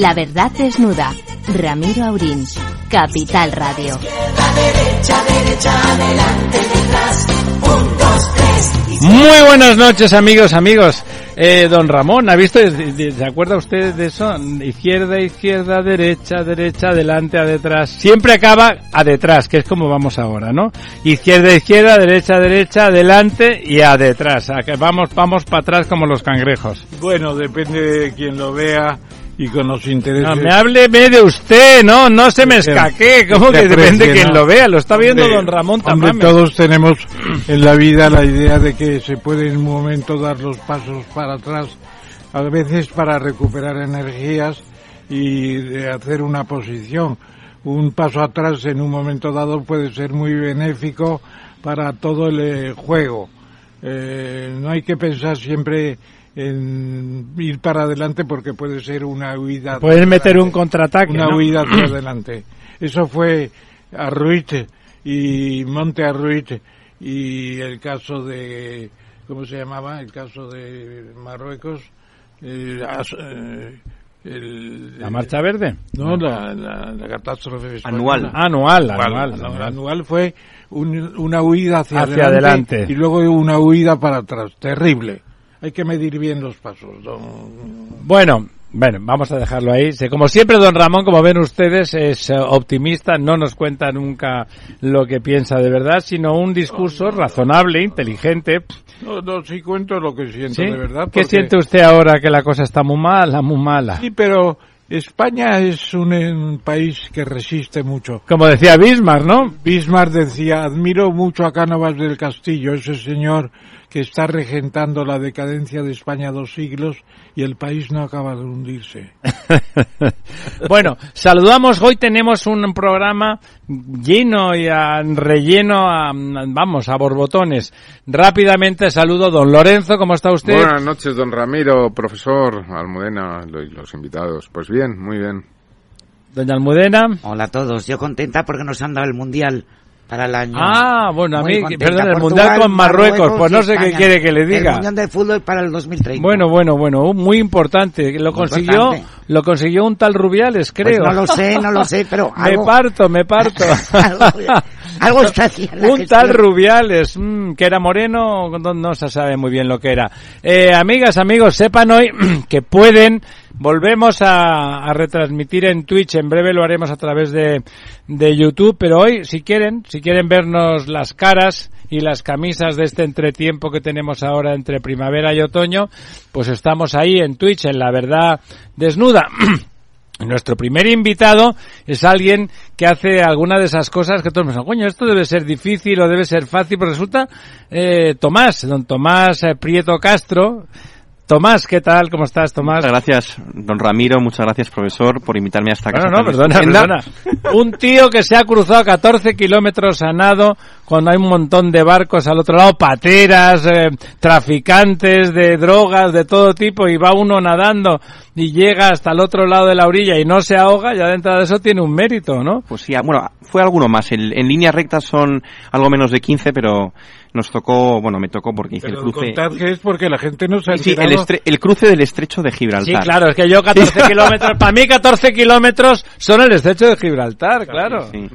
La verdad desnuda. Ramiro Aurín. Capital Radio. Muy buenas noches, amigos, amigos. Eh, don Ramón, ¿ha visto? ¿Se acuerda usted de eso? Izquierda, izquierda, derecha, derecha, adelante, a detrás. Siempre acaba a detrás, que es como vamos ahora, ¿no? Izquierda, izquierda, derecha, derecha, adelante y a detrás. A que vamos, vamos para atrás como los cangrejos. Bueno, depende de quien lo vea y con los intereses. No, me hábleme de usted, no, no se me escaque. ¿Cómo que depende de quien lo vea? Lo está viendo Hombre, don Ramón hombre, también. todos tenemos en la vida la idea de que se puede en un momento dar los pasos para atrás, a veces para recuperar energías y de hacer una posición. Un paso atrás en un momento dado puede ser muy benéfico para todo el eh, juego. Eh, no hay que pensar siempre en ir para adelante porque puede ser una huida. Pueden meter un contraataque. una ¿no? huida hacia adelante. Eso fue Arruit y Monte Arruit y el caso de, ¿cómo se llamaba? El caso de Marruecos. eh, as- eh, el- ¿La marcha verde? No, la, la, la catástrofe Anual. Anual, Anual, anual. anual, anual. anual fue un- una huida hacia, Hacia adelante, adelante. y luego una huida para atrás. Terrible. Hay que medir bien los pasos. don- Bueno, bueno, vamos a dejarlo ahí. Como siempre, don Ramón, como ven ustedes, es eh, optimista, no nos cuenta nunca lo que piensa de verdad, sino un discurso razonable, inteligente. No, no, sí cuento lo que siento ¿sí? de verdad. ¿Qué porque- siente usted ahora que la cosa está muy mala, muy mala? Sí, pero España es un, un país que resiste mucho. Como decía Bismarck, ¿no? Bismarck decía, admiro mucho a Cánovas del Castillo, ese señor que está regentando la decadencia de España dos siglos y el país no acaba de hundirse. bueno, saludamos. Hoy tenemos un programa lleno y a- relleno, a, vamos, a borbotones. Rápidamente saludo don Lorenzo, ¿cómo está usted? Buenas noches, don Ramiro, profesor Almudena lo- y los invitados. Pues bien, muy bien. Doña Almudena. Hola a todos, yo contenta porque nos han dado el mundial para el año. Ah, bueno, a mí, perdón, el mundial con Marruecos, pues no sé qué quiere que le diga. El mundial de fútbol para el 2030. Bueno, bueno, bueno, muy importante. Lo Muy consiguió, importante. lo consiguió un tal Rubiales, Pues creo. no lo sé, no lo sé, pero me algo, parto, me parto. Algo, está haciendo. un tal Rubiales, mm, que era moreno, no, no se sabe muy bien lo que era. Eh, amigas, amigos, sepan hoy que pueden, volvemos a, a retransmitir en Twitch, en breve lo haremos a través de, de YouTube, pero hoy, si quieren, si quieren vernos las caras y las camisas de este entretiempo que tenemos ahora entre primavera y otoño, pues estamos ahí en Twitch, en la verdad desnuda. Nuestro primer invitado es alguien que hace alguna de esas cosas que todos pensamos, coño, esto debe ser difícil o debe ser fácil, pero resulta eh, Tomás, don Tomás eh, Prieto Castro. Tomás, ¿qué tal? ¿Cómo estás, Tomás? Muchas gracias, don Ramiro, muchas gracias, profesor, por invitarme a esta casa. Bueno, no, perdona, perdona. Un tío que se ha cruzado 14 kilómetros a nado cuando hay un montón de barcos al otro lado, pateras, eh, traficantes de drogas de todo tipo y va uno nadando y llega hasta el otro lado de la orilla y no se ahoga, ya dentro de eso tiene un mérito, ¿no? Pues sí, ah, bueno, fue alguno más. En, en línea recta son algo menos de 15, pero nos tocó, bueno, me tocó porque hice Pero el cruce. contad que es porque la gente no ha Sí, el, estre- el cruce del estrecho de Gibraltar. Sí, claro, es que yo 14 kilómetros, para mí 14 kilómetros son el estrecho de Gibraltar, claro. Sí.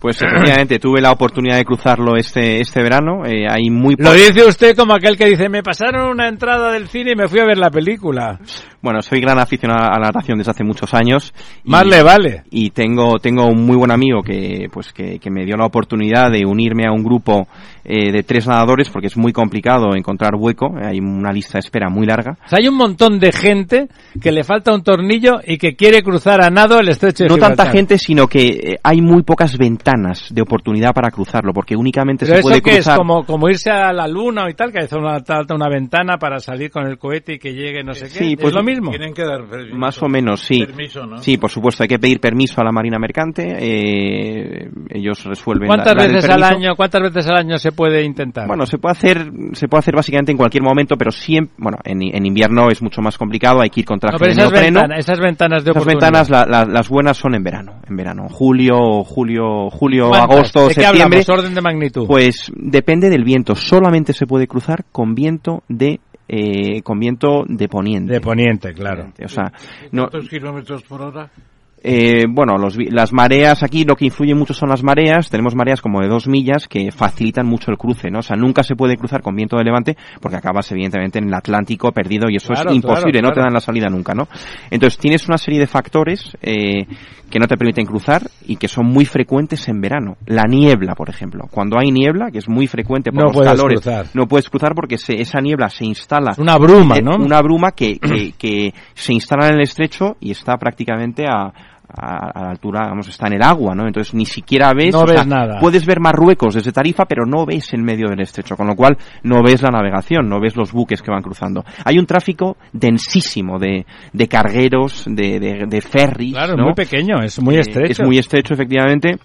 Pues efectivamente tuve la oportunidad de cruzarlo este este verano. Eh, hay muy Lo dice usted como aquel que dice, me pasaron una entrada del cine y me fui a ver la película. Bueno, soy gran aficionado a la natación desde hace muchos años. y- Más le vale. y tengo tengo un muy buen amigo que pues que, que me dio la oportunidad de unirme a un grupo eh, de tres nadadores porque es muy complicado encontrar hueco hay una lista de espera muy larga O sea, hay un montón de gente que le falta un tornillo y que quiere cruzar a nado el estrecho de no Gibraltar. tanta gente sino que eh, hay muy pocas ventanas de oportunidad para cruzarlo porque únicamente Pero se eso puede que es cruzar como, como irse a la luna y tal, que hace una, una ventana para salir con el cohete y que llegue no sé qué. Sí, ¿Es pues lo mismo? Tienen que dar permiso. más o menos sí Permiso, ¿no? sí por supuesto hay que pedir permiso a la marina mercante eh, ellos resuelven ¿Cuántas dar el veces al año, cuántas veces al año se puede intentar? Bueno, se puede hacer, se puede hacer básicamente en cualquier momento, pero siempre, bueno, en, en invierno es mucho más complicado, hay que ir con traje No, pero de esas, neopreno. ventanas, esas ventanas de Esas oportunidad. ventanas, la- la- las buenas son en verano, en verano, julio, julio, julio, ¿Cuántas? agosto, ¿De qué septiembre. hablamos? Orden de magnitud. Pues depende del viento, solamente se puede cruzar con viento de eh, con viento de poniente. De poniente, claro. O sea, no, ¿Cuántos kilómetros por hora? Eh, bueno, los las mareas aquí lo que influye mucho son las mareas. Tenemos mareas como de dos millas que facilitan mucho el cruce, ¿no? O sea, nunca se puede cruzar con viento de levante porque acabas evidentemente en el Atlántico perdido y eso Claro, es imposible, claro, no te dan la salida nunca, ¿no? Entonces tienes una serie de factores eh, que no te permiten cruzar y que son muy frecuentes en verano. La niebla, por ejemplo. Cuando hay niebla, que es muy frecuente por No los calores, cruzar. no puedes cruzar porque se- esa niebla se instala Es una bruma, eh, ¿no? Una bruma que, que, que se instala en el estrecho y está prácticamente a, a, a la altura, vamos, está en el agua, ¿no? Entonces ni siquiera ves, No o sea, ves nada. Puedes ver Marruecos desde Tarifa, pero no ves el medio del estrecho, con lo cual no ves la navegación, no ves los buques que van cruzando. Hay un tráfico densísimo de, de cargueros, de, de, de ferries, Claro, es muy pequeño, es muy Eh, estrecho. Es muy estrecho, efectivamente.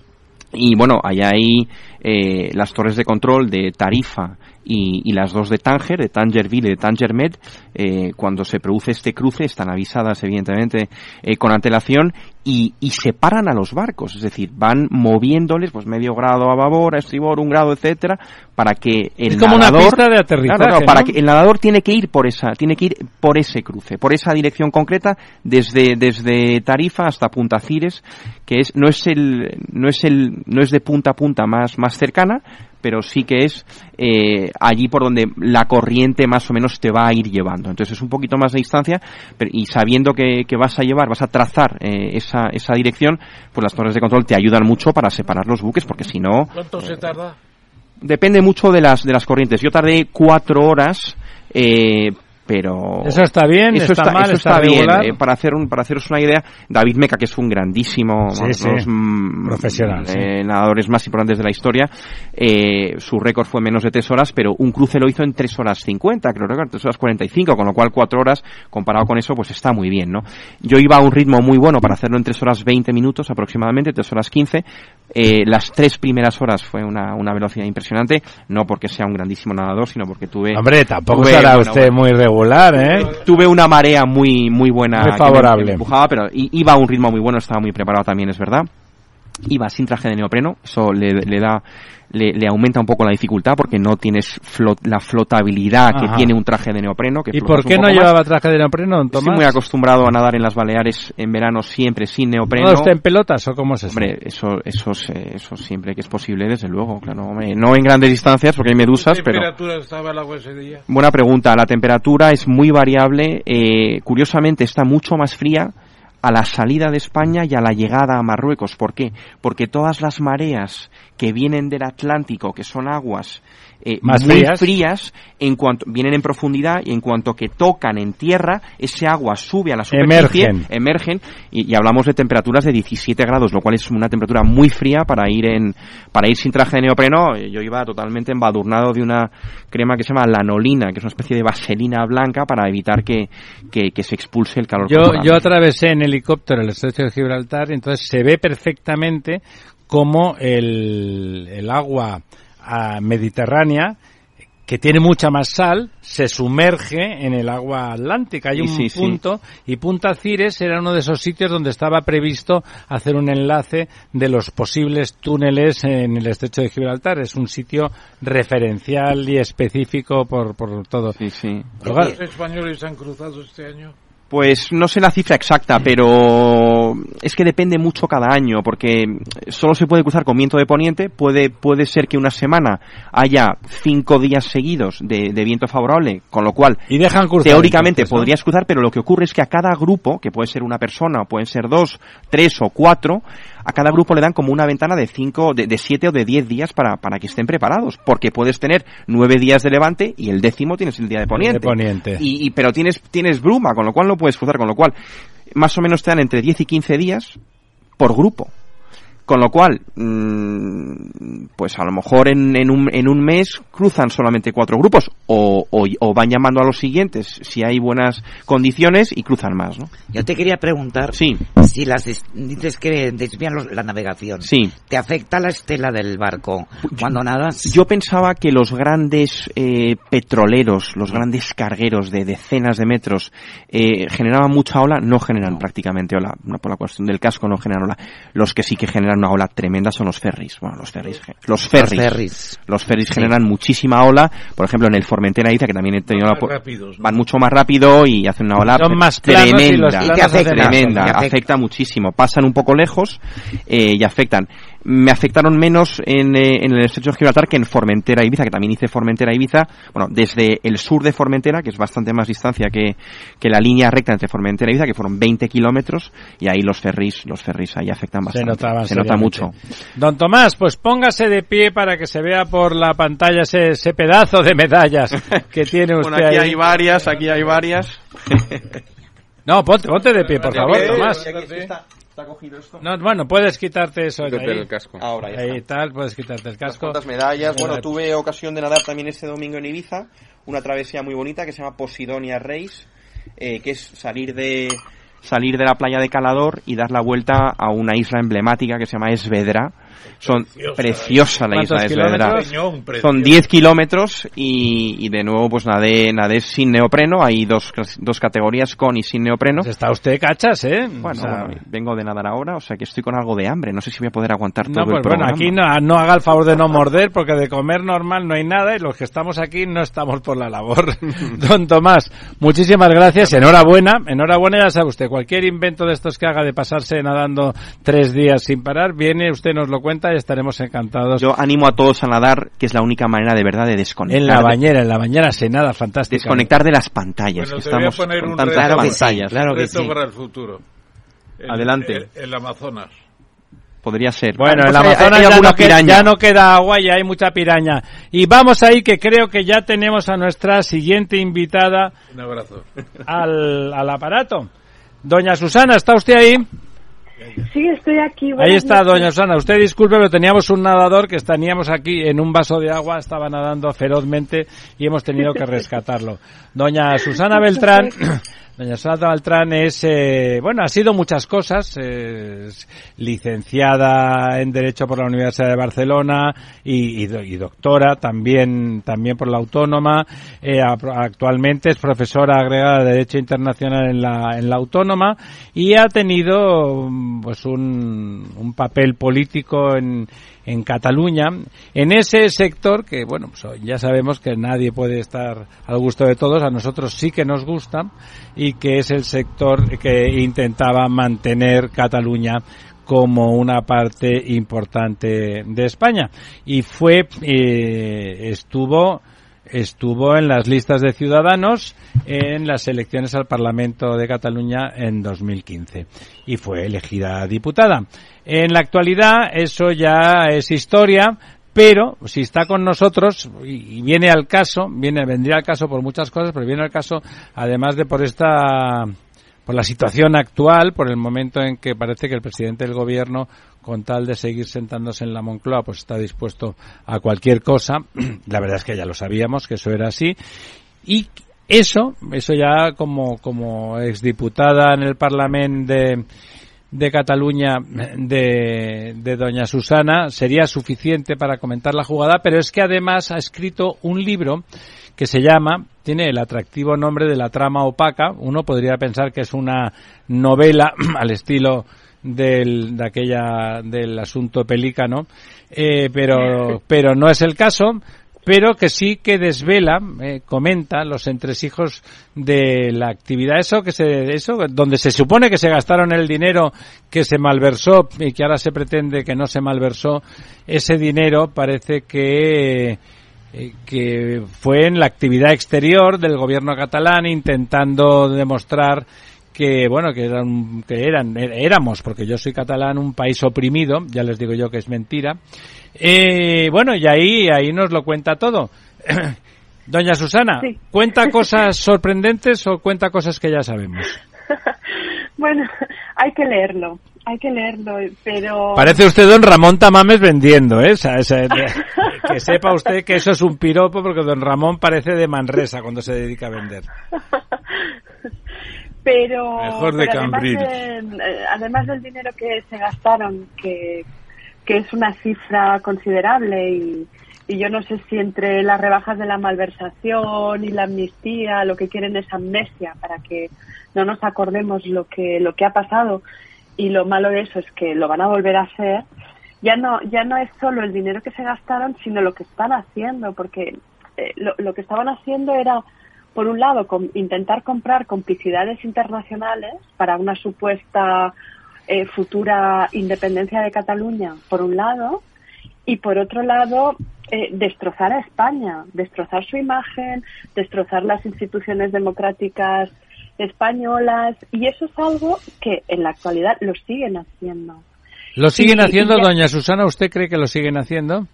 Y bueno, allá hay eh, las torres de control de Tarifa y, y las dos de Tánger, de Tangerville y de Tangermed. Eh, cuando se produce este cruce están avisadas, evidentemente, eh, con antelación y, y separan a los barcos. Es decir, van moviéndoles pues medio grado a babor, a estribor, un grado, etcétera, para que el Es como una pista de aterrizaje, Claro, para ¿no? que el nadador tiene que ir por esa, tiene que ir por ese cruce, por esa dirección concreta, desde, desde Tarifa hasta Punta Cires, que es, no es el, no es el, no es de punta a punta más, más cercana, pero sí que es eh, allí por donde la corriente más o menos te va a ir llevando. Entonces es un poquito más de distancia pero- y sabiendo que, que vas a llevar, vas a trazar eh, esa, esa dirección, pues las torres de control te ayudan mucho para separar los buques, porque si no, ¿Cuánto se tarda? depende mucho de las de las corrientes. Yo tardé cuatro horas, eh, pero Eso está bien, eso está, mal, eso está, bien. Eh, para hacer un para haceros una idea, David Meca, que es un grandísimo, Sí, sí. los, mm, Profesional, sí. eh, nadadores más importantes de la historia, eh, su récord fue menos de tres horas, pero un cruce lo hizo en tres horas cincuenta, creo que tres horas cuarenta y cinco, con lo cual cuatro horas comparado con eso, pues está muy bien, ¿no? Yo iba a un ritmo muy bueno para hacerlo en tres horas veinte minutos aproximadamente, tres horas quince. Eh, las tres primeras horas fue una, una velocidad impresionante, no porque sea un grandísimo nadador, sino porque tuve Hombre, tampoco tuve- será bueno, usted bueno. muy regular, ¿eh? tuve una marea muy muy buena Muy que me- favorable. que me empujaba pero iba a un ritmo muy bueno estaba muy preparado también es verdad iba sin traje de neopreno eso le, le da le, le aumenta un poco la dificultad porque no tienes flot- la flotabilidad que tiene un traje de neopreno que ¿Y por qué no más. llevaba traje de neopreno, don Estoy Tomás? muy acostumbrado a nadar en las Baleares en verano siempre sin neopreno ¿No está en pelotas o cómo es eso? Hombre, eso, eso, siempre que es posible, desde luego, claro. hombre, No en grandes distancias porque hay medusas, ¿Qué pero... temperatura estaba el agua ese día? Buena pregunta. La temperatura es muy variable. eh, curiosamente está mucho más fría a la salida de España y a la llegada a Marruecos. ¿Por qué? Porque todas las mareas que vienen del Atlántico, que son aguas eh, Más muy frías. frías, en cuanto vienen en profundidad y en cuanto que tocan en tierra, ese agua sube a la superficie, Emergen. emergen y, y hablamos de temperaturas de 17 grados, lo cual es una temperatura muy fría para ir en para ir sin traje de neopreno. Eh, Yo iba totalmente embadurnado de una crema que se llama lanolina, que es una especie de vaselina blanca para evitar que, que, que se expulse el calor Yo, yo atravesé en helicóptero el estrecho de Gibraltar y entonces se ve perfectamente como el, el agua ah, mediterránea que tiene mucha más sal, se sumerge en el agua atlántica. Hay un sí, sí. punto y Punta Cires era uno de esos sitios donde estaba previsto hacer un enlace de los posibles túneles en el estrecho de Gibraltar. Es un sitio referencial y específico por, por todo. Sí, sí. Luego- ¿Cuántos españoles han cruzado este año? Pues no sé la cifra exacta, pero es que depende mucho cada año, porque solo se puede cruzar con viento de poniente. Puede, puede ser que una semana haya cinco días seguidos de, de viento favorable, con lo cual y dejan cruzar. teóricamente entonces, ¿no? podrías cruzar, pero lo que ocurre es que a cada grupo, que puede ser una persona, pueden ser dos, tres o cuatro, a cada grupo le dan como una ventana de cinco, de, de siete o de diez días para, para que estén preparados, porque puedes tener nueve días de levante y el décimo tienes el día de poniente. De poniente. Y, y- pero tienes, tienes bruma, con lo cual no puedes cruzar, con lo cual más o menos te dan entre 10 y 15 días por grupo. Con lo cual, mm, pues a lo mejor en, en, un, en un mes cruzan solamente cuatro grupos o, o, o van llamando a los siguientes si hay buenas condiciones y cruzan más, ¿no? Yo te quería preguntar Sí, si las es- dices que desvían los- la navegación. sí. ¿Te afecta la estela del barco cuando nadas? Yo pensaba que los grandes eh, petroleros, los grandes cargueros de decenas de metros, eh, generaban mucha ola, no generan prácticamente ola, no por la cuestión del casco no generan ola. Los que sí que generan generan una ola tremenda son los ferries. Bueno, los ferries. Los ferries. ferries. Los ferries generan muchísima ola. Por ejemplo, en el Formentera Ibiza, que también he tenido la rápidos, ¿no? van mucho más rápido y hacen una ola Son más y tremenda. Y te afecta, tremenda. afecta. Afecta muchísimo. Pasan un poco lejos eh, y afectan. Me afectaron menos en, eh, en el estrecho de Gibraltar que en Formentera Ibiza, que también hice Formentera Ibiza. Bueno, desde el sur de Formentera, que es bastante más distancia que, que la línea recta entre Formentera y Ibiza, que fueron 20 kilómetros, y ahí los ferries, los ferries ahí afectan Se bastante. notaba, Se nota mucho. Don Tomás, pues póngase de pie para que se vea por la pantalla ese, ese pedazo de medallas que tiene usted Bueno, aquí ahí. hay varias, aquí hay varias. No, ponte, ponte de pie, por favor, pie. Cogido esto. No, bueno, puedes quitarte eso de Quítate ahí. el casco. Ahora ya Ahí está. tal, puedes quitarte el casco. Cuántas medallas. Bueno, Medalla. tuve ocasión de nadar también este domingo en Ibiza, una travesía muy bonita que se llama Posidonia Race, eh, que es salir de salir de la playa de Calador y dar la vuelta a una isla emblemática que se llama Esvedra. Son Preciosa preciosa la isla de precioso. Son 10 kilómetros y, y de nuevo pues nadé, nadé sin neopreno. Hay dos, dos categorías con y sin neopreno. Pues está usted cachas, ¿eh? Bueno, O sea, bueno, vengo de nadar ahora, o sea que estoy con algo de hambre. No sé si voy a poder aguantar todo No, pues el bueno, programa. aquí no, no haga el favor de no morder, porque de comer normal no hay nada y los que estamos aquí no estamos por la labor. Don Tomás, muchísimas gracias, enhorabuena, enhorabuena, ya sabe usted, cualquier invento de estos que haga de pasarse nadando tres días sin parar, viene, usted nos lo cuenta y estaremos encantados. Yo animo a todos a nadar, que es la única manera de verdad de desconectar. en la bañera, en la bañera se nada fantástico. desconectar de las pantallas. Bueno, que te voy a estamos poner con un reto. Claro que sí, pantallas. claro que sí. para el futuro. El- Adelante. El, el Amazonas. Podría ser. Bueno, en el hay- Amazonas hay ya, alguna no queda, piraña. ya no queda agua y hay mucha piraña. Y vamos ahí que creo que ya tenemos a nuestra siguiente invitada Un abrazo. al, al aparato. Doña Susana, ¿está usted ahí? Sí, estoy aquí. Ahí está, noches. doña Susana. Usted disculpe, pero teníamos un nadador que teníamos aquí en un vaso de agua, estaba nadando ferozmente y hemos tenido que rescatarlo. Doña Susana Beltrán, doña Susana Beltrán es, eh, bueno, ha sido muchas cosas, eh, es licenciada en Derecho por la Universidad de Barcelona y, y do- y doctora también, también por la Autónoma. Eh, actualmente es profesora agregada de Derecho Internacional en la, en la Autónoma y ha tenido pues un, un papel político en, en Cataluña, en ese sector que, bueno, pues ya sabemos que nadie puede estar al gusto de todos, a nosotros sí que nos gusta, y que es el sector que intentaba mantener Cataluña como una parte importante de España. Y fue, eh, estuvo, estuvo en las listas de ciudadanos en las elecciones al Parlamento de Cataluña en 2015 y fue elegida diputada. En la actualidad eso ya es historia, pero si está con nosotros y viene al caso, viene vendría al caso por muchas cosas, pero viene al caso además de por esta por la situación actual, por el momento en que parece que el presidente del gobierno, con tal de seguir sentándose en la Moncloa, pues está dispuesto a cualquier cosa. La verdad es que ya lo sabíamos que eso era así. Y eso, eso ya como, como exdiputada en el Parlamento de, de Cataluña de, de doña Susana sería suficiente para comentar la jugada, pero es que además ha escrito un libro que se llama, tiene el atractivo nombre de la trama opaca, uno podría pensar que es una novela al estilo del, de aquella, del asunto pelícano, eh, pero, pero no es el caso, pero que sí que desvela, eh, comenta los entresijos de la actividad. Eso que se, eso, donde se supone que se gastaron el dinero que se malversó y que ahora se pretende que no se malversó, ese dinero parece que, eh, que fue en la actividad exterior del gobierno catalán intentando demostrar que bueno que eran que eran éramos porque yo soy catalán un país oprimido ya les digo yo que es mentira eh, bueno y ahí ahí nos lo cuenta todo doña Susana Sí. cuenta cosas sorprendentes o cuenta cosas que ya sabemos Bueno, hay que leerlo, hay que leerlo, pero... parece usted don Ramón Tamames vendiendo ¿eh? O sea, que sepa usted que eso es un piropo porque don Ramón parece de Manresa cuando se dedica a vender pero, Mejor de pero además, de- eh, además del dinero que se gastaron, que, que es una cifra considerable y, y yo no sé si entre las rebajas de la malversación y la amnistía lo que quieren es amnesia para que no nos acordemos lo que lo que ha pasado. Y lo malo de eso es que lo van a volver a hacer, ya no, ya no es solo el dinero que se gastaron, sino lo que están haciendo, porque eh, lo, lo que estaban haciendo era, por un lado, com- intentar comprar complicidades internacionales para una supuesta eh, futura independencia de Cataluña, por un lado, y por otro lado, eh, destrozar a España, destrozar su imagen, destrozar las instituciones democráticas españolas, y eso es algo que en la actualidad lo siguen haciendo. ¿Lo siguen Y- haciendo, doña Susana? ¿Usted cree que lo siguen haciendo?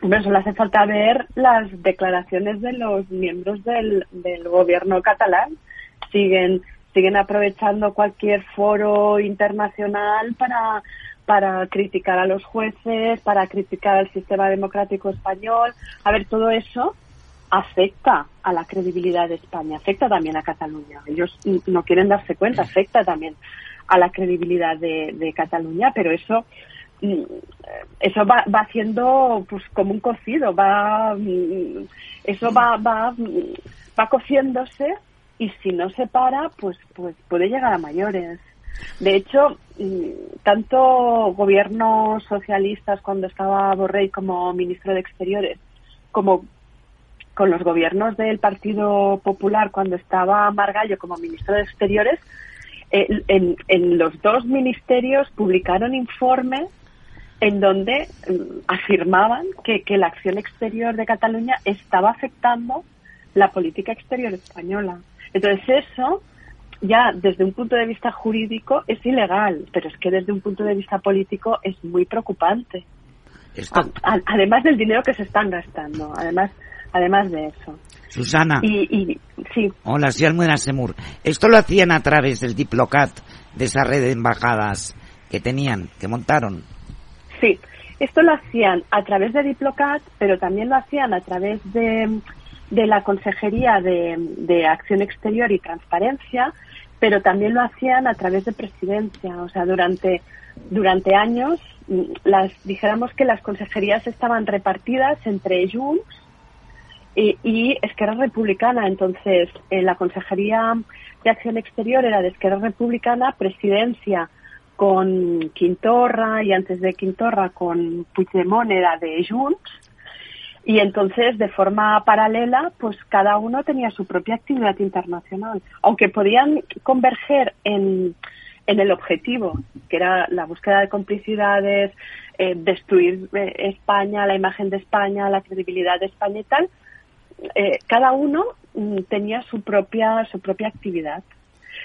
Hombre, solo hace falta ver las declaraciones de los miembros del, del gobierno catalán. Siguen, siguen aprovechando cualquier foro internacional para, para criticar a los jueces, para criticar al sistema democrático español. A ver, todo eso afecta a la credibilidad de España, afecta también a Cataluña. Ellos no quieren darse cuenta, afecta también a la credibilidad de, Cataluña, pero eso eso va, va haciendo pues como un cocido, va mm, eso va va mm, va cociéndose y si no se para, pues pues puede llegar a mayores. De hecho, mm, tanto gobiernos socialistas cuando estaba Borrell como ministro de Exteriores, como con los gobiernos del Partido Popular cuando estaba Margallo como ministro de Exteriores, eh, en los dos ministerios publicaron informes en donde mm, afirmaban que, que la acción exterior de Cataluña estaba afectando la política exterior española. Entonces eso ya desde un punto de vista jurídico es ilegal, pero es que desde un punto de vista político es muy preocupante. Esto, A- a- además del dinero que se están gastando, además además de eso. Susana, Y, y sí, hola, soy Almudena Semur. Esto lo hacían a través del Diplocat, de esa red de embajadas que tenían, que montaron. Sí, esto lo hacían a través de Diplocat, pero también lo hacían a través de, de la Consejería de, de Acción Exterior y Transparencia, pero también lo hacían a través de Presidencia. O sea, durante, durante años, mm, las, dijéramos que las consejerías estaban repartidas entre Junts y, y Esquerra Republicana. Entonces, la Consejería de Acción Exterior era de Esquerra Republicana, Presidencia con Quintorra y antes de Quintorra con Puigdemont era de Junts. Y entonces, de forma paralela, pues cada uno tenía su propia actividad internacional. Aunque podían converger en, en el objetivo, que era la búsqueda de complicidades, eh, destruir eh, España, la imagen de España, la credibilidad de España y tal, eh, cada uno mm, tenía su propia su propia actividad.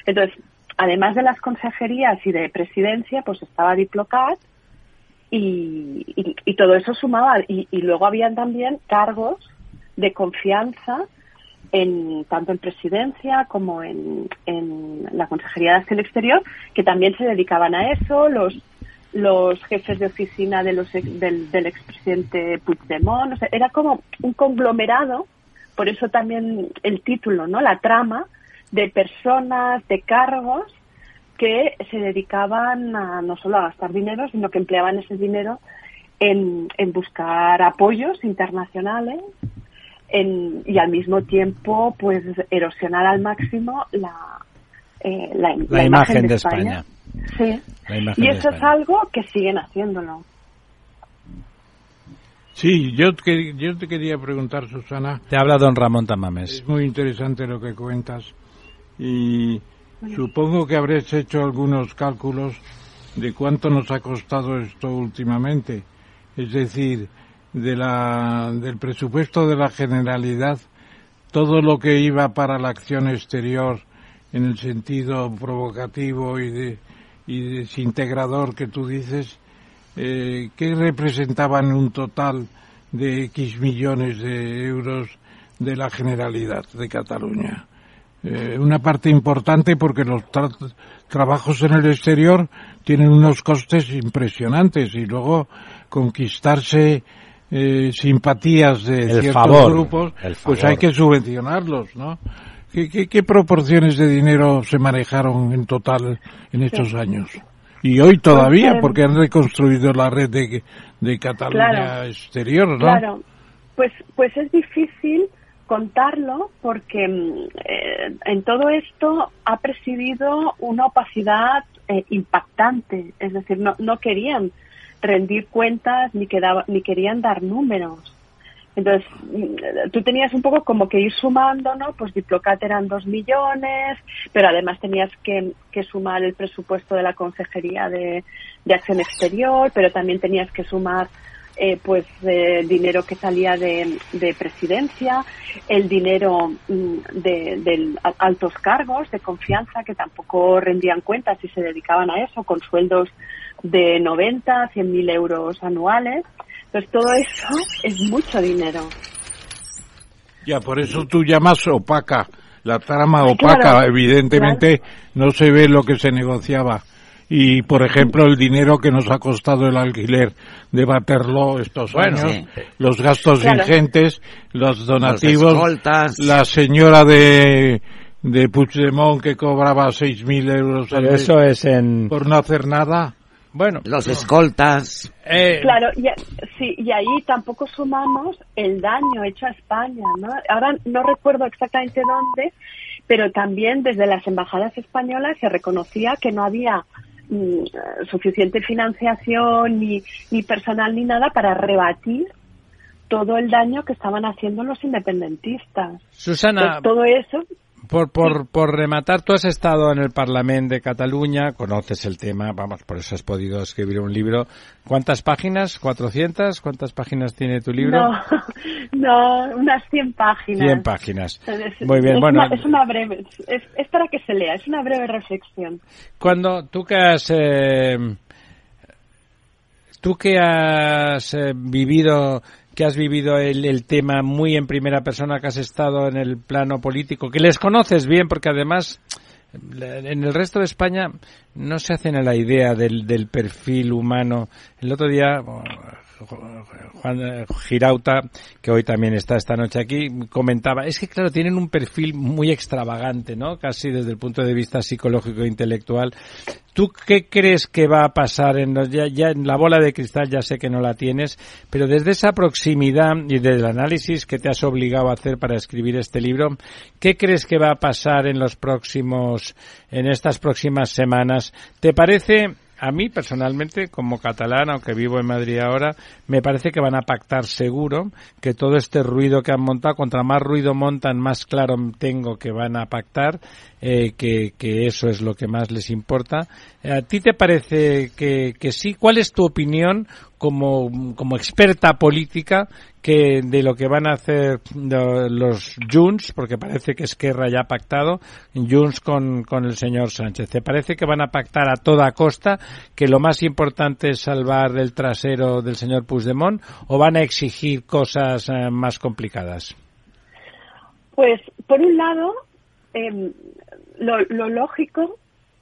Entonces, además de las consejerías y de presidencia, pues estaba Diplocat y, y- todo eso sumaba. Y, luego habían también cargos de confianza en tanto en presidencia como en, en la Consejería de Acción Exterior, que también se dedicaban a eso, los los jefes de oficina de los del, del expresidente Puigdemont, o sea, era como un conglomerado, por eso también el título, ¿no? La trama de personas, de cargos que se dedicaban a, no solo a gastar dinero, sino que empleaban ese dinero en, en buscar apoyos internacionales en- y al mismo tiempo pues erosionar al máximo la, eh, la, La, imagen de España. Sí. La imagen Y eso es España. algo que siguen haciéndolo. Sí, yo te, yo te quería preguntar, Susana, Te habla don Ramón Tamames. es muy interesante lo que cuentas y supongo que habréis hecho algunos cálculos de cuánto nos ha costado esto últimamente. Es decir, de la, del presupuesto de la Generalidad, todo lo que iba para la acción exterior en el sentido provocativo y, de, y desintegrador que tú dices, eh, ¿qué representaban un total de X millones de euros de la Generalidad de Cataluña? Eh, una parte importante porque los tra- trabajos en el exterior tienen unos costes impresionantes y luego conquistarse eh, simpatías de El ciertos favor, grupos, pues hay que subvencionarlos, ¿no? ¿Qué, qué, qué proporciones de dinero se manejaron en total en estos años? Y hoy todavía, Pues, eh, porque han reconstruido la red de, de Cataluña Claro. exterior, ¿no? Claro, pues, pues es difícil contarlo porque mm, eh, en todo esto ha presidido una opacidad eh, impactante, es decir, no, no querían rendir cuentas ni, quedaba, ni querían dar números. Entonces, mm, tú tenías un poco como que ir sumando, ¿no? Pues Diplocat eran dos millones, pero además tenías que, que sumar el presupuesto de la Consejería de, de Acción Exterior, pero también tenías que sumar eh, pues eh, dinero que salía de, de presidencia, el dinero mm, de, de altos cargos de confianza que tampoco rendían cuentas si se dedicaban a eso, con sueldos de 90, 100 mil euros anuales. Entonces todo eso es mucho dinero. Ya, por eso tú llamas opaca. La trama opaca, claro, evidentemente no se ve lo que se negociaba. Y, por ejemplo, el dinero que nos ha costado el alquiler de Waterloo estos Bueno, años, sí. los gastos Claro. ingentes, los donativos, escoltas. la señora de, de Puigdemont que cobraba 6.000 euros al mes eso es en... por no hacer nada. Bueno, Los escoltas. eh, Claro, y, sí, y ahí tampoco sumamos el daño hecho a España, ¿no? Ahora no recuerdo exactamente dónde, pero también desde las embajadas españolas se reconocía que no había mm, suficiente financiación ni, ni personal ni nada para rebatir todo el daño que estaban haciendo los independentistas. Susana, Pues todo eso, por, por, por rematar, tú has estado en el Parlamento de Cataluña, conoces el tema, vamos, por eso has podido escribir un libro. ¿Cuántas páginas? ¿400? ¿Cuántas páginas tiene tu libro? no, no, unas 100 páginas. 100 páginas. Es- Muy bien, es bueno. Una, es una breve, es, es para que se lea, es una breve reflexión. Cuando tú que has eh, tú que has eh, vivido que has vivido el, tema muy en primera persona, que has estado en el plano político, que les conoces bien, porque además en el resto de España no se hacen a la idea del, del perfil humano. El otro día Juan eh, Girauta, que hoy también está esta noche aquí, comentaba, es que claro, tienen un perfil muy extravagante, ¿no? Casi desde el punto de vista psicológico e intelectual. ¿Tú qué crees que va a pasar en los, ya, ya en la bola de cristal? Ya sé que no la tienes, pero desde esa proximidad y del análisis que te has obligado a hacer para escribir este libro, ¿qué crees que va a pasar en los próximos, en estas próximas semanas? ¿Te parece a mí personalmente, como catalán, aunque vivo en Madrid ahora, me parece que van a pactar seguro que todo este ruido que han montado, contra más ruido montan, más claro tengo que van a pactar, eh, que, que eso es lo que más les importa. ¿A ti te parece que, que sí? ¿Cuál es tu opinión como, como experta política que de lo que van a hacer lo- los Junts, porque parece que Esquerra ya ha pactado, Junts con, con el señor Sánchez. ¿Te parece que van a pactar a toda costa, que lo más importante es salvar el trasero del señor Puigdemont, o van a exigir cosas eh, más complicadas? Pues, por un lado, em, lo, lo lógico,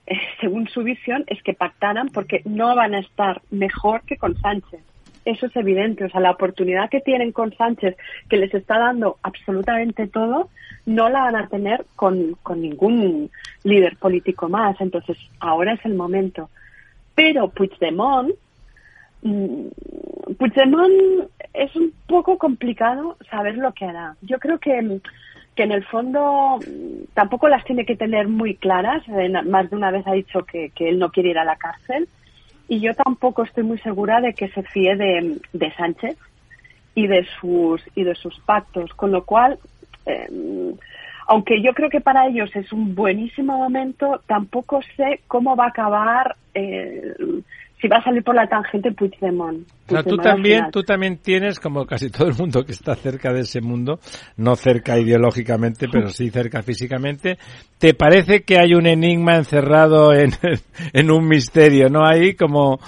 eh, según su visión, es que pactaran porque no van a estar mejor que con Sánchez. Eso es evidente. O sea, la oportunidad que tienen con Sánchez, que les está dando absolutamente todo, no la van a tener con, con ningún líder político más. Entonces, ahora es el momento. Pero Puigdemont, mm, Puigdemont es un poco complicado saber lo que hará. Yo creo que, que en el fondo mm, tampoco las tiene que tener muy claras. En- Más de una vez ha dicho que, que él no quiere ir a la cárcel. Y yo tampoco estoy muy segura de que se fíe de, de Sánchez y de sus y de sus pactos. Con lo cual, eh, aunque yo creo que para ellos es un buenísimo momento, tampoco sé cómo va a acabar, eh, si va a salir por la tangente Puigdemont. O sea, tú Puigdemont también, tú también tienes, como casi todo el mundo que está cerca de ese mundo, no cerca ideológicamente, pero sí cerca físicamente, ¿te parece que hay un enigma encerrado en, en un misterio, no? Ahí como,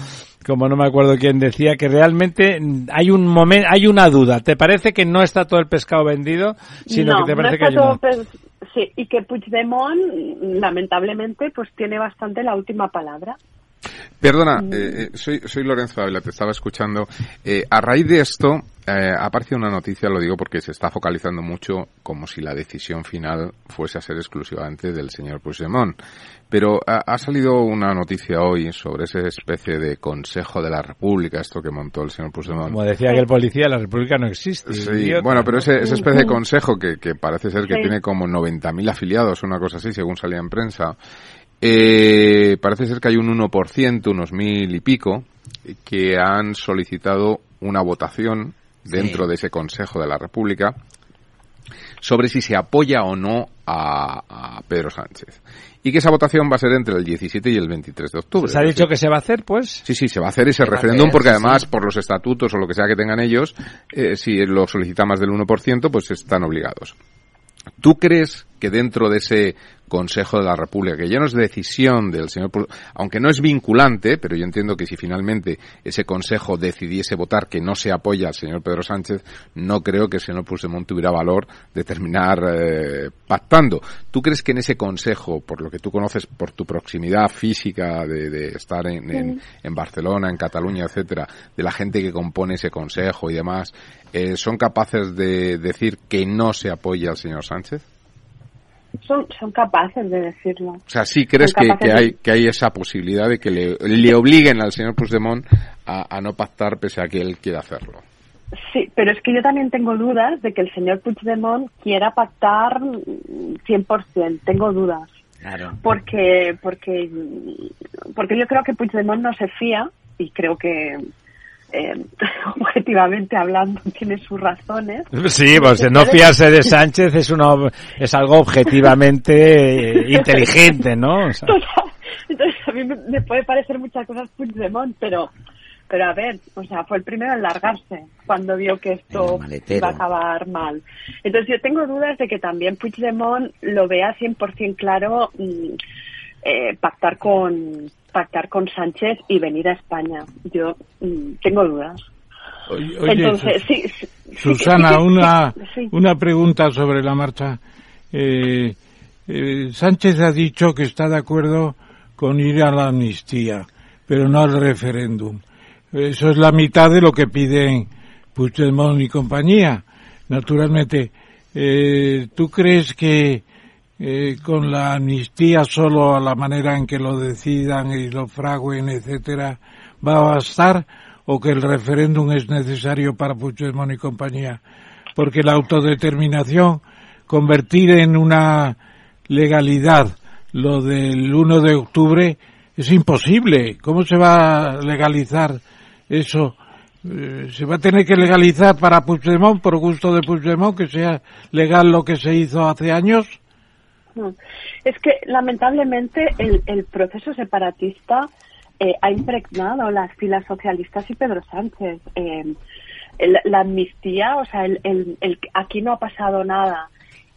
como no me acuerdo quién decía, que realmente hay un momento, hay una duda. ¿Te parece que no está todo el pescado vendido, sino no, que te no parece que está hay una... todo pes- Sí, y que Puigdemont, lamentablemente, pues tiene bastante la última palabra. Perdona, eh, eh, soy, soy Lorenzo Ávila, te estaba escuchando. Eh, a raíz de esto, eh, ha aparecido una noticia, lo digo porque se está focalizando mucho como si la decisión final fuese a ser exclusivamente del señor Puigdemont. Pero ha, ha salido una noticia hoy sobre esa especie de Consejo de la República, esto que montó el señor Puigdemont. Como decía que el policía, la República no existe. Sí, idiota, bueno, pero ¿no? ese, esa especie de consejo que, que parece ser que Sí. tiene como 90.000 afiliados, una cosa así, según salía en prensa, Eh, parece ser que hay un 1%, unos mil y pico, que han solicitado una votación dentro Sí. de ese Consejo de la República sobre si se apoya o no a, a Pedro Sánchez. Y que esa votación va a ser entre el 17 y el 23 de octubre. ¿Se ha dicho que se va a hacer, pues? Sí, sí, se va a hacer ese referéndum porque sí, además sí. por los estatutos o lo que sea que tengan ellos, eh, si lo solicita más del 1%, pues están obligados. ¿Tú crees que dentro de ese Consejo de la República, que ya no es decisión del señor, aunque no es vinculante, pero yo entiendo que si finalmente ese Consejo decidiese votar que no se apoya al señor Pedro Sánchez, no creo que el señor Puigdemont tuviera valor de terminar eh, pactando. ¿Tú crees que en ese Consejo, por lo que tú conoces, por tu proximidad física de, de estar en, en- en Barcelona, en Cataluña, etcétera, de la gente que compone ese Consejo y demás, eh, son capaces de decir que no se apoya al señor Sánchez? Son, son capaces de decirlo. O sea, sí crees que, que hay, que hay esa posibilidad de que le, le obliguen al señor Puigdemont a, a no pactar pese a que él quiera hacerlo. Sí, pero es que yo también tengo dudas de que el señor Puigdemont quiera pactar mm, 100%. Tengo dudas. Claro. Porque, porque, porque yo creo que Puigdemont no se fía y creo que eh, objetivamente hablando tiene sus razones. Sí, pues no fiarse de Sánchez es, uno, es algo objetivamente eh, inteligente, ¿no? O sea, Entonces a mí me, puede parecer muchas cosas Puigdemont, pero pero a ver, o sea, fue el primero en largarse cuando vio que esto iba a acabar mal. Entonces yo tengo dudas de que también Puigdemont lo vea 100% claro mm, eh, pactar con pactar con Sánchez y venir a España. Yo mm, tengo dudas. Oye, Entonces, sí, Susana, sí, una, una pregunta sobre la marcha. Eh, eh, Sánchez ha dicho que está de acuerdo con ir a la amnistía, pero no al referéndum. Eso es la mitad de lo que piden Puigdemont y compañía. Naturalmente, eh, ¿tú crees que eh, con la amnistía solo a la manera en que lo decidan y lo fraguen, etcétera, va a bastar o que el referéndum es necesario para Puigdemont y compañía? Porque la autodeterminación, convertir en una legalidad lo del 1 de octubre es imposible. ¿Cómo se va a legalizar eso? Eh, se va a tener que legalizar para Puigdemont, por gusto de Puigdemont, que sea legal lo que se hizo hace años. Es que lamentablemente el, el proceso separatista eh, ha impregnado las filas socialistas y Pedro Sánchez. Eh, la amnistía, o sea, el- el- aquí no ha pasado nada.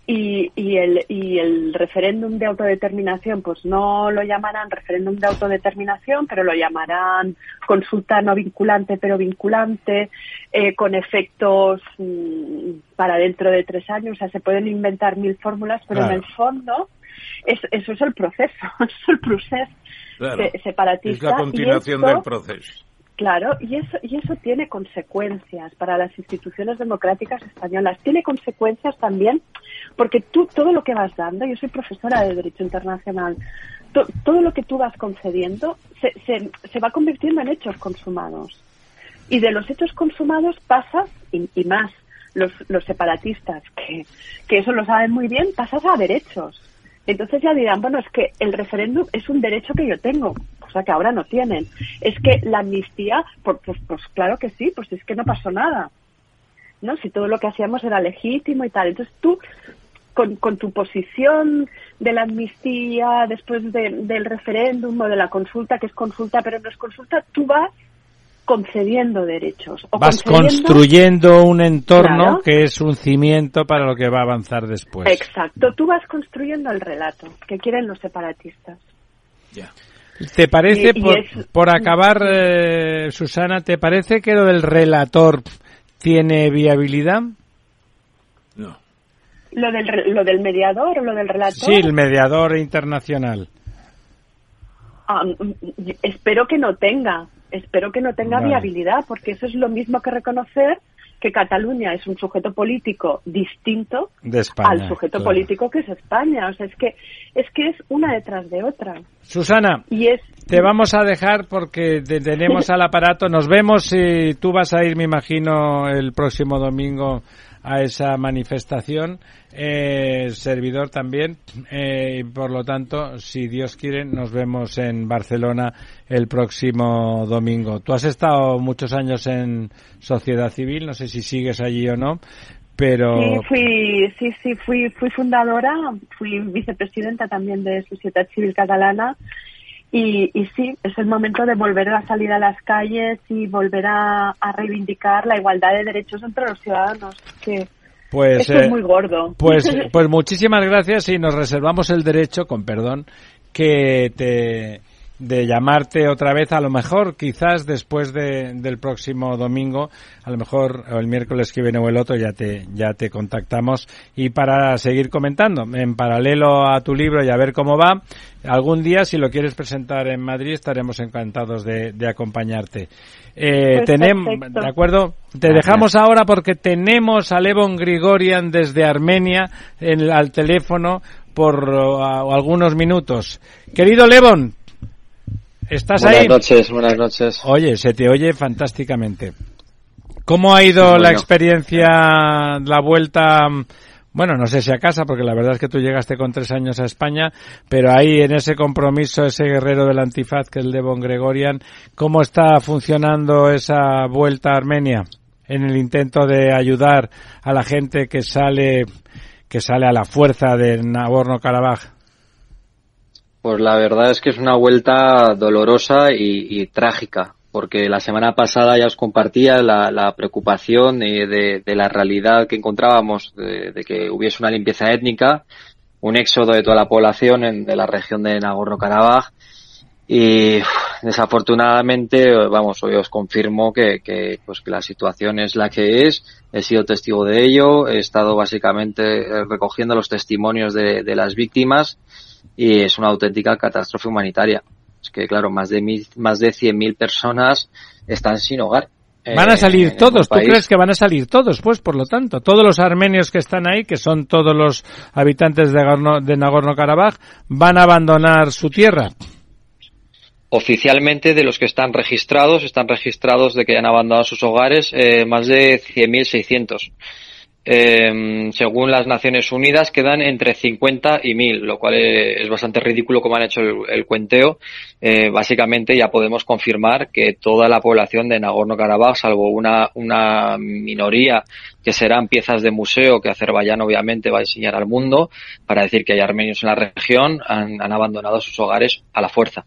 Y, y, el, y el referéndum de autodeterminación, pues no lo llamarán referéndum de autodeterminación, pero lo llamarán consulta no vinculante, pero vinculante, eh, con efectos mm, para dentro de tres años. O sea, se pueden inventar mil fórmulas, pero Claro. en el fondo es, eso es el proceso, eso es el proceso se- separatista. es la continuación esto- del proceso. Claro, y eso, y eso tiene consecuencias para las instituciones democráticas españolas. Tiene consecuencias también porque tú, todo lo que vas dando, yo soy profesora de Derecho Internacional, to- todo lo que tú vas concediendo se, se, se va convirtiendo en hechos consumados. Y de los hechos consumados pasas, y, más los, los separatistas, que, que eso lo saben muy bien, pasas a derechos. Entonces ya dirán, bueno, es que el referéndum es un derecho que yo tengo, cosa que ahora no tienen. Es que la amnistía, pues, pues, pues claro que sí, pues es que no pasó nada. ¿No? Si todo lo que hacíamos era legítimo y tal. Entonces tú, con, con tu posición de la amnistía después de- del referéndum o de la consulta, que es consulta pero no es consulta, tú vas concediendo derechos. O vas concediendo- construyendo un entorno Claro. que es un cimiento para lo que va a avanzar después. Exacto, tú vas construyendo el relato que quieren los separatistas. ¿Te parece, Y- y por, es- por acabar, eh, Susana, ¿te parece que lo del relator tiene viabilidad? ¿Lo del, lo del mediador o lo del relator? Sí, el mediador internacional. Ah, mm, mm, espero que no tenga, espero que no tenga Vale. viabilidad, porque eso es lo mismo que reconocer que Cataluña es un sujeto político distinto De España, al sujeto claro. político que es España. O sea, es que es que es una detrás de otra. Susana, Y es te vamos a dejar porque te- tenemos al aparato. Nos vemos y tú vas a ir, me imagino, el próximo domingo a esa manifestación. Eh, servidor también. Eh, y por lo tanto, si Dios quiere, nos vemos en Barcelona el próximo domingo. Tú has estado muchos años en sociedad civil, no sé si sigues allí o no, pero Sí, fui, sí, sí, fui, fui fundadora, fui vicepresidenta también de Sociedad Civil Catalana y, y sí, es el momento de volver a salir a las calles y volver a, a reivindicar la igualdad de derechos entre los ciudadanos. Que pues esto es eh, muy gordo. Pues, pues muchísimas gracias y nos reservamos el derecho, con perdón, que te de llamarte otra vez, a lo mejor quizás después de, del próximo domingo, a lo mejor o el miércoles que viene o el otro ya te ya te contactamos. Y para seguir comentando en paralelo a tu libro y a ver cómo va, algún día si lo quieres presentar en Madrid estaremos encantados de, de acompañarte. Eh, Pues tenemos, de acuerdo, te dejamos ahora porque tenemos a Levon Grigorian desde Armenia en, al teléfono por uh, algunos minutos. Querido Levon, ¿estás Buenas ahí? noches, buenas noches. Oye, se te oye fantásticamente. ¿Cómo ha ido Bueno. la experiencia, la vuelta? Bueno, no sé si a casa, porque la verdad es que tú llegaste con tres años a España, pero ahí en ese compromiso, ese guerrero del antifaz que es el de Von Gregorian, ¿cómo está funcionando esa vuelta a Armenia en el intento de ayudar a la gente que sale, que sale a la fuerza de Nagorno-Karabaj? Pues la verdad es que es una vuelta dolorosa y, trágica, porque la semana pasada ya os compartía la, preocupación de, de- la realidad que encontrábamos, de, que hubiese una limpieza étnica, un éxodo de toda la población en- de la región de Nagorno-Karabaj. Y desafortunadamente, vamos, hoy os confirmo que, pues, que la situación es la que es. He sido testigo de ello. He estado básicamente recogiendo los testimonios de las víctimas y es una auténtica catástrofe humanitaria. Es que, claro, más de mil, más de 100.000 personas están sin hogar. Van a eh, salir todos, ¿tú crees que van a salir todos? Pues por lo tanto, todos los armenios que están ahí, que son todos los habitantes de, Nagorno- de Nagorno-Karabaj, van a abandonar su tierra. Oficialmente, de los que están registrados, están registrados de que han abandonado sus hogares eh, más de 100.600. Eh, según las Naciones Unidas, quedan entre 50 y 1.000, lo cual eh, es bastante ridículo como han hecho el, el cuenteo. Eh, básicamente ya podemos confirmar que toda la población de Nagorno-Karabaj, salvo una, una minoría que serán piezas de museo que Azerbaiyán obviamente va a enseñar al mundo para decir que hay armenios en la región, han- han abandonado sus hogares a la fuerza.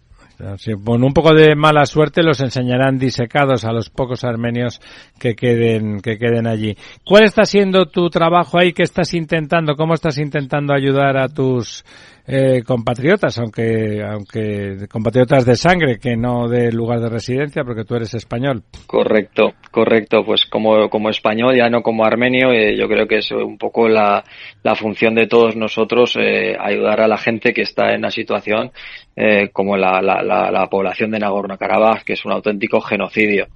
Si con un poco de mala suerte los enseñarán disecados a los pocos armenios que queden, que queden allí. ¿Cuál está siendo tu trabajo ahí? ¿Qué estás intentando? ¿Cómo estás intentando ayudar a tus eh, compatriotas? Aunque, aunque compatriotas de sangre, que no de lugar de residencia, porque tú eres español. Correcto, correcto. Pues como, como español, ya no como armenio, eh, yo creo que es un poco la, la función de todos nosotros eh, ayudar a la gente que está en una situación eh, como la, la, la, la población de Nagorno-Karabaj, que es un auténtico genocidio.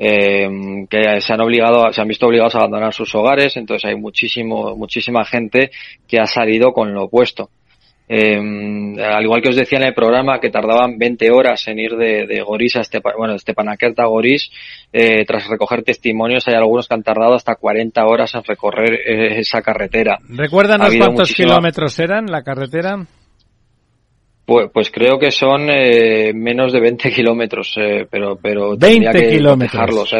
Eh, que se han obligado, se han visto obligados a abandonar sus hogares, entonces hay muchísimo, muchísima gente que ha salido con lo opuesto. Eh, al igual que os decía en el programa que tardaban 20 horas en ir de, de Goris a Stepa, bueno, de Stepanakert a Goris, eh, tras recoger testimonios hay algunos que han tardado hasta 40 horas en recorrer eh, esa carretera. Ha Recuérdanos habido cuántos muchísima- kilómetros eran la carretera. Pues, pues creo que son eh, menos de 20 kilómetros, eh, pero, pero 20 tendría que kilómetros.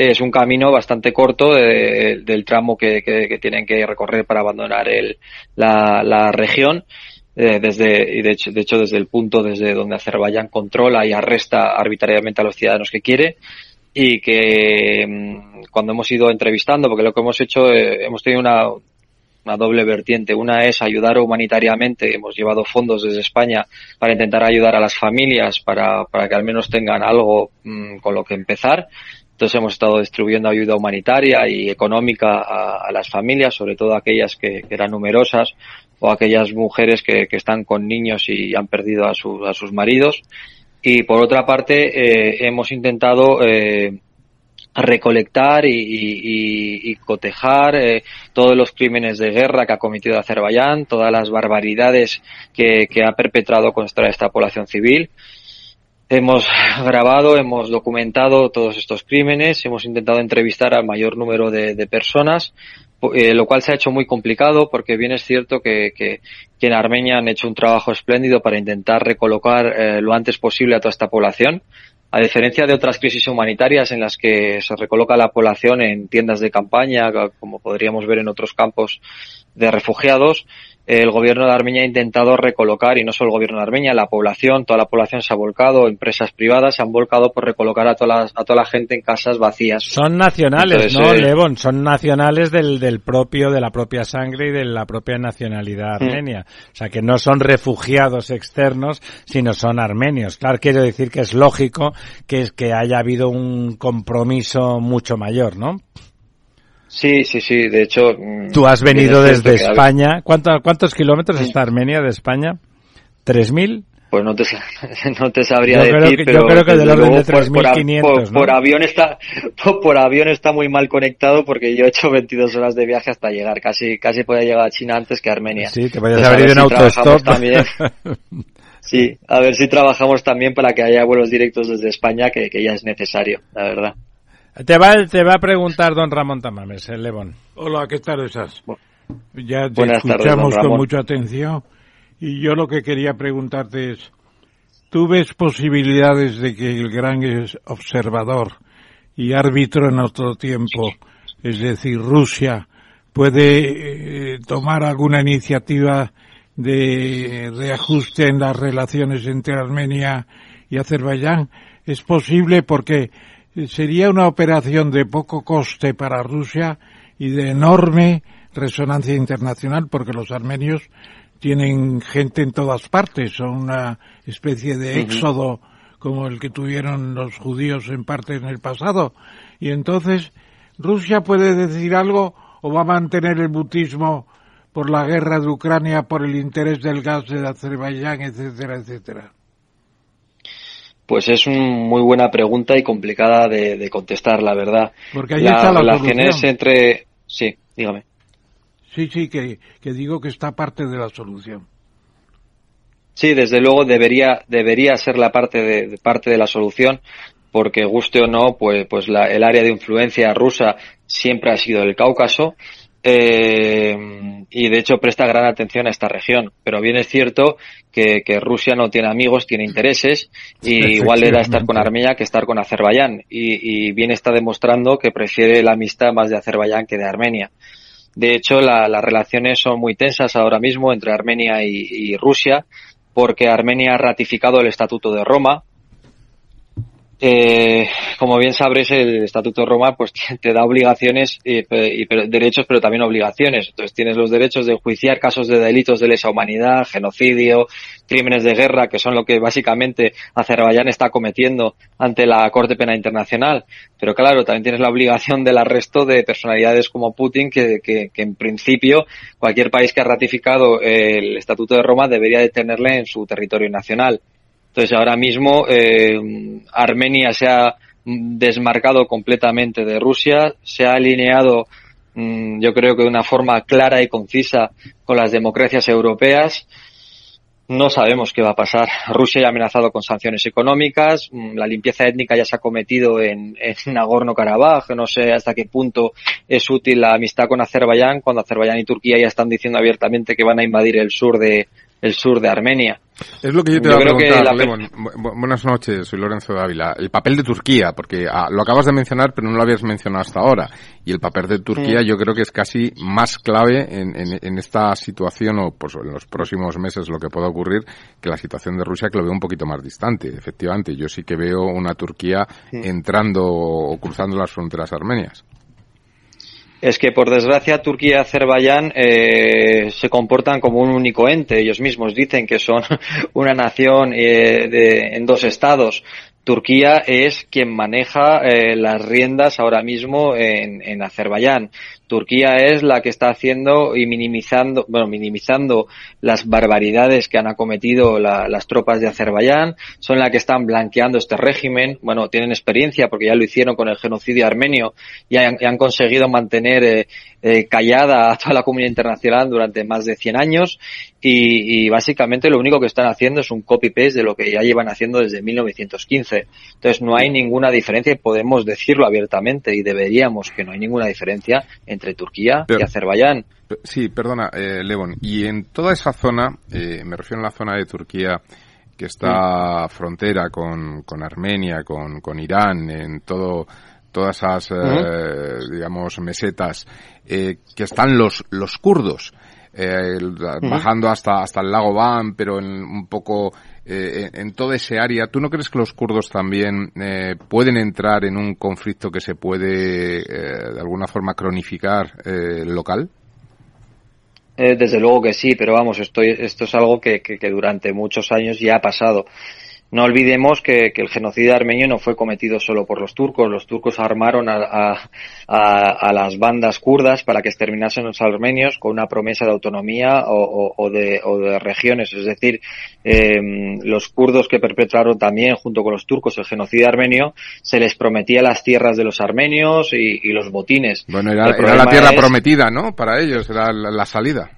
Es un camino bastante corto de- del tramo que, que- que tienen que recorrer para abandonar el, la, la región. eh, desde, y de hecho, de hecho, desde el punto desde donde Azerbaiyán controla y arresta arbitrariamente a los ciudadanos que quiere. Y que mm, cuando hemos ido entrevistando, porque lo que hemos hecho, eh, hemos tenido una, una doble vertiente. Una es ayudar humanitariamente. Hemos llevado fondos desde España para intentar ayudar a las familias para, para que al menos tengan algo mm, con lo que empezar. Entonces hemos estado distribuyendo ayuda humanitaria y económica a, las familias, sobre todo aquellas que, eran numerosas o aquellas mujeres que, están con niños y han perdido a, su- a sus maridos. Y por otra parte, eh, hemos intentado eh, recolectar y, y- y- cotejar eh, todos los crímenes de guerra que ha cometido Azerbaiyán, todas las barbaridades que ha perpetrado contra esta población civil Hemos grabado, hemos documentado todos estos crímenes, hemos intentado entrevistar al mayor número de, de personas, eh, lo cual se ha hecho muy complicado porque bien es cierto que, que, que en Armenia han hecho un trabajo espléndido para intentar recolocar eh, lo antes posible a toda esta población. A diferencia de otras crisis humanitarias en las que se recoloca la población en tiendas de campaña, como podríamos ver en otros campos de refugiados, el gobierno de Armenia ha intentado recolocar, y no solo el gobierno de Armenia, la población, toda la población se ha volcado, empresas privadas se han volcado por recolocar a toda la, a toda la gente en casas vacías. Son nacionales, Entonces, ¿no, eh, Levon? Son nacionales del, del propio, de la propia sangre y de la propia nacionalidad Mm. armenia. O sea, que no son refugiados externos, sino son armenios. Claro, quiero decir que es lógico que, es que haya habido un compromiso mucho mayor, ¿no? Sí, sí, sí. De hecho, mm, Tú has venido desde España. ¿Cuánto- ¿Cuántos kilómetros está Armenia de España? ¿3.000? Pues no te, no te sabría Yo decir, que- yo pero creo que del orden de por- por a- 3.500, por, ¿no? por avión está por, por avión está muy mal conectado porque yo he hecho 22 horas de viaje hasta llegar. Casi casi podía llegar a China antes que a Armenia. Sí, te podías haber ido en autostop. también. Sí, a ver si trabajamos también para que haya vuelos directos desde España, que, que ya es necesario, la verdad. Te va, te va a preguntar don Ramón Tamames, el Levon. Hola, ¿qué tal estás? Ya te Buenas escuchamos con mucha atención y yo lo que quería preguntarte es, ¿tú ves posibilidades de que el gran observador y árbitro en otro tiempo, es decir, Rusia, puede eh, tomar alguna iniciativa de reajuste en las relaciones entre Armenia y Azerbaiyán? ¿Es posible porque sería una operación de poco coste para Rusia y de enorme resonancia internacional porque los armenios tienen gente en todas partes, son una especie de éxodo como el que tuvieron los judíos en parte en el pasado. Y entonces, ¿Rusia puede decir algo o va a mantener el butismo por la guerra de Ucrania, por el interés del gas de Azerbaiyán, etcétera, etcétera? Pues es una muy buena pregunta y complicada de, de contestar, la verdad. Porque ahí está Las la relaciones entre... Sí, dígame. Sí, sí, que, que digo que está parte de la solución. Sí, desde luego debería debería ser la parte de, de parte de la solución, porque guste o no, pues pues la- el área de influencia rusa siempre ha sido el Cáucaso eh, y de hecho presta gran atención a esta región. Pero bien es cierto que, que Rusia no tiene amigos, tiene intereses y igual era estar con Armenia que estar con Azerbaiyán y, y bien está demostrando que prefiere la amistad más de Azerbaiyán que de Armenia. De hecho, la- las relaciones son muy tensas ahora mismo entre Armenia y, y Rusia, porque Armenia ha ratificado el Estatuto de Roma. Eh, como bien sabréis, el Estatuto de Roma pues te da obligaciones y, derechos, pero también obligaciones. Entonces tienes los derechos de enjuiciar casos de delitos de lesa humanidad, genocidio, crímenes de guerra, que son lo que básicamente Azerbaiyán está cometiendo ante la Corte Penal Internacional. Pero claro, también tienes la obligación del arresto de personalidades como Putin, que, en principio cualquier país que ha ratificado el Estatuto de Roma debería detenerle en su territorio nacional. Entonces ahora mismo eh, Armenia se ha desmarcado completamente de Rusia, se ha alineado mm, yo creo que de una forma clara y concisa con las democracias europeas. No sabemos qué va a pasar. Rusia ya ha amenazado con sanciones económicas, mm, la limpieza étnica ya se ha cometido en, en Nagorno-Karabaj, no sé hasta qué punto es útil la amistad con Azerbaiyán cuando Azerbaiyán y Turquía ya están diciendo abiertamente que van a invadir el sur de el sur de Armenia. Es lo que yo te Yo iba a preguntar, la- buenas noches, soy Lorenzo Dávila. El papel de Turquía, porque ah, lo acabas de mencionar, pero no lo habías mencionado hasta ahora. Y el papel de Turquía yo creo que es casi más clave en, en- en esta situación o pues, en los próximos meses lo que pueda ocurrir que la situación de Rusia, que lo veo un poquito más distante. Efectivamente, yo sí que veo una Turquía entrando o cruzando las fronteras armenias. Es que, por desgracia, Turquía y Azerbaiyán eh, se comportan como un único ente. Ellos mismos dicen que son una nación eh, de- en dos estados. Turquía es quien maneja eh, las riendas ahora mismo en, Azerbaiyán. Turquía es la que está haciendo y minimizando, bueno, minimizando las barbaridades que han acometido la- las tropas de Azerbaiyán, son la que están blanqueando este régimen, bueno, tienen experiencia porque ya lo hicieron con el genocidio armenio y han, y han conseguido mantener eh, eh, callada a toda la comunidad internacional durante más de 100 años y, y básicamente lo único que están haciendo es un copy-paste de lo que ya llevan haciendo desde 1915. Entonces no hay ninguna diferencia y podemos decirlo abiertamente y deberíamos que no hay ninguna diferencia entre Turquía Pero- y Azerbaiyán. Sí, perdona, eh, Levon. Y en toda esa zona, eh, me refiero a la zona de Turquía que está frontera con, con Armenia, con, con Irán, en todo, todas esas, eh, digamos, mesetas, eh, que están los, los kurdos. eh, bajando hasta hasta el lago Van, pero en un poco eh, en, en toda ese área. ¿Tú no crees que los kurdos también eh, pueden entrar en un conflicto que se puede eh, de alguna forma cronificar eh, local? Eh, desde luego que sí, pero vamos, esto, esto es algo que, que- que durante muchos años ya ha pasado. No olvidemos que, que el genocidio armenio no fue cometido solo por los turcos. Los turcos armaron a, a- a- a las bandas kurdas para que exterminasen los armenios con una promesa de autonomía o, o- o de, o de regiones. Es decir, eh, los kurdos que perpetraron también, junto con los turcos, el genocidio armenio, se les prometía las tierras de los armenios y, y los botines. Bueno, era, la tierra es- prometida, ¿no? Para ellos, era la, la salida.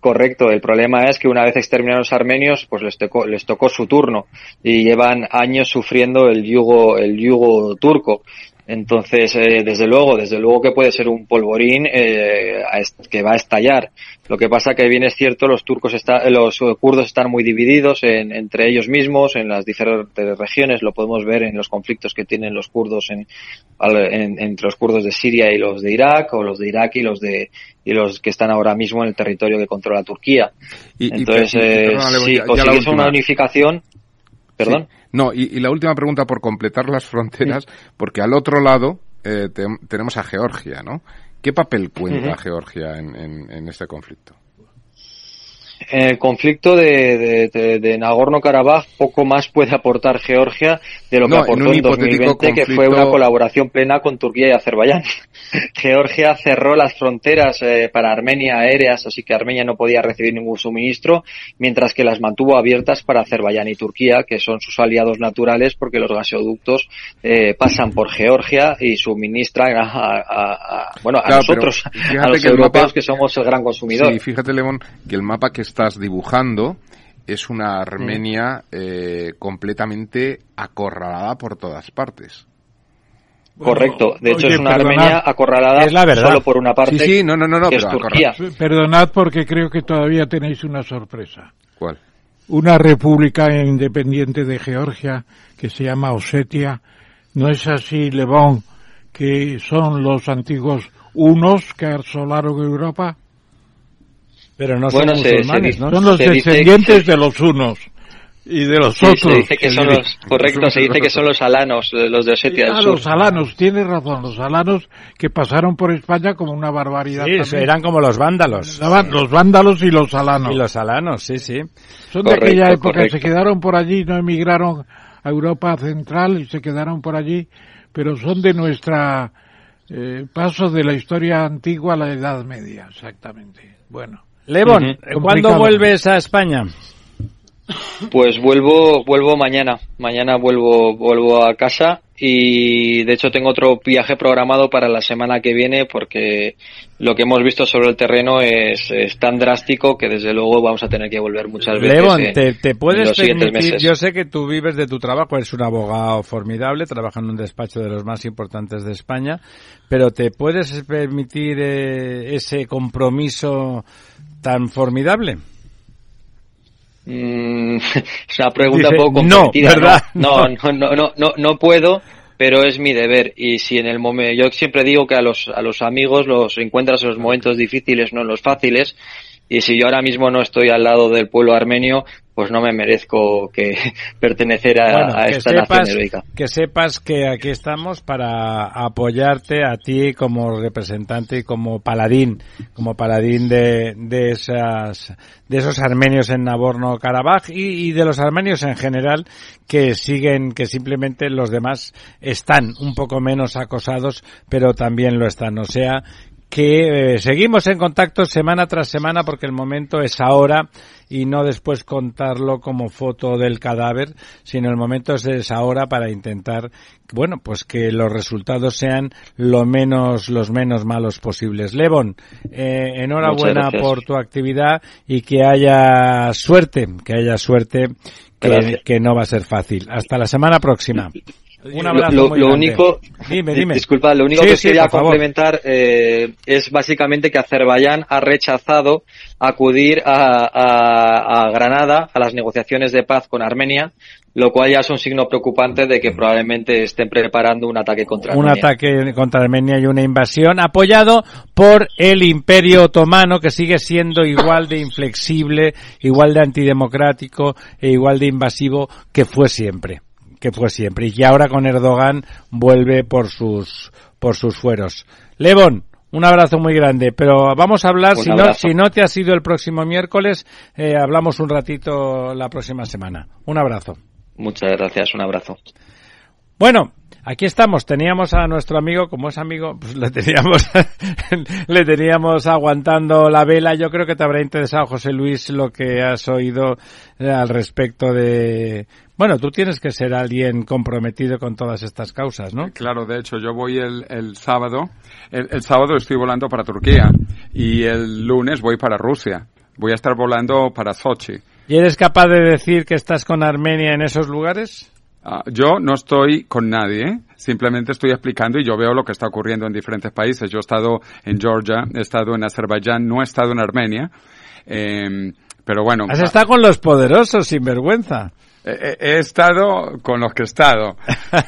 Correcto, el problema es que una vez exterminaron los armenios, pues les tocó, les tocó su turno y llevan años sufriendo el yugo, el yugo turco. Entonces, eh, desde luego, desde luego que puede ser un polvorín eh, que va a estallar. Lo que pasa que bien es cierto, los turcos está, los eh, kurdos están muy divididos en- entre ellos mismos, en las diferentes regiones. Lo podemos ver en los conflictos que tienen los kurdos en, en- entre los kurdos de Siria y los de Irak, o los de Irak y los de y los que están ahora mismo en el territorio que controla Turquía. Y- Entonces, y- y- eh, si la es una unificación, perdón. Sí. No, y, y la última pregunta por completar las fronteras, porque al otro lado eh, te- tenemos a Georgia, ¿no? ¿Qué papel cuenta. Georgia en, en- en este conflicto? En el conflicto de, de, de- de Nagorno-Karabaj poco más puede aportar Georgia de lo que No, en aportó en, hipotético 2020, que fue conflicto- una colaboración plena con Turquía y Azerbaiyán. Georgia cerró las fronteras eh, para Armenia aéreas, así que Armenia no podía recibir ningún suministro, mientras que las mantuvo abiertas para Azerbaiyán y Turquía, que son sus aliados naturales, porque los gasoductos eh, pasan por Georgia y suministran a, a- a- a- bueno, a Claro, nosotros, a los que europeos, mapa- que somos el gran consumidor. Sí, fíjate, León, que el mapa que estás dibujando es una Armenia eh, completamente acorralada por todas partes. Correcto. De hecho, oye, es una perdonad. Armenia acorralada Es la verdad. solo por una parte, Sí, sí, no, no, no, no, pero Turquía. Perdonad porque creo que todavía tenéis una sorpresa. ¿Cuál? Una república independiente de Georgia que se llama Osetia. ¿No es así, Levón, que son los antiguos unos que asolaron Europa? Pero no Bueno, son se- se musulmanes, dice- ¿no? Son los Se dice- descendientes se- de los unos y de los Sí, otros. se dice que son los, correcto, se dice que son los alanos, los de Osetia del Ah, Sur. los alanos, tienes razón, los alanos que pasaron por España como una barbaridad. Sí, también. eran como los vándalos. Estaban Los vándalos y los alanos. Y los alanos, sí, sí. Son de Correcto, aquella época, correcto. se quedaron por allí, no emigraron a Europa Central y se quedaron por allí, pero son de nuestra eh, paso de la historia antigua a la Edad Media, exactamente. Bueno, Levon. ¿cuándo Complicado. vuelves a España? Pues vuelvo, vuelvo mañana. Mañana vuelvo, vuelvo a casa y de hecho tengo otro viaje programado para la semana que viene porque lo que hemos visto sobre el terreno es, es tan drástico que desde luego vamos a tener que volver muchas veces. Levon, en- te, puedes permitir, yo sé que tú vives de tu trabajo, eres un abogado formidable, trabaja en un despacho de los más importantes de España, pero te puedes permitir eh, ese compromiso tan formidable. Mm, es una pregunta Dice, un poco no. No, no, no, no, no, no puedo, pero es mi deber. Y si en el momento, yo siempre digo que a los, a los amigos los encuentras en los momentos difíciles, no en los fáciles. Y si yo ahora mismo no estoy al lado del pueblo armenio, pues no me merezco que pertenecer a, Bueno, a que esta sepas, nación heroica. que sepas que aquí estamos para apoyarte a ti como representante y como paladín, como paladín de, de esas, de esos armenios en Nagorno-Karabaj y, y de los armenios en general que siguen, que simplemente los demás están un poco menos acosados, pero también lo están. O sea, que eh, seguimos en contacto semana tras semana porque el momento es ahora y no después contarlo como foto del cadáver, sino el momento es ahora para intentar, bueno, pues que los resultados sean lo menos, los menos malos posibles. Levon, eh, enhorabuena por tu actividad y que haya suerte, que haya suerte, que, que no va a ser fácil. Hasta la semana próxima. Un abrazo lo, muy lo grande. único, Dime, dime. disculpa, lo único Sí, que sí, quería complementar eh, es básicamente que Azerbaiyán ha rechazado acudir a, a- a Granada a las negociaciones de paz con Armenia, lo cual ya es un signo preocupante de que probablemente estén preparando un ataque contra un Armenia. ataque contra Armenia y una invasión apoyado por el Imperio Otomano que sigue siendo igual de inflexible, igual de antidemocrático e igual de invasivo que fue siempre, que fue siempre y que ahora con Erdogan vuelve por sus por sus fueros. Levon, un abrazo muy grande, pero vamos a hablar Un si no si no te has ido el próximo miércoles, eh, hablamos un ratito la próxima semana. Un abrazo. Muchas gracias, un abrazo. Bueno, aquí estamos. Teníamos a nuestro amigo, como es amigo, pues le teníamos, le teníamos aguantando la vela. Yo creo que te habrá interesado, José Luis, lo que has oído eh, al respecto de. Bueno, tú tienes que ser alguien comprometido con todas estas causas, ¿no? Claro, de hecho, yo voy el, el sábado. El, el sábado estoy volando para Turquía y el lunes voy para Rusia. Voy a estar volando para Sochi. ¿Y eres capaz de decir que estás con Armenia en esos lugares? Ah, yo no estoy con nadie, simplemente estoy explicando y yo veo lo que está ocurriendo en diferentes países. Yo he estado en Georgia, he estado en Azerbaiyán, no he estado en Armenia. Eh, pero bueno, Has estado con los poderosos, sin vergüenza. He, he estado con los que he estado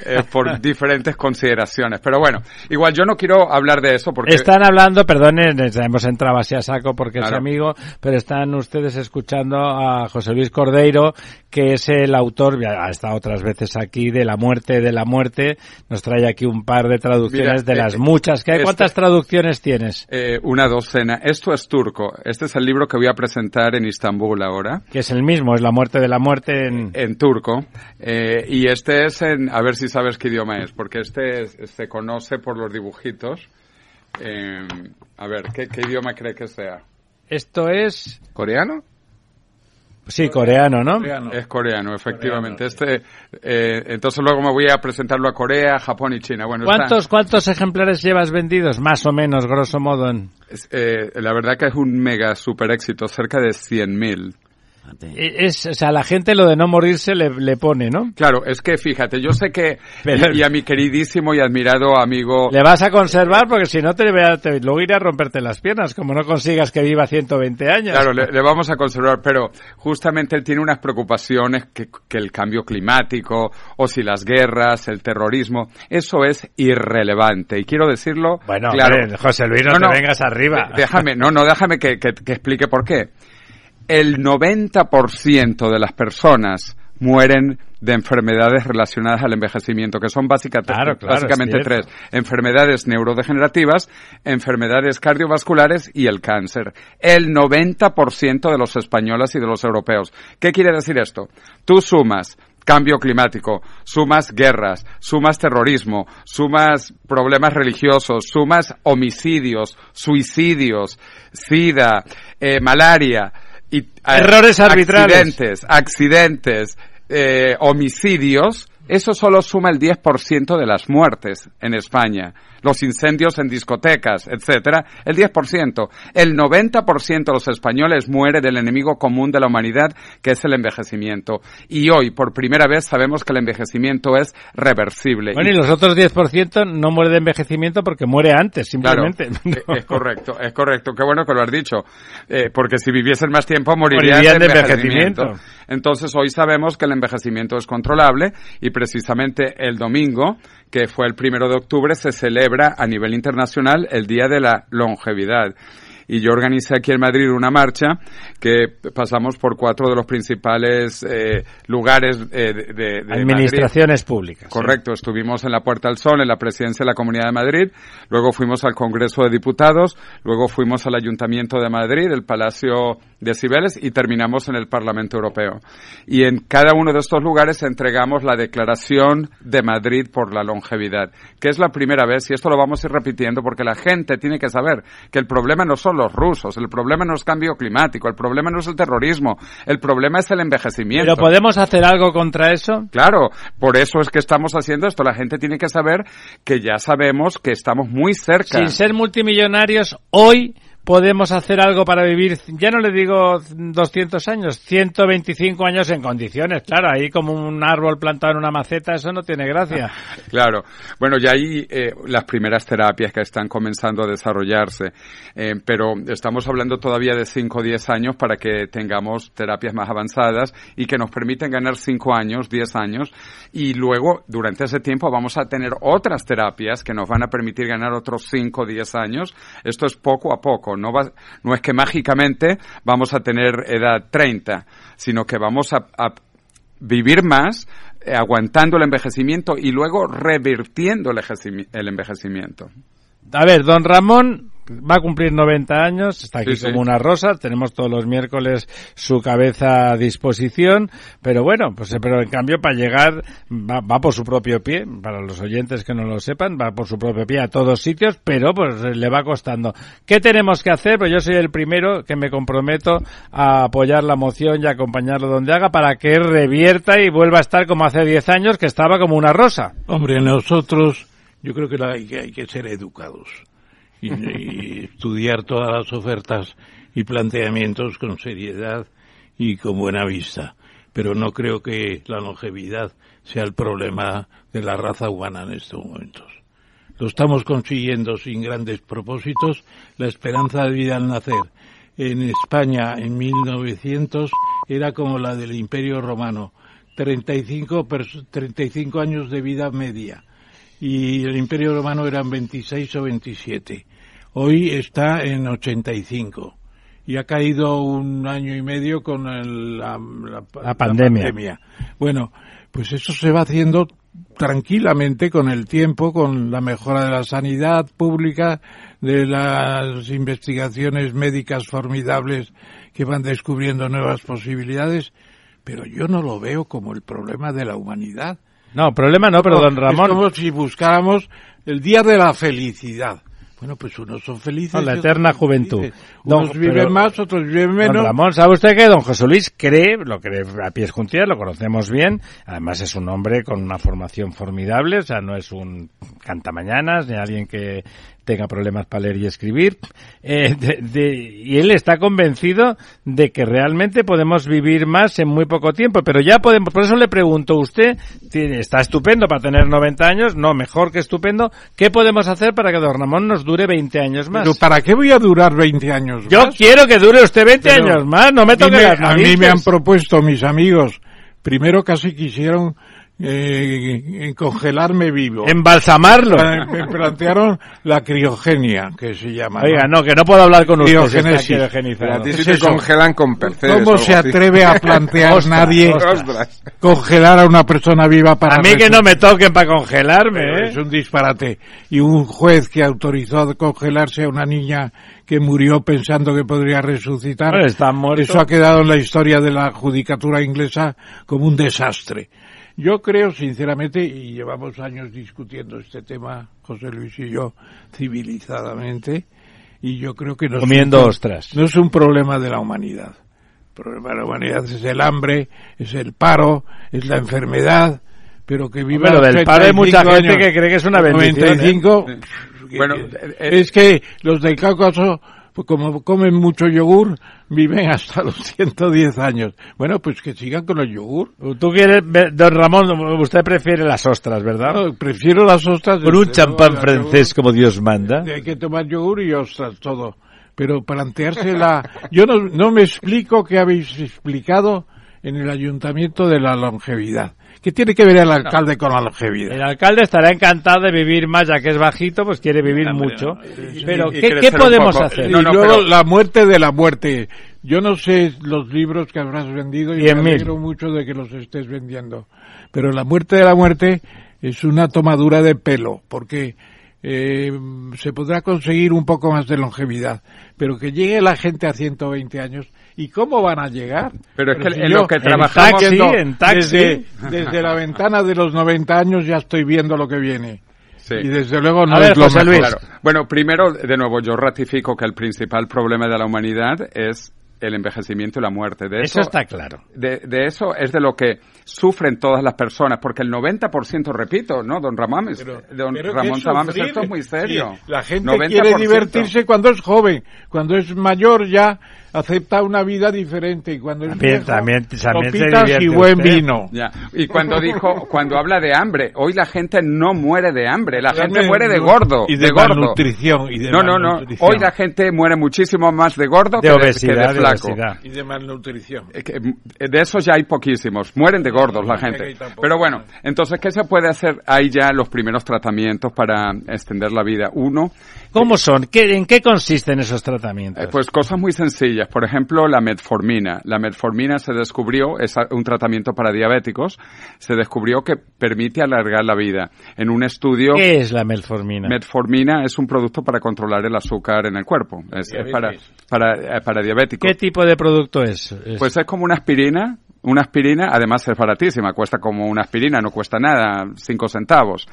eh, por diferentes consideraciones. Pero bueno, igual yo no quiero hablar de eso porque Están hablando, perdonen, hemos entrado así a saco porque es Claro. amigo, pero están ustedes escuchando a José Luis Cordeiro, que es el autor, ya ha estado otras veces aquí, de La muerte de la muerte. Nos trae aquí un par de traducciones Mira, de las eh, muchas que hay. este- ¿Cuántas traducciones tienes? Eh, una docena. Esto es turco. Este es el libro que voy a presentar en Istambul ahora, Que es el mismo, es La muerte de la muerte en... en turco. Eh, y este es en, a ver si sabes qué idioma es, porque este es- se conoce por los dibujitos. Eh, a ver, ¿qué, qué idioma cree que sea? Esto es... ¿Coreano? Sí, coreano, ¿no? Es coreano, efectivamente. Este, eh, entonces luego me voy a presentarlo a Corea, Japón y China. Bueno, está- ¿Cuántos, ¿Cuántos ejemplares llevas vendidos? Más o menos, grosso modo. En... es, eh, la verdad que es un mega super éxito, cerca de 100.000. Es, o sea, la gente lo de no morirse le, le pone, ¿no? Claro, es que fíjate, yo sé que, Pero- y, y a mi queridísimo y admirado amigo, Le vas a conservar porque si no te, voy a- te- luego iré a romperte las piernas, como no consigas que viva 120 años. claro, le, le vamos a conservar, pero justamente él tiene unas preocupaciones que, que el cambio climático, o si las guerras, el terrorismo, eso es irrelevante. Y quiero decirlo, Bueno, claro. hombre, José Luis, no, te vengas arriba. Déjame, no, no, déjame que, que- que explique por qué. El 90% de las personas mueren de enfermedades relacionadas al envejecimiento, que son básica- Claro, claro, básicamente tres. Enfermedades neurodegenerativas, enfermedades cardiovasculares y el cáncer. El 90% de los españoles y de los europeos. ¿Qué quiere decir esto? Tú sumas cambio climático, sumas guerras, sumas terrorismo, sumas problemas religiosos, sumas homicidios, suicidios, sida, eh, malaria, y, eh, Errores arbitrales. accidentes, accidentes, eh, homicidios, eso solo suma el 10% de las muertes en España. Los incendios en discotecas, etcétera, el 10%. El 90% de los españoles muere del enemigo común de la humanidad, que es el envejecimiento. Y hoy, por primera vez, sabemos que el envejecimiento es reversible. Bueno, y los otros 10% no muere de envejecimiento porque muere antes, Claro, simplemente. eh, es correcto, es correcto. Qué bueno que lo has dicho. Eh, porque si viviesen más tiempo morirían, Morirían de de envejecimiento. envejecimiento. Entonces hoy sabemos que el envejecimiento es controlable y precisamente el domingo, que fue el primero de octubre, se celebra a nivel internacional el Día de la Longevidad. y yo organicé aquí en Madrid una marcha que pasamos por cuatro de los principales eh, lugares eh, de, de, de Administraciones Madrid. públicas. Correcto, estuvimos en la Puerta del Sol, en la presidencia de la Comunidad de Madrid, luego fuimos al Congreso de Diputados, luego fuimos al Ayuntamiento de Madrid, el Palacio de Cibeles y terminamos en el Parlamento Europeo. Y en cada uno de estos lugares entregamos la Declaración de Madrid por la longevidad, que es la primera vez, y esto lo vamos a ir repitiendo porque la gente tiene que saber que el problema no son los rusos, el problema no es cambio climático, el problema no es el terrorismo, el problema es el envejecimiento. ¿Pero podemos hacer algo contra eso? Claro, por eso es que estamos haciendo esto. La gente tiene que saber que ya sabemos que estamos muy cerca. Sin ser multimillonarios, hoy podemos hacer algo para vivir, ya no le digo 200 años, 125 años en condiciones. Claro, ahí como un árbol plantado en una maceta, eso no tiene gracia. Claro. Bueno, ya hay eh, las primeras terapias que están comenzando a desarrollarse, eh, pero estamos hablando todavía de 5 o 10 años para que tengamos terapias más avanzadas y que nos permiten ganar 5 años, 10 años, y luego, durante ese tiempo, vamos a tener otras terapias que nos van a permitir ganar otros 5 o 10 años. Esto es poco a poco, no, es que mágicamente vamos a tener edad 30, sino que vamos a, vivir más eh, aguantando el envejecimiento y luego revirtiendo el envejecimiento. A ver, don Ramón va a cumplir 90 años, está aquí Sí, sí. como una rosa, tenemos todos los miércoles su cabeza a disposición, pero bueno, pues pero en cambio para llegar va, va por su propio pie, para los oyentes que no lo sepan, va por su propio pie a todos sitios, pero pues le va costando. ¿Qué tenemos que hacer? Pues yo soy el primero que me comprometo a apoyar la moción y a acompañarlo donde haga para que revierta y vuelva a estar como hace 10 años que estaba como una rosa. Hombre, nosotros, yo creo que la- hay, que hay que ser educados y, y estudiar todas las ofertas y planteamientos con seriedad y con buena vista. Pero no creo que la longevidad sea el problema de la raza humana en estos momentos. Lo estamos consiguiendo sin grandes propósitos. La esperanza de vida al nacer en España en 1900 era como la del Imperio Romano. 35, pers- 35 años de vida media. Y el Imperio Romano eran 26 o 27. Hoy está en 85. Y ha caído un año y medio con el- la, la- La pandemia. pandemia. Bueno, pues eso se va haciendo tranquilamente con el tiempo, con la mejora de la sanidad pública, de las investigaciones médicas formidables que van descubriendo nuevas posibilidades, pero yo no lo veo como el problema de la humanidad. No, problema no, pero don Ramón. Es como si buscáramos el día de la felicidad. Bueno, pues unos son felices. No, la eterna juventud. No, Unos viven pero- más, otros viven menos. Don Ramón, ¿sabe usted que don José Luis cree, lo cree a pies juntillas, lo conocemos bien, además es un hombre con una formación formidable, o sea, no es un cantamañanas ni alguien que tenga problemas para leer y escribir, eh, de- de- y él está convencido de que realmente podemos vivir más en muy poco tiempo, pero ya podemos, por eso le pregunto, usted tiene- está estupendo para tener 90 años, no, mejor que estupendo, ¿qué podemos hacer para que don Ramón nos dure 20 años más? Pero ¿para qué voy a durar 20 años Yo más? quiero que dure usted 20 Pero años más, no me toque dime, las A mí me han propuesto mis amigos, primero casi quisieron eh, congelarme vivo. Embalsamarlo. Eh, Me plantearon la criogenia, que se llama. Oiga, no, que no puedo hablar con usted. a ti eso. congelan con percebes. ¿Cómo se atreve a plantear Ostras, nadie Ostras. congelar a una persona viva para A mí que no me toquen para congelarme, Pero ¿eh? Es un disparate. Y un juez que autorizó a congelarse a una niña que murió pensando que podría resucitar. Bueno, está muerto. Eso ha quedado en la historia de la judicatura inglesa como un desastre. Yo creo, sinceramente, y llevamos años discutiendo este tema, José Luis y yo, civilizadamente, y yo creo que no es Comiendo un- ostras. no es un problema de la humanidad. El problema de la humanidad es el hambre, es el paro, es la enfermedad, pero que viva Hombre, lo del paro hay mucha 85 gente años, que cree que es una bendición, ¿eh? 95, Bueno, eh, eh, eh, es que los del Cáucaso, pues como comen mucho yogur, viven hasta los 110 años. Bueno, pues que sigan con el yogur. Tú quieres, don Ramón, usted prefiere las ostras, ¿verdad? No, prefiero las ostras. Con un champán francés como Dios manda. Hay que tomar yogur y ostras, todo. Pero plantearse la... Yo no, no me explico qué habéis explicado en el ayuntamiento de la longevidad. ¿Qué tiene que ver el alcalde con la longevidad? El alcalde estará encantado de vivir más, ya que es bajito, pues quiere vivir mucho. Pero, y ¿qué, podemos hacer? No, y no, luego pero- la muerte de la muerte. Yo no sé los libros que habrás vendido y Cien me mil. alegro mucho de que los estés vendiendo. Pero la muerte de la muerte es una tomadura de pelo, porque eh, se podrá conseguir un poco más de longevidad. Pero que llegue la gente a 120 años, ¿y cómo van a llegar? Pero es que si en yo lo que en trabajamos- taxi, Yendo en taxi. Desde, desde la ventana de los 90 años ya estoy viendo lo que viene. Sí. Y desde luego no ver, es lo José mejor. Luis. Claro. Bueno, primero, de nuevo, yo ratifico que el principal problema de la humanidad es el envejecimiento y la muerte. De Eso eso, está claro. de, de eso es de lo que sufren todas las personas, porque el 90%, repito, ¿no, don Ramames? don Pero Ramón ¿qué Tamames, esto es muy serio. Sí, la gente 90%. quiere divertirse cuando es joven, cuando es mayor ya acepta una vida diferente y cuando es También- viejo, también- también se y buen usted. vino. Ya. Y cuando dijo, cuando habla de hambre, hoy la gente no muere de hambre, la gente muere de gordo. y de gordo. malnutrición, y de no, no, no. Hoy la gente muere muchísimo más de gordo De que, obesidad, que de de flaco. obesidad. Y de malnutrición. Eh, De esos ya hay poquísimos. Mueren de gordos la gente. Pero bueno, entonces, ¿qué se puede hacer? Hay ya los primeros tratamientos para extender la vida. Uno, ¿Cómo son? ¿Qué, ¿En qué consisten esos tratamientos? eh, pues cosas muy sencillas. Por ejemplo, la metformina. La metformina se descubrió, es a- un tratamiento para diabéticos, se descubrió que permite alargar la vida. En un estudio, ¿Qué es la metformina? metformina es un producto para controlar el azúcar en el cuerpo. Es, es para, para, eh, para diabéticos. ¿Qué tipo de producto es? Es- Pues es como una aspirina. Una aspirina, además es baratísima, cuesta como una aspirina, no cuesta nada, cinco centavos.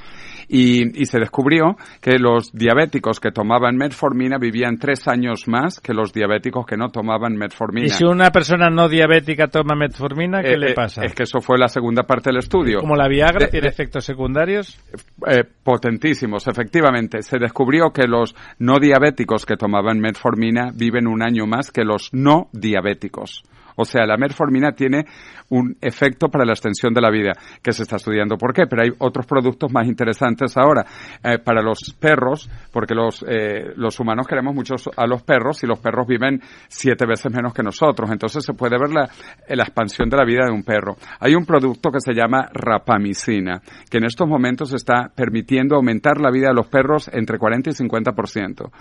Y, y se descubrió que los diabéticos que tomaban metformina vivían tres años más que los diabéticos que no tomaban metformina. ¿Y si una persona no diabética toma metformina, qué Eh, le eh, pasa? Es que eso fue la segunda parte del estudio. Como la Viagra, De- tiene de- efectos secundarios. eh, potentísimos, efectivamente. Se descubrió que los no diabéticos que tomaban metformina viven un año más que los no diabéticos. O sea, la metformina tiene un efecto para la extensión de la vida, que se está estudiando por qué, pero hay otros productos más interesantes ahora. Eh, para los perros, porque los, eh, los humanos queremos mucho a los perros y los perros viven siete veces menos que nosotros, entonces se puede ver la, la expansión de la vida de un perro. Hay un producto que se llama rapamicina, que en estos momentos está permitiendo aumentar la vida de los perros entre 40 y 50%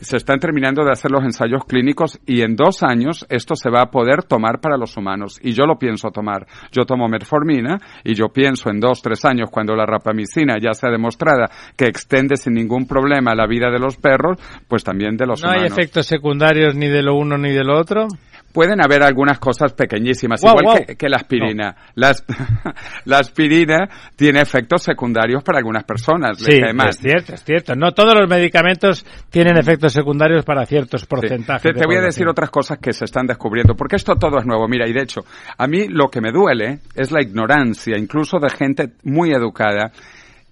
se están terminando de hacer los ensayos clínicos y en dos años esto se va a poder tomar para los humanos. Y yo lo pienso tomar. Yo tomo metformina y yo pienso en dos, tres años, cuando la rapamicina ya sea demostrada que extiende sin ningún problema la vida de los perros, pues también de los ¿No hay humanos. efectos secundarios ni de lo uno ni de lo otro? Pueden haber algunas cosas pequeñísimas, igual. Que, que la aspirina. La, asp- la aspirina tiene efectos secundarios para algunas personas. Sí, es cierto, es cierto. No todos los medicamentos tienen efectos secundarios para ciertos Sí. porcentajes. Te, voy a decir otras cosas que se están descubriendo, porque esto todo es nuevo. Mira, y de hecho, a mí lo que me duele es la ignorancia, incluso de gente muy educada.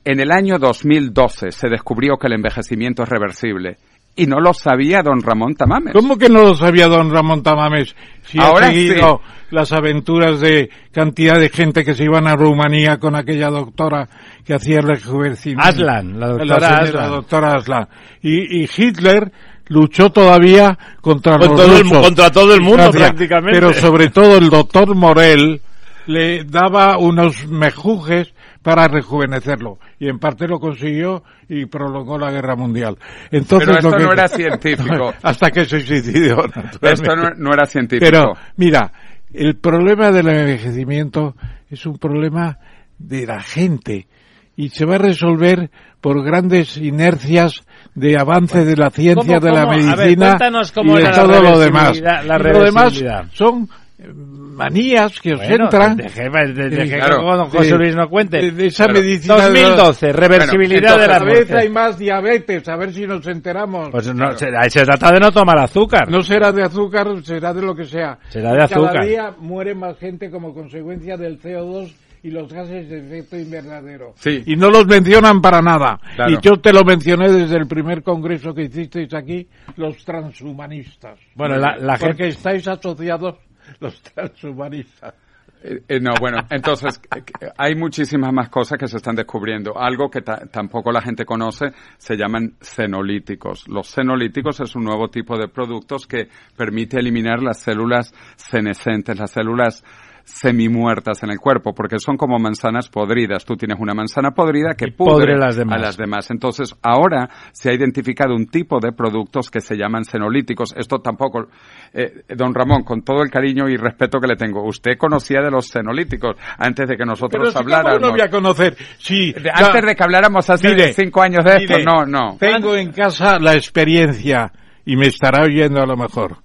En el año 2012 se descubrió que el envejecimiento es reversible. Y no lo sabía don Ramón Tamames. ¿Cómo que no lo sabía don Ramón Tamames? Si Ahora ha seguido las aventuras de cantidad de gente que se iban a Rumanía con aquella doctora que hacía el rejuvenecimiento. Aslan, la doctora señora Aslan. doctora Aslan. Y, y Hitler luchó todavía contra Con los todo el contra todo el mundo, Francia. prácticamente. Pero sobre todo el doctor Morel le daba unos mejujes para rejuvenecerlo y en parte lo consiguió y prolongó la guerra mundial. Entonces Pero esto lo que- no era científico. hasta que se suicidó. Esto no, no era científico. Pero mira, el problema del envejecimiento es un problema de la gente y se va a resolver por grandes inercias de avance de la ciencia, ¿Cómo, de la cómo? A ver, medicina cómo y de todo lo demás. la lo demás son manías que os Bueno, entran. deje- deje- deje Sí, que don José Luis no cuente. De, de esa Claro. medicina de la- 2012, reversibilidad Bueno, de la muerte. hay más diabetes, a ver si nos enteramos. Pues no, se, trata de no tomar azúcar. No será de azúcar, será de lo que sea. Será de azúcar. Cada día muere más gente como consecuencia del CO2 y los gases de efecto invernadero. Sí. Y no los mencionan para nada. Claro. Y yo te lo mencioné desde el primer congreso que hicisteis aquí, los transhumanistas. Bueno, la, la Porque gente... estáis asociados los transhumanistas. Eh, eh, no, bueno, entonces eh, hay muchísimas más cosas que se están descubriendo. Algo que ta- tampoco la gente conoce se llaman cenolíticos. Los cenolíticos es un nuevo tipo de productos que permite eliminar las células senescentes, las células semimuertas en el cuerpo, porque son como manzanas podridas. Tú tienes una manzana podrida que Y podre pudre las demás. a las demás. Entonces, ahora se ha identificado un tipo de productos que se llaman senolíticos. Esto tampoco, eh, don Ramón, con todo el cariño y respeto que le tengo, usted conocía de los senolíticos antes de que nosotros Pero habláramos. no voy a conocer. Sí, antes de que habláramos hace Mire, cinco años de esto, mire, no, no. Tengo en casa la experiencia y me estará oyendo a lo mejor.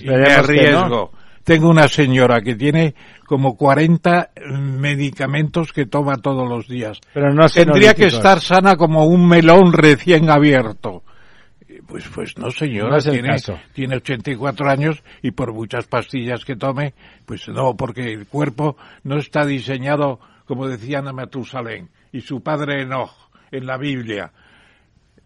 Y me arriesgo. Tengo una señora que tiene como 40 medicamentos que toma todos los días. Pero no Tendría que estar sana como un melón recién abierto. Y Pues, pues no, señora, No tiene, caso. tiene 84 años y por muchas pastillas que tome, pues no, porque el cuerpo no está diseñado, como decía Ana Matusalén y su padre Enoch en la Biblia.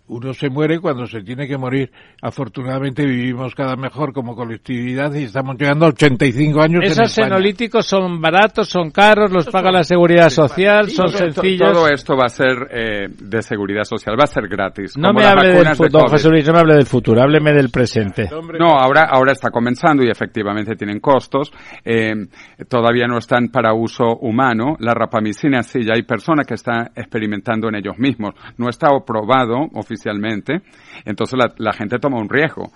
Uno se muere cuando se tiene que morir. Afortunadamente vivimos cada mejor como colectividad y estamos llegando a 85 años Esos senolíticos son baratos, son caros, los paga la seguridad social, son sencillos. Todo esto va a ser eh, de seguridad social, va a ser gratis. No como me hable del de futuro. José Luis, no me hable del futuro, hábleme del presente. No, ahora, ahora está comenzando y efectivamente tienen costos. Eh, todavía no están para uso humano. La rapamicina sí, ya hay personas que están experimentando en ellos mismos. No está aprobado oficialmente. Entonces la, la gente toma un riesgo.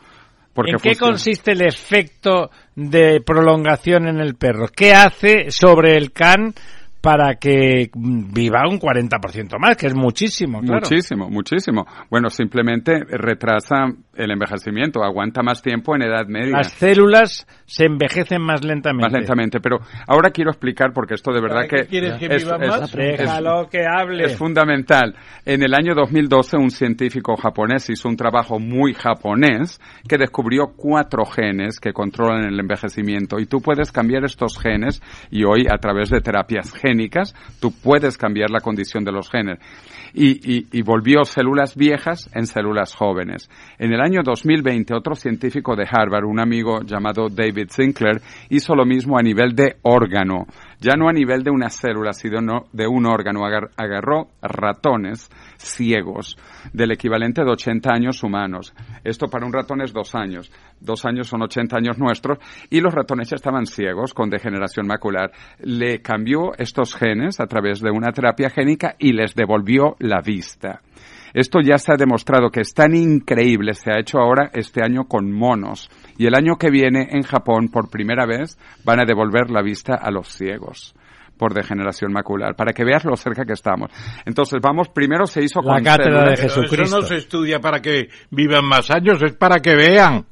Porque ¿En qué funciona. consiste el efecto de prolongación en el perro? ¿Qué hace sobre el can para que viva un 40% más, que es muchísimo, claro? Muchísimo, muchísimo. Bueno, simplemente retrasa el envejecimiento, aguanta más tiempo en edad media. Las células se envejecen más lentamente. Más lentamente, pero ahora quiero explicar porque esto de verdad ¿Para qué que, quieres que es, viva es- más? es- que hable. es fundamental. En el año 2012 un científico japonés hizo un trabajo muy japonés que descubrió cuatro genes que controlan el envejecimiento y tú puedes cambiar estos genes y hoy a través de terapias génicas tú puedes cambiar la condición de los genes. Y, y- y volvió células viejas en células jóvenes. En el año 2020 otro científico de Harvard, un amigo llamado David Sinclair, hizo lo mismo a nivel de órgano ya no a nivel de una célula, sino no- de un órgano. Agar- agarró ratones ciegos del equivalente de 80 años humanos. Esto para un ratón es dos años. Dos años son 80 años nuestros. Y los ratones ya estaban ciegos con degeneración macular. Le cambió estos genes a través de una terapia génica y les devolvió la vista. Esto ya se ha demostrado que es tan increíble, se ha hecho ahora este año con monos. Y el año que viene en Japón, por primera vez, van a devolver la vista a los ciegos por degeneración macular, para que veas lo cerca que estamos. Entonces, vamos, primero se hizo La con cátedra de células- Pero Jesucristo. Eso no se estudia para que vivan más años, es para que vean.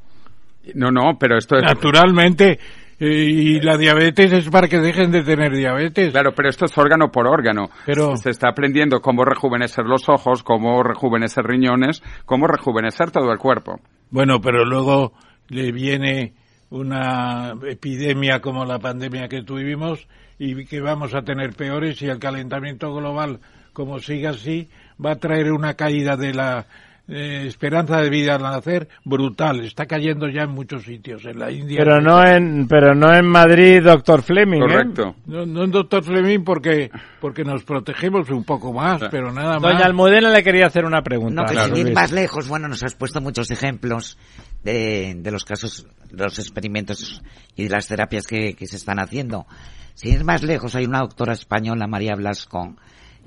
No, no, pero esto es... Naturalmente. Eh, Y la diabetes es para que dejen de tener diabetes. Claro, pero esto es órgano por órgano. Pero- Se está aprendiendo cómo rejuvenecer los ojos, cómo rejuvenecer riñones, cómo rejuvenecer todo el cuerpo. Bueno, pero luego le viene una epidemia como la pandemia que tuvimos y que vamos a tener peores y el calentamiento global, como siga así, va a traer una caída de la eh, esperanza de vida al nacer brutal. Está cayendo ya en muchos sitios, en la India. Pero no en, pero no en Madrid, doctor Fleming, ¿eh? Correcto. No, no doctor Fleming porque porque nos protegemos un poco más, pero nada más. Doña Almudena le quería hacer una pregunta. No, que Claro, sin ir más lejos, bueno, nos has puesto muchos ejemplos de, de los casos, de los experimentos y de las terapias que, que se están haciendo. Sin ir más lejos, hay una doctora española, María Blasco,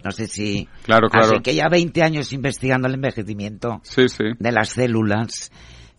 no sé si... Claro, claro. Así que ya 20 años investigando el envejecimiento Sí, sí. de las células.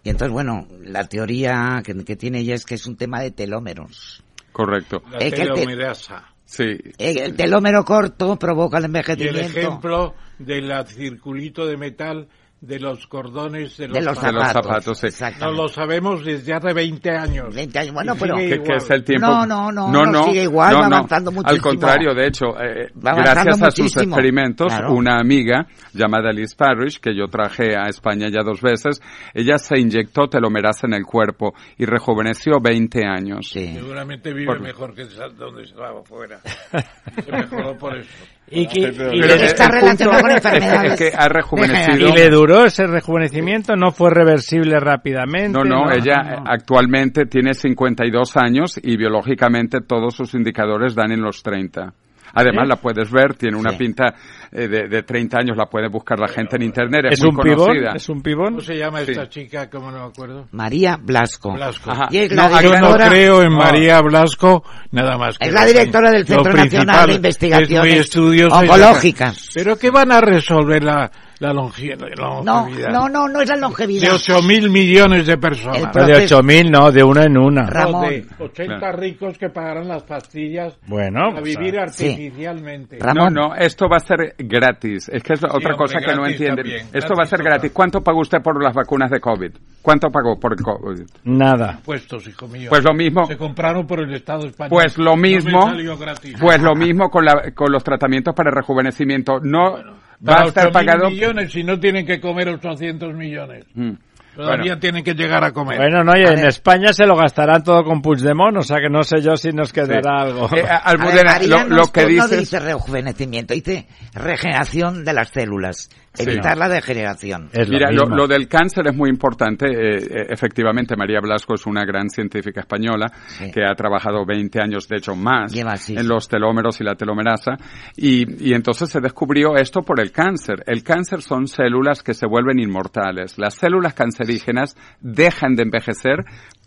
Y entonces, bueno, la teoría que, que tiene ella es que es un tema de telómeros. Correcto. La telomerasa. Sí. Eh, El telómero corto provoca el Y el envejecimiento. ejemplo del circulito de metal de los cordones de los, de los De los zapatos. zapatos, sí. No lo sabemos desde hace 20 años. 20 años. Bueno, pero... que, igual. que es el tiempo. No, no, no, no, sigue igual, va avanzando muchísimo. Al contrario, de hecho, eh, gracias a sus muchísimo. experimentos, Claro. una amiga llamada Liz Parrish, que yo traje a España ya dos veces, ella se inyectó telomerasa en el cuerpo y rejuveneció 20 años. Sí. Seguramente vive Por- mejor que donde estaba afuera. Se mejoró por eso. Y, que- y Pero le, el- está el relacionado con es que- enfermedades Es que ha rejuvenecido. y le duró ese rejuvenecimiento, no fue reversible rápidamente. No, no, ella no, eh, no. actualmente tiene 52 años y biológicamente todos sus indicadores dan en los 30. Además ¿Sí? la puedes ver, tiene una Sí. pinta eh, de, de 30 años, la puede buscar la gente en internet, es, ¿Es muy un pibón? conocida. ¿Es un pibón? ¿Cómo se llama Sí. esta chica? ¿Cómo no me acuerdo? María Blasco. Blasco. Ajá. Y es No, la aquí Yo no directora, creo en No. María Blasco nada más. que Es la directora del Centro Nacional de es Investigaciones Oncológicas. Pero ¿qué van a resolver la, la, longe- la No, longevidad? no, no, no es la De longevidad. 8 mil millones de personas. El No, pro- de 8.000, no, de una en una. Ra- No, Ramón. de 80 ricos que pagarán las pastillas Bueno, a pues, vivir ah, artificialmente. Ra- No, Ramón. no, esto va a ser gratis. Es que es otra hombre, cosa que no entienden. también, Esto va a ser gratis gratis. ¿Cuánto pagó usted por las vacunas de COVID? ¿Cuánto pagó por el COVID? nada. Puestos, hijo mío. Pues lo mismo. Se compraron por el Estado español. Pues lo No mismo, salió gratis. pues lo mismo con, la, con los tratamientos para rejuvenecimiento. No va Para a estar 8.000 pagado. millones si no tienen que comer 800 millones. Mm. Todavía Bueno. tienen que llegar a comer. Bueno, no, y en. España se lo gastarán todo con Puigdemont, o sea que no sé yo si nos quedará algo. Eh, a- A ver, Almudena, lo, que no dice rejuvenecimiento, dice regeneración de las células. Sí. Evitar la degeneración. Es Mira, lo, del cáncer es muy importante. eh, eh, efectivamente, María Blasco es una gran científica española Sí. que ha trabajado 20 años, de hecho más, Lleva, sí, en sí. los telómeros y la telomerasa. Y, y entonces se descubrió esto por el cáncer. El cáncer son células que se vuelven inmortales. Las células cancerígenas dejan de envejecer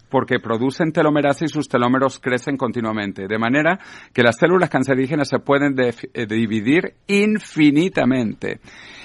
porque producen telomerasa y sus telómeros crecen continuamente. De manera que las células cancerígenas se pueden eh, dividir infinitamente.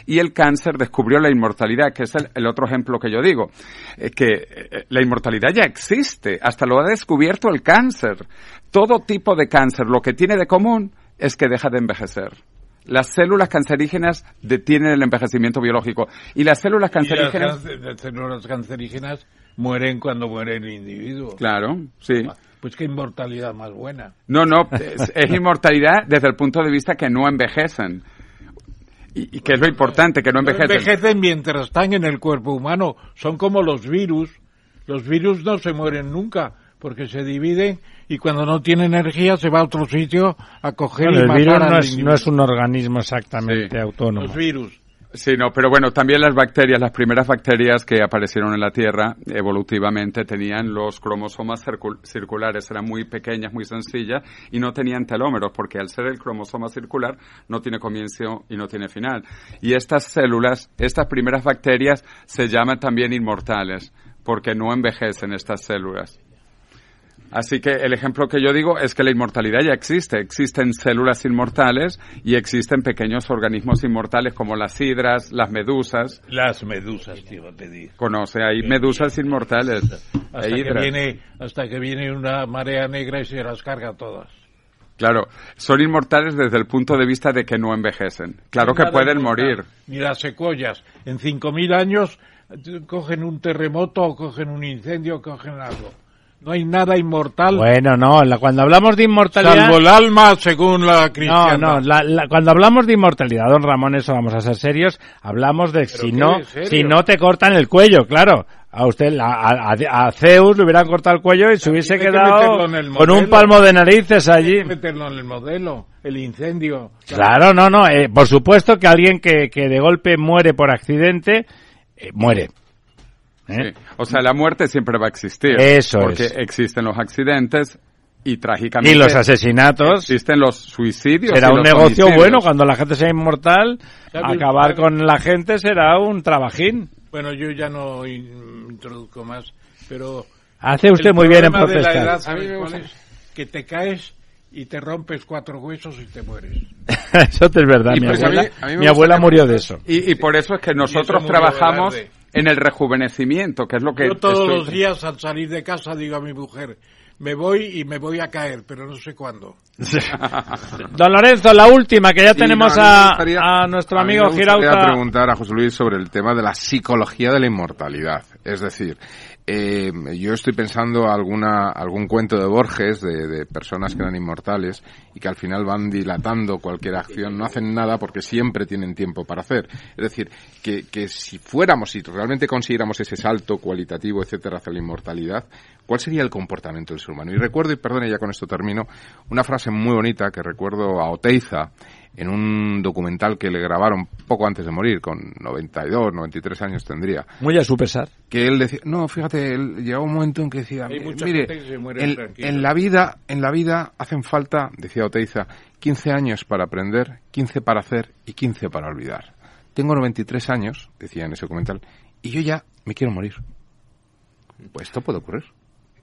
Y el cáncer descubrió la inmortalidad, que es el, el otro ejemplo que yo digo, eh, que eh, la inmortalidad ya existe, hasta lo ha descubierto el cáncer. Todo tipo de cáncer, lo que tiene de común es que deja de envejecer. Las células cancerígenas detienen el envejecimiento biológico y las células Y las, cancerígenas, las células cancerígenas mueren cuando muere el individuo. claro, sí. Pues qué inmortalidad más buena. No, no, es, es inmortalidad desde el punto de vista que no envejecen. Y, y que es lo importante, que no No envejecen. envejecen mientras están en el cuerpo humano. Son como los virus. Los virus no se mueren nunca porque se dividen y cuando no tiene energía se va a otro sitio a coger Bueno, y el matar virus al no es, individuo. no es un organismo exactamente Sí. autónomo. Los virus. Sí, no, pero bueno, también las bacterias, las primeras bacterias que aparecieron en la Tierra evolutivamente tenían los cromosomas circul- circulares, eran muy pequeñas, muy sencillas y no tenían telómeros porque al ser el cromosoma circular no tiene comienzo y no tiene final. Y estas células, estas primeras bacterias se llaman también inmortales porque no envejecen estas células. Así que el ejemplo que yo digo es que la inmortalidad ya existe. Existen células inmortales y existen pequeños organismos inmortales como las hidras, las medusas. Las medusas, te iba a pedir. Conoce, hay medusas inmortales. Hasta e que, viene, hasta que viene una marea negra y se las carga todas. Claro, son inmortales desde el punto de vista de que no envejecen. Claro que pueden morir. Ni las secuoyas. En 5.000 años eh, cogen un terremoto, o cogen un incendio, o cogen algo. No hay nada inmortal, Bueno, no, la- cuando hablamos de inmortalidad... salvo el alma, según la No, cristiana. no, la- la- cuando hablamos de inmortalidad, don Ramón, eso vamos a ser serios, hablamos de si no, si no te cortan el cuello, claro. A usted, a, a- a Zeus le hubieran cortado el cuello y se hubiese que quedado con un palmo de narices allí. Hay que meterlo en el modelo, el incendio. Claro, no, no, eh, por supuesto que alguien que, que de golpe muere por accidente, eh, muere. ¿Eh? Sí. O sea, la muerte siempre va a existir. Eso Porque es. existen los accidentes y trágicamente Y los asesinatos. existen los suicidios. Será y un los negocio homicidios. bueno cuando la gente sea inmortal. ¿Sabe Acabar con la gente será un trabajín. Bueno, yo ya no in- introduzco más, pero... Hace usted muy bien en problema de la protestar. edad, ¿sabes cuál es? Que te caes y te rompes cuatro huesos y te mueres. eso es verdad. Y Mi pues a abuela, mí- a mí me mi abuela murió de eso. Y, y por eso es que nosotros trabajamos verde. En el rejuvenecimiento, que es lo que Yo todos estoy- los días al salir de casa digo a mi mujer, me voy y me voy a caer, pero no sé cuándo. Don Lorenzo, la última, que ya tenemos no, a mí me a, gustaría- a nuestro a mí amigo me Girauta. preguntar a José Luis sobre el tema de la psicología de la inmortalidad. Es decir, eh, yo estoy pensando alguna, algún cuento de Borges de, de personas que eran inmortales y que al final van dilatando cualquier acción, no hacen nada porque siempre tienen tiempo para hacer. Es decir, que, que si fuéramos, si realmente consiguiéramos ese salto cualitativo, etcétera, hacia la inmortalidad, ¿cuál sería el comportamiento del ser humano? Y recuerdo, y perdone, ya con esto termino, una frase muy bonita que recuerdo a Oteiza, en un documental que le grabaron poco antes de morir, con 92, 93 años tendría. Muy a su pesar. Que él decía, no, fíjate, él llegaba un momento en que decía, Hay mucha mire, gente que se muere en, tranquila". en la vida, en la vida hacen falta, decía Oteiza, 15 años para aprender, 15 para hacer y 15 para olvidar. Tengo 93 años, decía en ese documental, y yo ya me quiero morir. Pues esto puede ocurrir.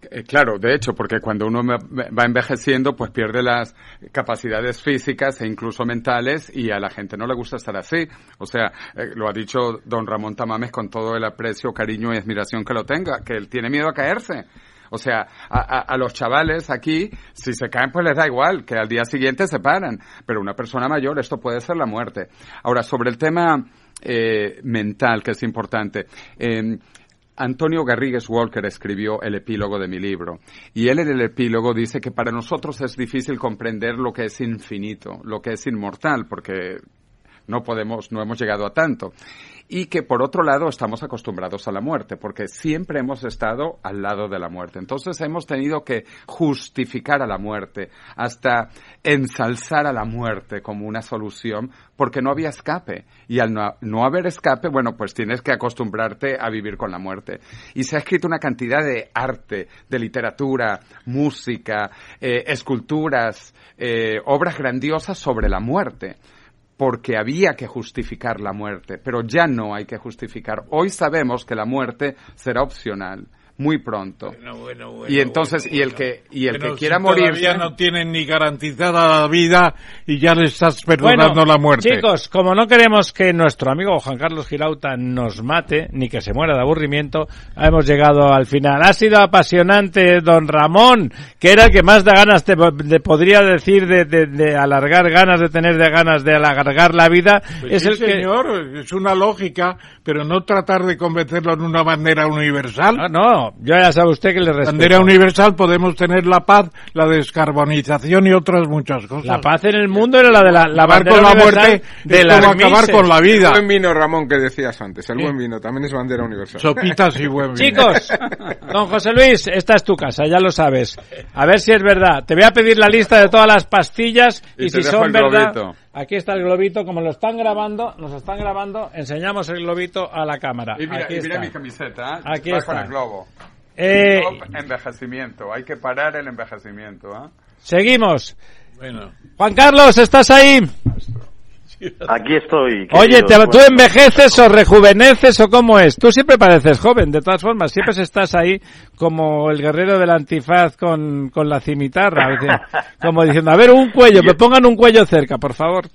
Eh, Claro, de hecho, porque cuando uno va envejeciendo, pues pierde las capacidades físicas e incluso mentales y a la gente no le gusta estar así. O sea, eh, lo ha dicho don Ramón Tamames con todo el aprecio, cariño y admiración que lo tenga, que él tiene miedo a caerse. O sea, a, a- a los chavales aquí, si se caen, pues les da igual, que al día siguiente se paran. Pero una persona mayor, esto puede ser la muerte. Ahora, sobre el tema eh, mental, que es importante. eh, Antonio Garrigues Walker escribió el epílogo de mi libro y él en el epílogo dice que para nosotros es difícil comprender lo que es infinito, lo que es inmortal, porque no podemos, no hemos llegado a tanto. Y que por otro lado estamos acostumbrados a la muerte, porque siempre hemos estado al lado de la muerte. Entonces hemos tenido que justificar a la muerte, hasta ensalzar a la muerte como una solución, porque no había escape. Y al no, no haber escape, bueno, pues tienes que acostumbrarte a vivir con la muerte. Y se ha escrito una cantidad de arte, de literatura, música, eh, esculturas, eh, obras grandiosas sobre la muerte porque había que justificar la muerte, pero ya no hay que justificar. Hoy sabemos que la muerte será opcional muy pronto. y entonces y el que y el Pero que quiera si morirse todavía no tienen ni garantizada la vida y ya le estás perdonando la muerte. Chicos, como no queremos que nuestro amigo Juan Carlos Girauta nos mate, ni que se muera de aburrimiento, hemos llegado al final. Ha sido apasionante, don Ramón, que era el que más da ganas, te, de- podría decir, de, de- de alargar ganas, de tener de ganas de alargar la vida. Pues es sí, el que... señor, es una lógica, pero no tratar de convencerlo en una bandera universal. Ah, no, yo ya sabe usted que le respeto. bandera universal podemos tener la paz, la descarbonización y otras muchas cosas. La paz en el mundo era la de la, la Acabar bandera con la muerte de como acabar con la vida. El buen vino, Ramón, que decías antes. El buen vino también es bandera universal. Sopitas y buen vino. Chicos, don José Luis, esta es tu casa, ya lo sabes. A ver si es verdad. Te voy a pedir la lista de todas las pastillas y, Y te si dejo son el verdad. globito. Aquí está el globito, como lo están grabando, nos están grabando, enseñamos el globito a la cámara. y mira, Aquí y mira está. mi camiseta, ¿eh? Aquí Va está. con el globo. Eh, envejecimiento, hay que parar el envejecimiento, ¿eh? seguimos. Bueno, Juan Carlos, ¿estás ahí? Aquí estoy. Oye, te- ¿tú Bueno, envejeces o rejuveneces o cómo es? Tú siempre pareces joven, de todas formas, siempre estás ahí como el guerrero del antifaz con, con la cimitarra, como diciendo, a ver, un cuello, me pongan un cuello cerca, por favor.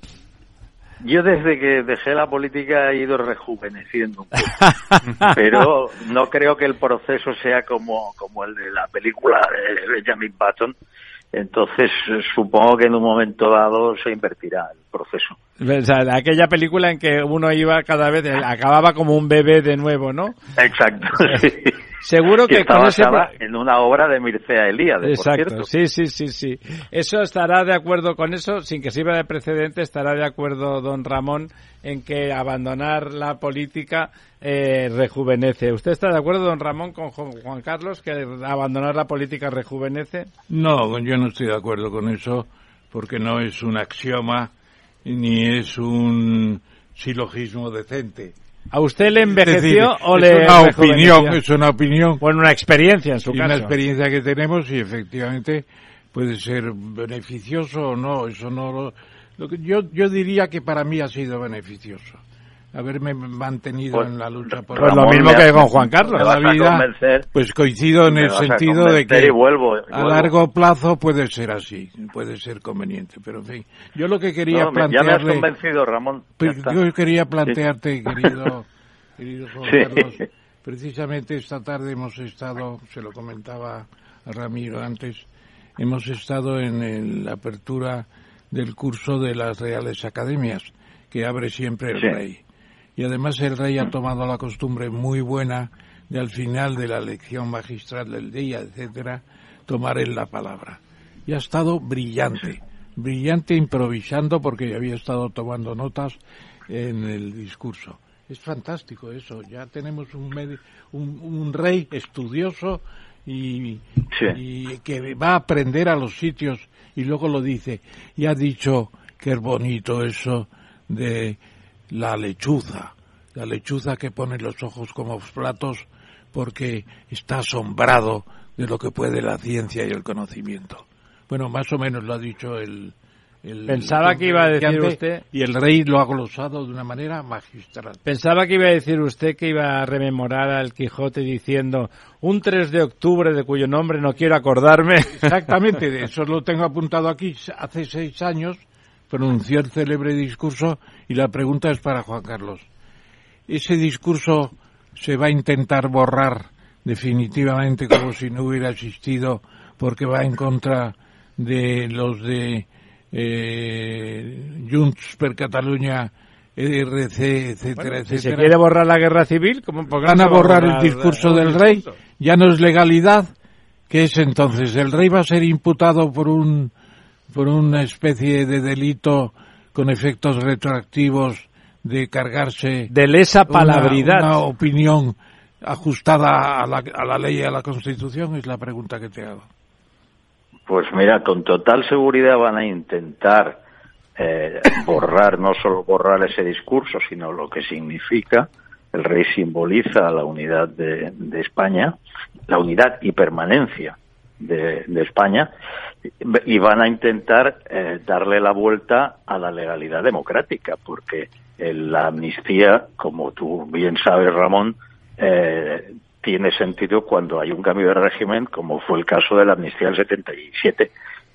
Yo desde que dejé la política he ido rejuveneciendo un poco, pero no creo que el proceso sea como, como el de la película de Benjamin Button. Entonces eh, supongo que en un momento dado se invertirá el proceso. O sea, aquella película en que uno iba cada vez, acababa como un bebé de nuevo, ¿no? Exacto. sí. Seguro Y que está con ese... en una obra de Mircea Eliade, por Exacto, cierto. sí, sí, sí, sí. Eso estará de acuerdo con eso, sin que sirva de precedente, estará de acuerdo don Ramón en que abandonar la política eh, rejuvenece. ¿Usted está de acuerdo, don Ramón, con Ju- Juan Carlos, que abandonar la política rejuvenece? no, yo no estoy de acuerdo con eso porque no es un axioma ni es un silogismo decente. ¿A usted le Es envejeció decir, o es le una rejuveneció? opinión, es una opinión. Bueno, una experiencia en su y caso. una experiencia que tenemos y efectivamente puede ser beneficioso o no. Eso no lo, lo que yo yo diría que para mí ha sido beneficioso haberme mantenido Pues, en la lucha por Pues lo mismo que con Juan Carlos. la vida. Pues coincido en el sentido de que y vuelvo, y a largo plazo puede ser así, puede ser conveniente, pero en fin, yo lo que quería No, me- ya me has plantearle, convencido, Ramón. Pues yo quería plantearte, querido, querido Juan Sí. Carlos, precisamente esta tarde hemos estado, se lo comentaba a Ramiro antes, hemos estado en el- la apertura del curso de las Reales Academias, que abre siempre el Sí. rey. Y además el rey ha tomado la costumbre muy buena de al final de la lección magistral del día, etcétera, tomar él la palabra. Y ha estado brillante, brillante improvisando porque había estado tomando notas en el discurso. Es fantástico eso, ya tenemos un, un, un rey estudioso y, Sí. y que va a aprender a los sitios y luego lo dice. Y ha dicho que es bonito eso de la lechuza, la lechuza que pone los ojos como platos porque está asombrado de lo que puede la ciencia y el conocimiento. Bueno, más o menos lo ha dicho el, el Pensaba que iba a decir usted- y el rey lo ha glosado de una manera magistral. Pensaba que iba a decir usted que iba a rememorar al Quijote diciendo un 3 de octubre de cuyo nombre no quiero acordarme. Exactamente, eso lo tengo apuntado aquí. Hace seis años pronunció el célebre discurso y la pregunta es para Juan Carlos. ¿Ese discurso se va a intentar borrar definitivamente como si no hubiera existido porque va en contra de los de eh, Junts per Catalunya, ERC, etcétera, si se etcétera? quiere borrar la guerra civil, ¿cómo van a borrar el discurso el del rey, ya no es legalidad. ¿Qué es entonces? ¿El rey va a ser imputado por un por una especie de delito con efectos retroactivos de cargarse de lesa una- palabridad? Una, opinión ajustada a la, a la ley y a la Constitución? Es la pregunta que te hago. Pues mira, con total seguridad van a intentar eh, borrar, no solo borrar ese discurso, sino lo que significa. El rey simboliza la unidad de, de España, la unidad y permanencia de, España, y van a intentar eh, darle la vuelta a la legalidad democrática, porque eh, la amnistía, como tú bien sabes, Ramón, eh, tiene sentido cuando hay un cambio de régimen, como fue el caso de la amnistía del 77,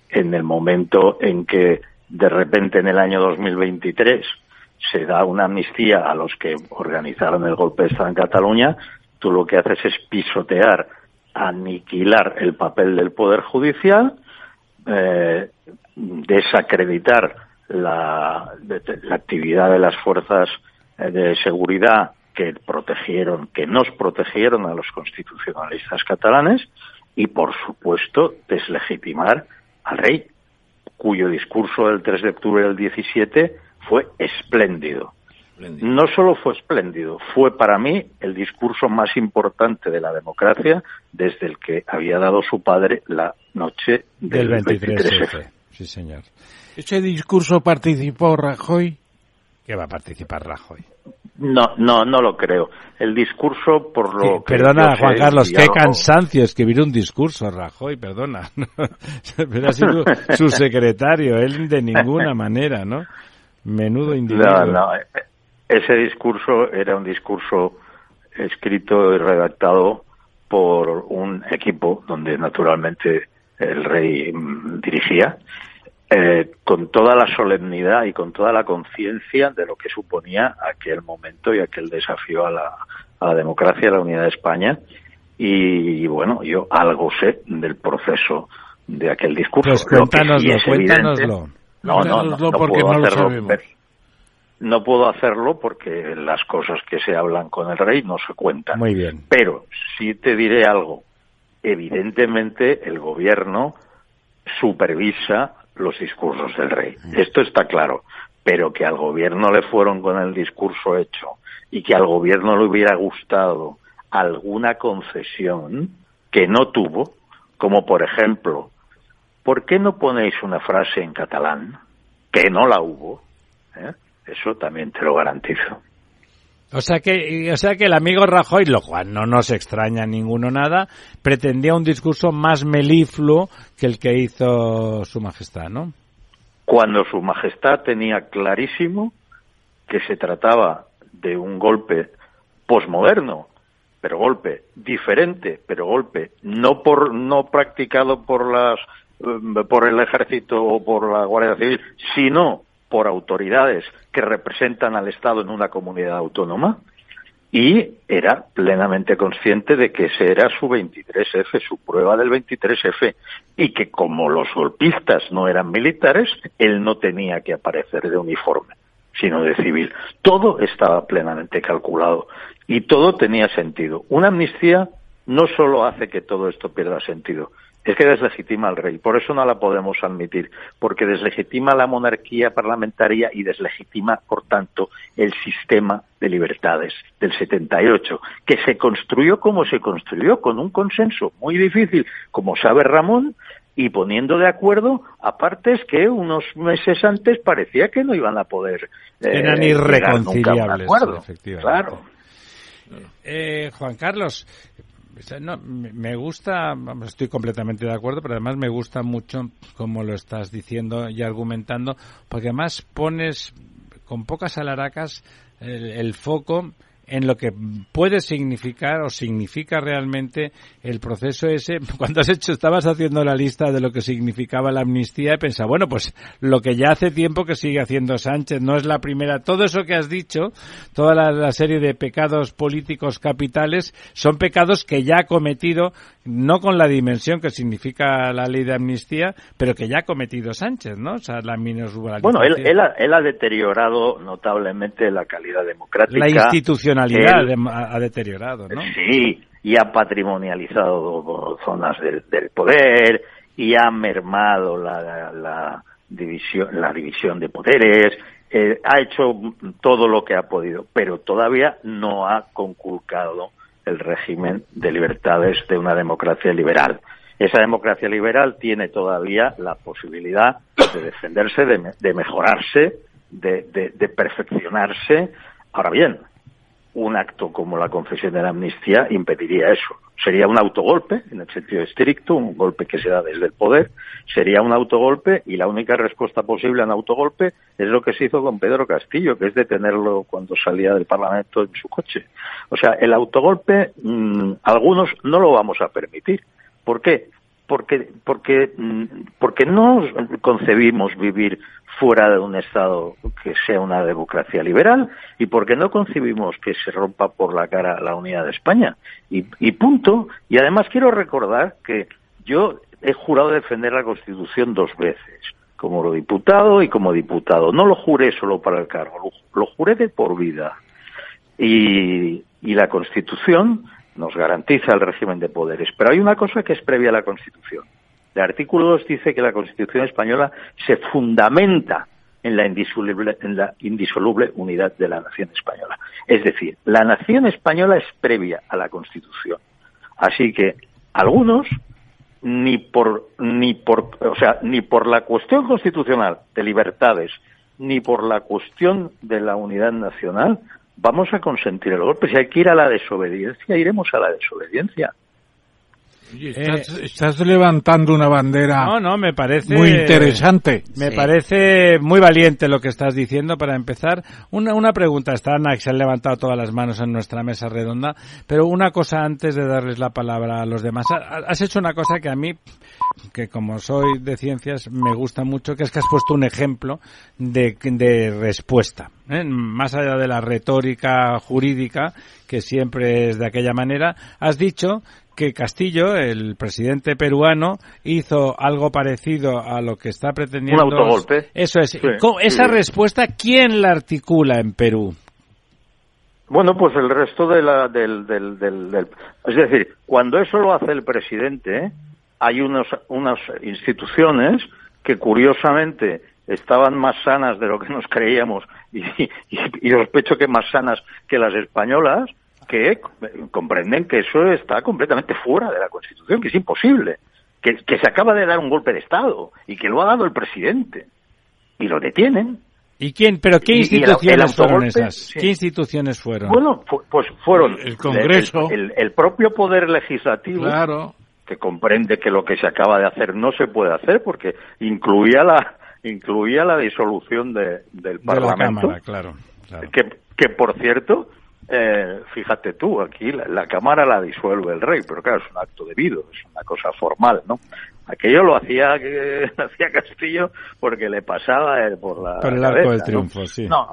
en el momento en que de repente en el año 2023 se da una amnistía a los que organizaron el golpe de Estado en Cataluña, tú lo que haces es pisotear, aniquilar el papel del Poder Judicial, eh, desacreditar la, la actividad de las fuerzas eh, de seguridad que protegieron, que nos protegieron a los constitucionalistas catalanes y, por supuesto, deslegitimar al rey, cuyo discurso del 3 de octubre del 17 fue espléndido. No solo fue espléndido, fue para mí el discurso más importante de la democracia desde el que había dado su padre la noche Del del 23F. 23F. Sí, señor. ¿Ese discurso participó Rajoy? ¿Qué va a participar Rajoy? No, no, no lo creo. El discurso, por lo que Perdona, sé, Juan Carlos, qué cansancio escribir un discurso, Rajoy, perdona. Pero ha sido su secretario, él de ninguna manera, ¿no? Menudo individuo. No, no. Ese discurso era un discurso escrito y redactado por un equipo donde naturalmente el rey mm, dirigía, eh, con toda la solemnidad y con toda la conciencia de lo que suponía aquel momento y aquel desafío a la, a la democracia a la unidad de España. Y, bueno, yo algo sé del proceso de aquel discurso. Pues Lo que sí cuéntanoslo, evidente- cuéntanoslo. No, no, no, no porque puedo no lo hacerlo. sabemos. No puedo hacerlo porque las cosas que se hablan con el rey no se cuentan. Muy bien. Pero sí te diré algo. Evidentemente el gobierno supervisa los discursos del rey. Esto está claro. Pero que al gobierno le fueron con el discurso hecho y que al gobierno le hubiera gustado alguna concesión que no tuvo, como por ejemplo, ¿por qué no ponéis una frase en catalán? Que no la hubo. ¿eh? Eso también te lo garantizo. O sea que, o sea que el amigo Rajoy, lo cual no nos extraña a ninguno nada, pretendía un discurso más melifluo que el que hizo su majestad, ¿no? Cuando su majestad tenía clarísimo que se trataba de un golpe posmoderno, pero golpe diferente, pero golpe no por no practicado por las eh, por el ejército o por la Guardia Civil, sino por autoridades que representan al Estado en una comunidad autónoma y era plenamente consciente de que ese era su 23F, su prueba del 23F, y que como los golpistas no eran militares, él no tenía que aparecer de uniforme, sino de civil. Todo estaba plenamente calculado y todo tenía sentido. Una amnistía no solo hace que todo esto pierda sentido, es que deslegitima al rey. Por eso no la podemos admitir, porque deslegitima la monarquía parlamentaria y deslegitima, por tanto, el sistema de libertades del 78, que se construyó como se construyó, con un consenso muy difícil, como sabe Ramón, y poniendo de acuerdo a partes que unos meses antes parecía que no iban a poder eh, Eran llegar nunca a un irreconciliables, acuerdo. efectivamente. Claro. Eh, Juan Carlos, no, me gusta, estoy completamente de acuerdo, pero además me gusta mucho cómo lo estás diciendo y argumentando, porque además pones con pocas alaracas el, el foco en lo que puede significar o significa realmente el proceso ese. Cuando has hecho, estabas haciendo la lista de lo que significaba la amnistía y pensaba, bueno, pues lo que ya hace tiempo que sigue haciendo Sánchez, no es la primera. Todo eso que has dicho, toda la, la serie de pecados políticos capitales, son pecados que ya ha cometido, no con la dimensión que significa la ley de amnistía, pero que ya ha cometido Sánchez, ¿no? O sea, la. Bueno, él, él, ha, él ha deteriorado notablemente la calidad democrática. la institucionalidad Ha deteriorado, ¿no? Sí, y ha patrimonializado zonas del, del poder y ha mermado la, la división, la división de poderes. eh, ha hecho todo lo que ha podido, pero todavía no ha conculcado el régimen de libertades de una democracia liberal. Esa democracia liberal tiene todavía la posibilidad de defenderse, de, de mejorarse, de, de- de perfeccionarse. Ahora bien, un acto como la confesión de la amnistía impediría eso. Sería un autogolpe, en el sentido estricto, un golpe que se da desde el poder, sería un autogolpe y la única respuesta posible a un autogolpe es lo que se hizo con Pedro Castillo, que es detenerlo cuando salía del Parlamento en su coche. O sea, el autogolpe, mm, algunos no lo vamos a permitir. ¿Por qué? Porque, porque, mm, porque no concebimos vivir fuera de un Estado que sea una democracia liberal y porque no concebimos que se rompa por la cara la unidad de España. Y, y punto. Y además quiero recordar que yo he jurado defender la Constitución dos veces, como diputado y como diputado. No lo juré solo para el cargo, lo, lo juré de por vida. Y, y la Constitución nos garantiza el régimen de poderes. Pero hay una cosa que es previa a la Constitución. El artículo 2 dice que la Constitución española se fundamenta en la, indisoluble, en la indisoluble unidad de la nación española. Es decir, la nación española es previa a la Constitución. Así que algunos ni por ni por o sea ni por la cuestión constitucional de libertades ni por la cuestión de la unidad nacional vamos a consentir el golpe. Si hay que ir a la desobediencia, iremos a la desobediencia. Oye, estás, estás levantando una bandera No, no, me parece muy interesante. Me Sí. parece muy valiente lo que estás diciendo para empezar. Una, una pregunta, están que se han levantado todas las manos en nuestra mesa redonda, pero una cosa antes de darles la palabra a los demás. Ha- Has hecho una cosa que a mí, que como soy de ciencias, me gusta mucho, que es que has puesto un ejemplo de, de respuesta. ¿eh? Más allá de la retórica jurídica, que siempre es de aquella manera, has dicho que Castillo, el presidente peruano, hizo algo parecido a lo que está pretendiendo. Un autogolpe. Eso es. Sí, ¿Cómo- Esa sí. respuesta, ¿quién la articula en Perú? Bueno, pues el resto de la, del, del, del, del- Es decir, cuando eso lo hace el presidente, hay unos, unas instituciones que curiosamente estaban más sanas de lo que nos creíamos y, y, y sospecho que más sanas que las españolas, que comprenden que eso está completamente fuera de la Constitución, que es imposible, que, que se acaba de dar un golpe de Estado y que lo ha dado el presidente y lo detienen. ¿Y quién? ¿Pero qué Y- y el- instituciones fueron esas? sí. ¿Qué instituciones fueron? Bueno, fu- pues fueron El Congreso. el, el- el propio poder legislativo Claro. que comprende que lo que se acaba de hacer no se puede hacer porque incluía la incluía la disolución de- del de la Parlamento Cámara, claro. claro. que, que por cierto eh, fíjate tú aquí la, la cámara la disuelve el rey pero claro es un acto debido es una cosa formal no aquello lo hacía lo hacía Castillo porque le pasaba eh, por la Por el cabeza, arco del ¿no? triunfo, sí. no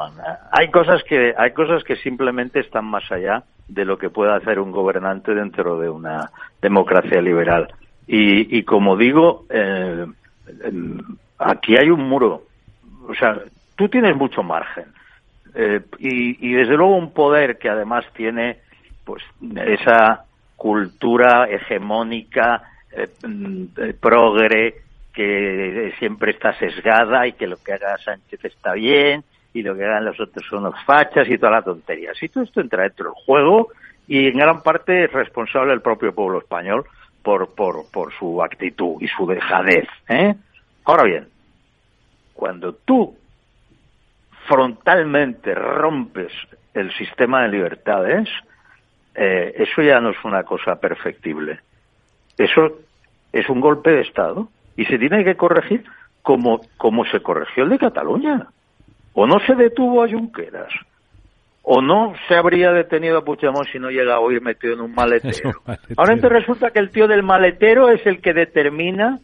hay cosas que hay cosas que simplemente están más allá de lo que pueda hacer un gobernante dentro de una democracia liberal y, y como digo eh, em, aquí hay un muro o sea tú tienes mucho margen eh, y, y desde luego un poder que además tiene pues esa cultura hegemónica eh, mm, eh, progre que siempre está sesgada y que lo que haga Sánchez está bien y lo que hagan los otros son los fachas y toda la tontería. Si todo esto entra dentro del juego y en gran parte es responsable el propio pueblo español por, por, por su actitud y su dejadez. Ahora bien, cuando tú frontalmente rompes el sistema de libertades, eh, eso ya no es una cosa perfectible. Eso es un golpe de Estado y se tiene que corregir como, como se corrigió el de Cataluña. O no se detuvo a Junqueras, o no se habría detenido a Puigdemont si no llega hoy metido en un maletero. Ahora entonces resulta que el tío del maletero es el que determina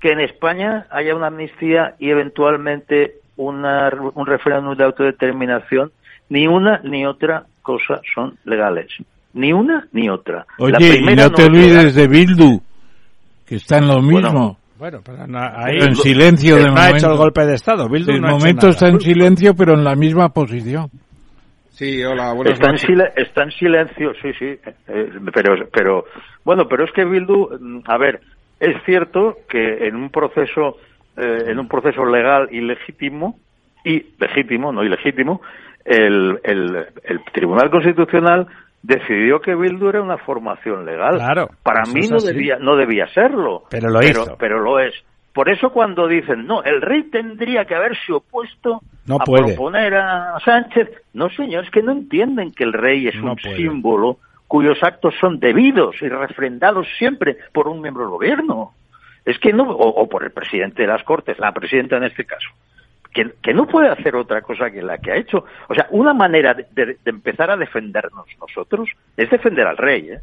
que en España haya una amnistía y eventualmente una, un referéndum de autodeterminación. Ni una ni otra cosa son legales. Ni una ni otra. La Oye, y primera no te olvides de Bildu, que está en lo mismo. Bueno, pero no- ahí Pero en silencio de no ha momento. hecho el golpe de Estado. Bildu De no ha hecho momento nada. está en silencio, pero en la misma posición. Sí, hola, buenas Está en, noches. sile- está en silencio, sí, sí. eh, pero, pero, bueno, pero es que Bildu, mm, a ver, es cierto que en un proceso, eh, en un proceso legal y legítimo, y legítimo, no ilegítimo, el, el, el Tribunal Constitucional decidió que Bildu era una formación legal. Claro, Para mí no debía, no debía serlo. Pero lo pero, hizo. Pero lo es. Por eso cuando dicen, no, el rey tendría que haberse opuesto No a puede. proponer a Sánchez. No, señor, es que no entienden que el rey es No un puede. símbolo cuyos actos son debidos y refrendados siempre por un miembro del gobierno. Es que no, o, o por el presidente de las Cortes, la presidenta en este caso, que, que no puede hacer otra cosa que la que ha hecho. O sea, una manera de, de- de empezar a defendernos nosotros es defender al rey, ¿eh?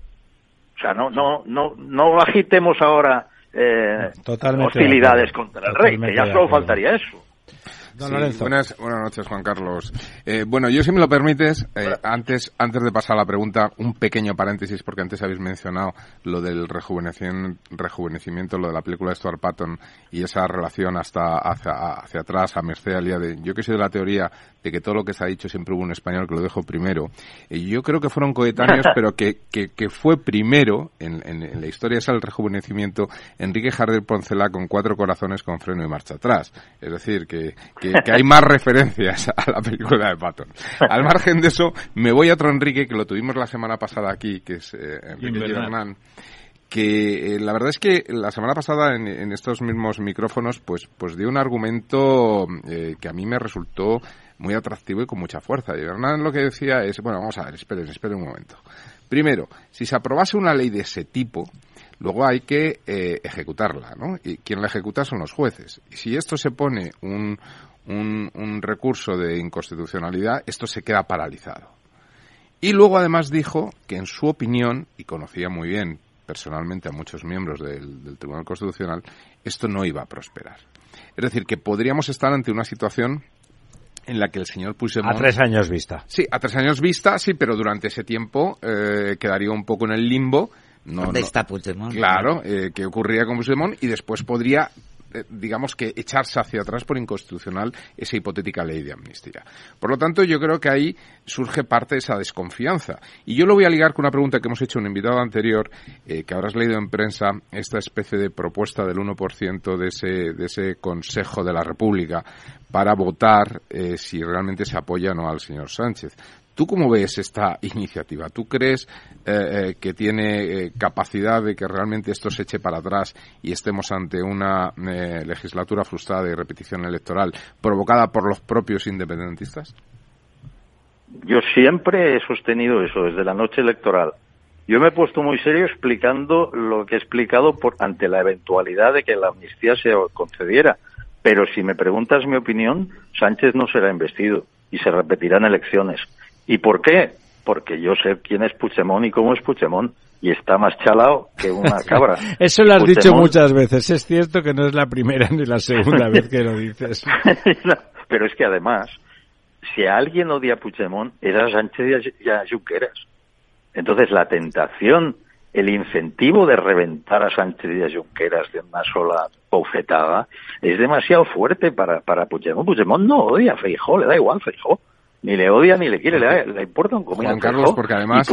O sea, no, no, no, no agitemos ahora eh, hostilidades contra el rey, que ya solo faltaría eso. Don Sí, Lorenzo. buenas, buenas noches, Juan Carlos. Eh, bueno, yo si me lo permites, eh, antes, antes de pasar a la pregunta, un pequeño paréntesis, porque antes habéis mencionado lo del rejuvenecimiento, lo de la película de Stuart Patton y esa relación hasta hacia, hacia atrás, a merced al día de... Yo que soy de la teoría de que todo lo que se ha dicho siempre hubo un español que lo dejo primero. Eh, yo creo que fueron coetáneos, pero que, que, que fue primero en, en- en la historia esa del rejuvenecimiento Enrique Jardel Poncela con cuatro corazones con freno y marcha atrás. Es decir, que, que, que hay más referencias a la película de Patton. Al margen de eso, me voy a otro Enrique que lo tuvimos la semana pasada aquí, que es eh, Enrique. Gibernán que eh, la verdad es que la semana pasada en, en estos mismos micrófonos pues pues dio un argumento eh, que a mí me resultó muy atractivo y con mucha fuerza. Y Hernán lo que decía es, bueno, vamos a ver, esperen, esperen un momento. Primero, si se aprobase una ley de ese tipo, luego hay que eh, ejecutarla, ¿no? Y quien la ejecuta son los jueces. Y si esto se pone un, un, un recurso de inconstitucionalidad, esto se queda paralizado. Y luego además dijo que en su opinión, y conocía muy bien personalmente a muchos miembros del, del Tribunal Constitucional, esto no iba a prosperar. Es decir, que podríamos estar ante una situación en la que el señor Puigdemont... A tres años vista. Sí, a tres años vista, sí, pero durante ese tiempo eh, quedaría un poco en el limbo. No, ¿Dónde no- está Puigdemont? Claro, eh, que ocurriría con Puigdemont y después podría, digamos que, echarse hacia atrás por inconstitucional esa hipotética ley de amnistía. Por lo tanto, yo creo que ahí surge parte de esa desconfianza. Y yo lo voy a ligar con una pregunta que hemos hecho a un invitado anterior, eh, que habrás leído en prensa, esta especie de propuesta del 1% de ese, de ese Consejo de la República para votar eh, si realmente se apoya o no al señor Sánchez. ¿Tú cómo ves esta iniciativa? ¿Tú crees eh, eh, que tiene eh, capacidad de que realmente esto se eche para atrás y estemos ante una eh, legislatura frustrada y repetición electoral provocada por los propios independentistas? Yo siempre he sostenido eso desde la noche electoral. Yo me he puesto muy serio explicando lo que he explicado por, ante la eventualidad de que la amnistía se concediera. Pero si me preguntas mi opinión, Sánchez no será investido y se repetirán elecciones. ¿Y por qué? Porque yo sé quién es Puigdemont y cómo es Puigdemont y está más chalado que una cabra. Eso lo has dicho muchas veces. Es cierto que no es la primera ni la segunda vez que lo dices. No, pero es que además, si a alguien odia a Puigdemont, es a Sánchez y a Junqueras. Entonces la tentación, el incentivo de reventar a Sánchez y a Junqueras de una sola bofetada es demasiado fuerte para, para Puigdemont. Puigdemont no odia a Feijó, le da igual Feijó. Ni le odia ni le quiere, le, importa un comino Juan Carlos, Feijóo. porque además-.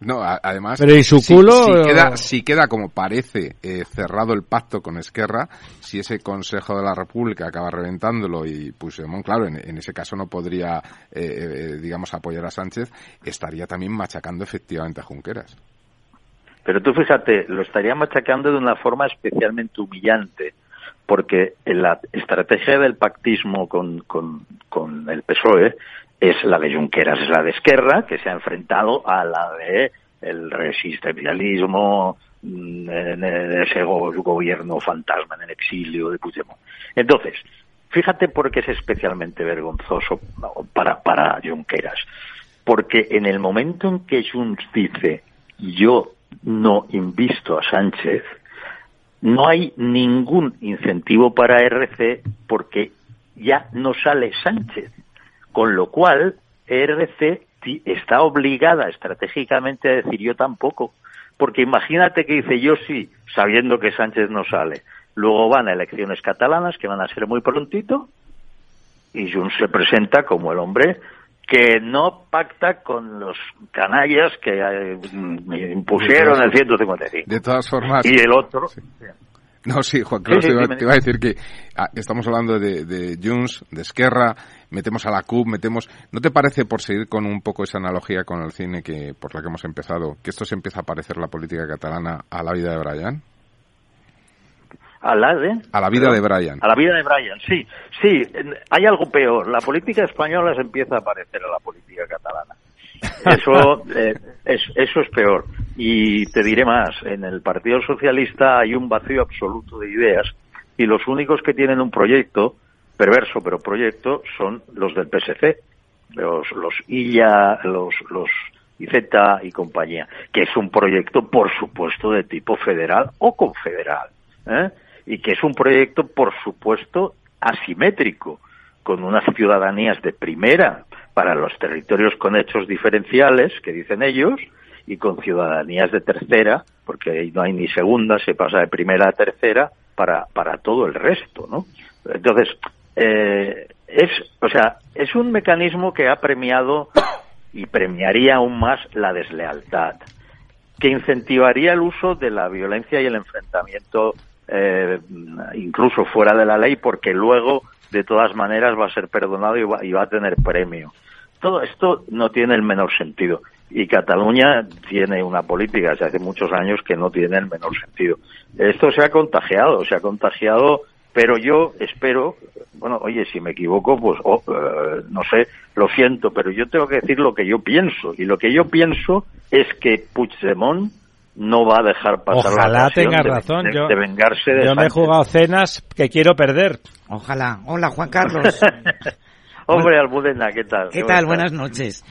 No, a- además. Pero ¿y su si- culo? Si, queda, si queda como parece eh, cerrado el pacto con Esquerra, si ese Consejo de la República acaba reventándolo y Puigdemont, claro, en, en ese caso no podría, eh, eh, digamos, apoyar a Sánchez, estaría también machacando efectivamente a Junqueras. Pero tú fíjate, lo estaría machacando de una forma especialmente humillante, porque la estrategia del pactismo con, con, el PSOE es la de Junqueras, es la de Esquerra, que se ha enfrentado a la de el resistencialismo, mm, ese go- gobierno fantasma en el exilio de Puigdemont. Entonces, fíjate por qué es especialmente vergonzoso para, para Junqueras. Porque en el momento en que Junts dice yo no invisto a Sánchez, no hay ningún incentivo para RC porque ya no sale Sánchez. Con lo cual, RC está obligada estratégicamente a decir yo tampoco. Porque imagínate que dice yo sí, sabiendo que Sánchez no sale. Luego van a elecciones catalanas, que van a ser muy prontito, y Junts se presenta como el hombre que no pacta con los canallas que eh, impusieron el 155. De todas formas. Y el otro, No, sí, Juan Carlos, Sí, sí, te, iba, dime, te iba a decir que ah, estamos hablando de, de Junts, de Esquerra, metemos a la CUP, metemos... ¿No te parece, por seguir con un poco esa analogía con el cine que por la que hemos empezado, que esto se empieza a parecer la política catalana a la vida de Brian? A la de... A la vida de Brian. A la vida de Brian, sí. Sí, hay algo peor. La política española se empieza a parecer a la política catalana. Eso, eh, es, eso es peor. Y te diré más, en el Partido Socialista hay un vacío absoluto de ideas y los únicos que tienen un proyecto, perverso pero proyecto, son los del PSC, los, los Illa, los, los IZ y compañía, que es un proyecto, por supuesto, de tipo federal o confederal. ¿eh? Y que es un proyecto, por supuesto, asimétrico, con unas ciudadanías de primera para los territorios con hechos diferenciales, que dicen ellos, y con ciudadanías de tercera, porque ahí no hay ni segunda, se pasa de primera a tercera para, para todo el resto, ¿no? Entonces, eh, es, o sea, es un mecanismo que ha premiado y premiaría aún más la deslealtad, que incentivaría el uso de la violencia y el enfrentamiento eh, incluso fuera de la ley, porque luego, de todas maneras, va a ser perdonado y va, y va a tener premio. Todo esto no tiene el menor sentido. Y Cataluña tiene una política desde hace muchos años que no tiene el menor sentido. Esto se ha contagiado, se ha contagiado, pero yo espero, bueno, oye, si me equivoco, pues oh, eh, no sé, lo siento, pero yo tengo que decir lo que yo pienso. Y lo que yo pienso es que Puigdemont no va a dejar pasar la Ojalá ocasión tengas de- razón. de, yo de vengarse de yo me he jugado cenas que quiero perder. Ojalá. Hola, Juan Carlos. Hombre, Almudena, ¿qué tal? ¿Qué ¿Cómo tal? Buenas noches.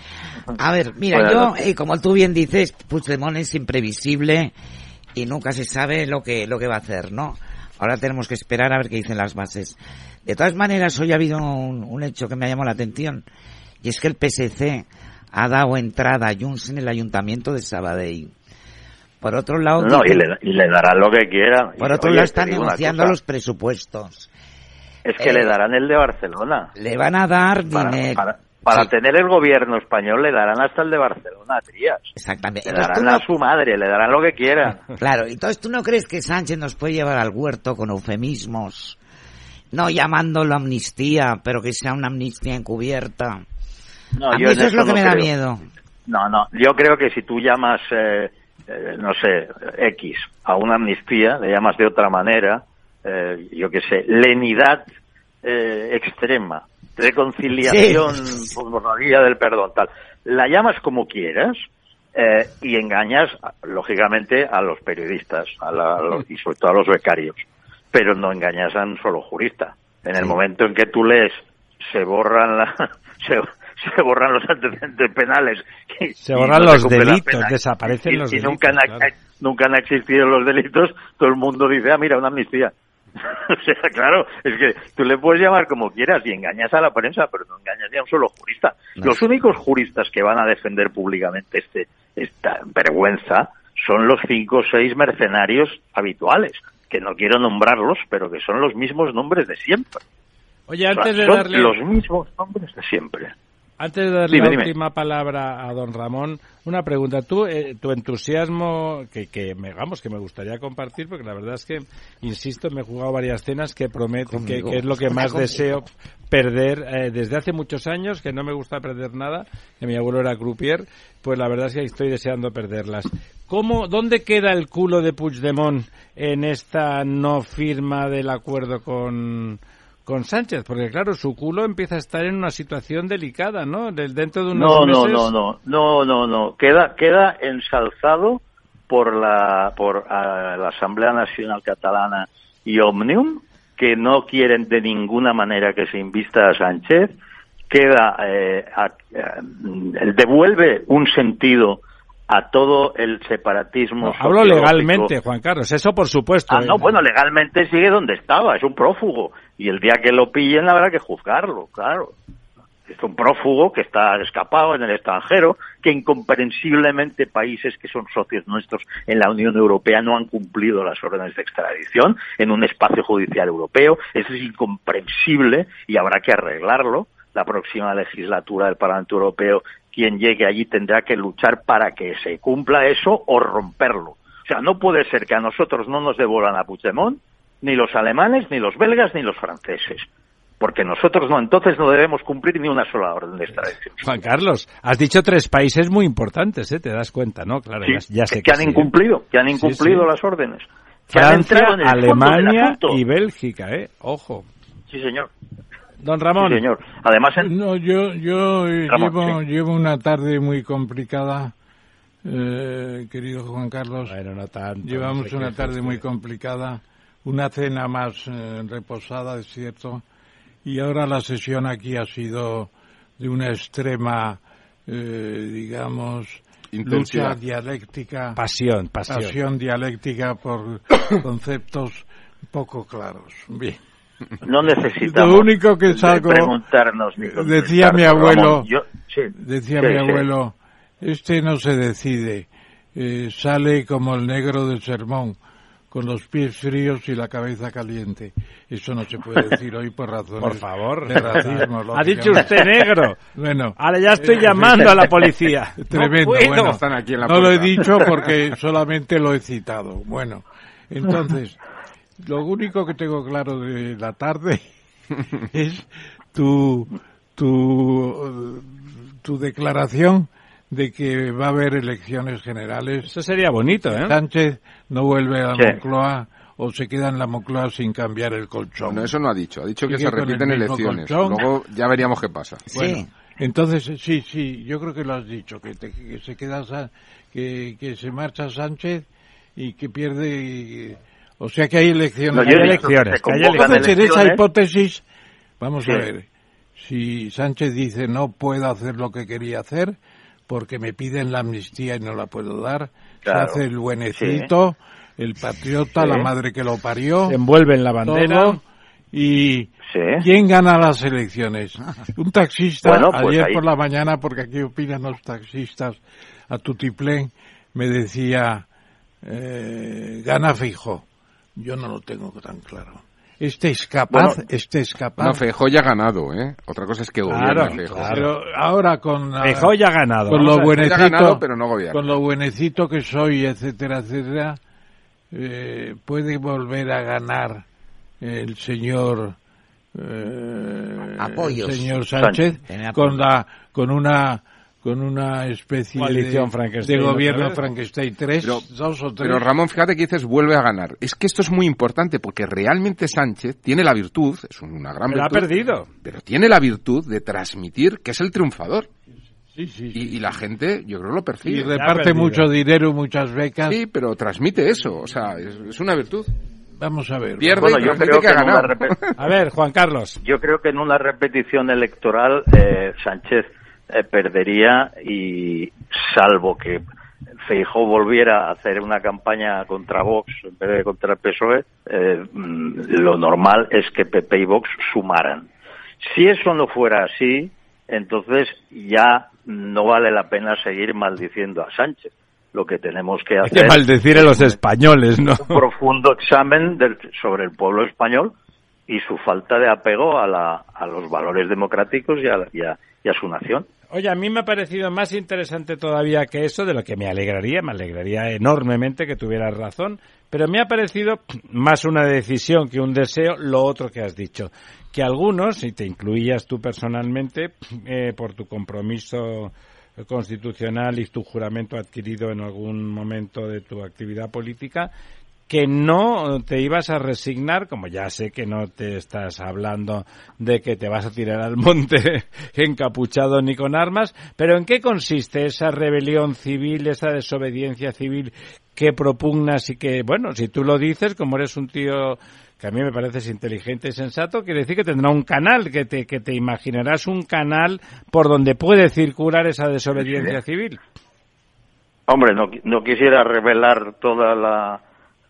A ver, mira, Buenas yo, eh, como tú bien dices, Puigdemont es imprevisible y nunca se sabe lo que, lo que va a hacer, ¿no? Ahora tenemos que esperar a ver qué dicen las bases. De todas maneras, hoy ha habido un, un hecho que me ha llamado la atención y es que el PSC ha dado entrada a Junts en el ayuntamiento de Sabadell. Por otro lado, No, y le, y le darán lo que quieran. por Y, otro oye, lado están negociando los presupuestos. Es que eh, le darán el de Barcelona. Le van a dar Para, dinero. para, para Sí. tener el gobierno español le darán hasta el de Barcelona, Trías. Exactamente. Le darán no- a su madre, le darán lo que quieran. Claro, entonces tú no crees que Sánchez nos puede llevar al huerto con eufemismos, no llamándolo amnistía, pero que sea una amnistía encubierta. No, a mí yo eso es lo que no me da miedo. No, no, yo creo que si tú llamas, eh, eh, no sé, X a una amnistía, le llamas de otra manera, eh, yo qué sé, lenidad eh, extrema, reconciliación por la vía del perdón, tal. La llamas como quieras eh, y engañas, lógicamente, a los periodistas a la- a los- y sobre todo a los becarios, pero no engañas a un solo jurista. En el momento en que tú lees, se borran la, se, se borran los antecedentes penales. y- Se borran no los delitos, desaparecen y- los y delitos, Nunca han, claro. nunca han existido los delitos, todo el mundo dice, ah, mira, una amnistía. o sea, claro, es que tú le puedes llamar como quieras y engañas a la prensa, pero no engañas ni a un solo jurista. No. Los únicos juristas que van a defender públicamente este, esta vergüenza son los cinco o seis mercenarios habituales, que no quiero nombrarlos, pero que son los mismos nombres de siempre. Oye, O sea, antes de son darle... los mismos nombres de siempre. Antes de darle Dime, la dime. última palabra a don Ramón, una pregunta. Tú, eh, tu entusiasmo, que, que me, vamos, que me gustaría compartir, porque la verdad es que, insisto, me he jugado varias cenas que prometo, que, es lo que más conmigo. deseo perder eh, desde hace muchos años, que no me gusta perder nada, que mi abuelo era croupier, pues la verdad es que estoy deseando perderlas. ¿Cómo, ¿Dónde queda el culo de Puigdemont en esta no firma del acuerdo con, con Sánchez? Porque claro, su culo empieza a estar en una situación delicada, ¿no? Del- Dentro de unos No, no, meses... no, no, no, no, no. Queda, queda ensalzado por la, por ah, la Asamblea Nacional Catalana y Omnium, que no quieren de ninguna manera que se invista a Sánchez. Queda, eh, a- eh, devuelve un sentido a todo el separatismo. No, hablo legalmente, Juan Carlos, eso por supuesto. Ah, no, eh. bueno, legalmente sigue donde estaba, es un prófugo. Y el día que lo pillen habrá que juzgarlo, claro. Es un prófugo que está escapado en el extranjero, que incomprensiblemente países que son socios nuestros en la Unión Europea no han cumplido las órdenes de extradición en un espacio judicial europeo. Eso es incomprensible y habrá que arreglarlo. La próxima legislatura del Parlamento Europeo, quien llegue allí tendrá que luchar para que se cumpla eso o romperlo. O sea, no puede ser que a nosotros no nos devuelvan a Puigdemont, ni los alemanes, ni los belgas, ni los franceses. Porque nosotros no, entonces no debemos cumplir ni una sola orden de extradición. Juan Carlos, has dicho tres países muy importantes, ¿eh? Te das cuenta, ¿no? Claro, Sí, ya, ya sé que, han sí, incumplido, que han incumplido sí. las órdenes. Que han Francia, entrado en el fondo del Alemania y Bélgica, ¿eh? Ojo. Sí, señor. Don Ramón. Sí, señor. Además, en- No, yo, yo Ramón, llevo, sí. llevo una tarde muy complicada, eh, querido Juan Carlos. Bueno, no tanto, no Llevamos una tarde usted. muy complicada, una cena más eh, reposada, es cierto, y ahora la sesión aquí ha sido de una extrema, eh, digamos, Intensidad. lucha dialéctica, Pasión, pasión. pasión dialéctica por conceptos poco claros. Bien. no necesitamos Lo único que de salgo, preguntarnos ni decía mi Ramón. abuelo, Yo- sí, decía sí, mi sí. abuelo, este no se decide, eh, sale como el negro del sermón, con los pies fríos y la cabeza caliente. Eso no se puede decir hoy por razones Por favor. de racismo. Ha dicho usted negro. Bueno, Ahora ya estoy llamando a la policía. Tremendo. No puedo. bueno, Están aquí en la no lo he dicho porque solamente lo he citado. Bueno, entonces, lo único que tengo claro de la tarde es tu, tu, tu declaración de que va a haber elecciones generales. Eso sería bonito, ¿eh? Sánchez no vuelve a la Sí. Moncloa o se queda en la Moncloa sin cambiar el colchón. No, eso no ha dicho. Ha dicho que se el repiten elecciones. colchón. Luego ya veríamos qué pasa. Bueno, Sí. entonces sí, sí, yo creo que lo has dicho, que, te- que se queda, que, que se marcha Sánchez y que pierde, o sea que hay elecciones. No, yo Hay elecciones, que hay Entonces, en esa elecciones. hipótesis, vamos Sí. a ver, si Sánchez dice no puedo hacer lo que quería hacer porque me piden la amnistía y no la puedo dar, Claro. se hace el buenecito, el patriota, Sí. la madre que lo parió, Se envuelve en la bandera. todo, y Sí. ¿quién gana las elecciones? Un taxista, Bueno, pues ayer ahí- por la mañana, porque aquí opinan los taxistas a tutiplén, me decía, eh, gana fijo. Yo no lo tengo tan claro. Este es capaz, Bueno, este es capaz. No, Feijóo ya ha ganado, ¿eh? Otra cosa es que Claro, gobierna claro. Pero ahora con, la- Feijóo ya ha ganado. con lo buenecito, ganado, pero no gobierna. con lo buenecito que soy, etcétera, etcétera, eh, puede volver a ganar el señor eh, Apoyos. el señor Sánchez apoyos. con la con una con una especie Coalición de, Frankenstein, de gobierno. Frankenstein tres Pero- dos o tres Pero Ramón, fíjate que dices vuelve a ganar. Es que esto es muy importante porque realmente Sánchez tiene la virtud, es una gran Pero ha virtud. perdido. Pero tiene la virtud de transmitir que es el triunfador. sí, sí, sí. Y, y la gente, yo creo, lo Y percibe. reparte perdido. mucho dinero muchas becas Sí, pero transmite eso. O sea, es, es una virtud. vamos a ver Pierde Bueno, y yo creo que que ha repe- A ver, Juan Carlos. Yo creo que en una repetición electoral eh, Sánchez eh, perdería y salvo que Feijóo volviera a hacer una campaña contra Vox en vez de contra el PSOE, eh, mm, lo normal es que PP y Vox sumaran. Si eso no fuera así, entonces ya no vale la pena seguir maldiciendo a Sánchez. Lo que tenemos que Hay hacer que maldecir a los españoles, ¿no? un profundo examen del- sobre el pueblo español y su falta de apego a, la, a los valores democráticos y a, y a- a. Oye, a mí me ha parecido más interesante todavía que eso, de lo que me alegraría, me alegraría enormemente que tuvieras razón, pero me ha parecido más una decisión que un deseo lo otro que has dicho. Que algunos, y te incluías tú personalmente, eh, por tu compromiso constitucional y tu juramento adquirido en algún momento de tu actividad política, que no te ibas a resignar, como ya sé que no te estás hablando de que te vas a tirar al monte encapuchado ni con armas, pero ¿en qué consiste esa rebelión civil, esa desobediencia civil que propugnas y que, bueno, si tú lo dices, como eres un tío que a mí me pareces inteligente y sensato, quiere decir que tendrá un canal, que te, que te imaginarás un canal por donde puede circular esa desobediencia civil. Hombre, no, no quisiera revelar toda la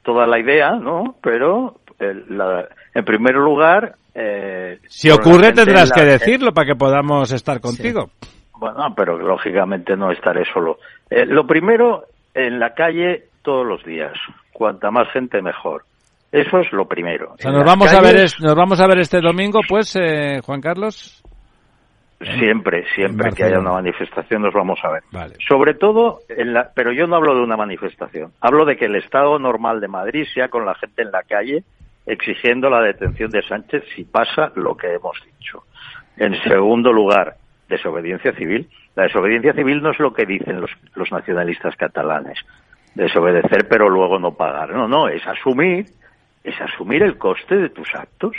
toda la idea, ¿no? Pero eh, la- en primer lugar, eh, Si ocurre tendrás en que decirlo para que podamos estar contigo. Bueno, pero lógicamente no estaré solo. Eh, lo primero, en la calle todos los días. Cuanta más gente, mejor. Eso es lo primero. O sea, En nos vamos a ver, nos vamos a ver este domingo, pues, eh, Juan Carlos. Siempre, siempre En que haya una manifestación nos vamos a ver. Vale. Sobre todo, en la, pero yo no hablo de una manifestación. Hablo de que el estado normal de Madrid sea con la gente en la calle exigiendo la detención de Sánchez si pasa lo que hemos dicho. En segundo lugar, desobediencia civil. La desobediencia civil no es lo que dicen los, los nacionalistas catalanes. Desobedecer pero luego no pagar. No, no, es asumir, es asumir el coste de tus actos.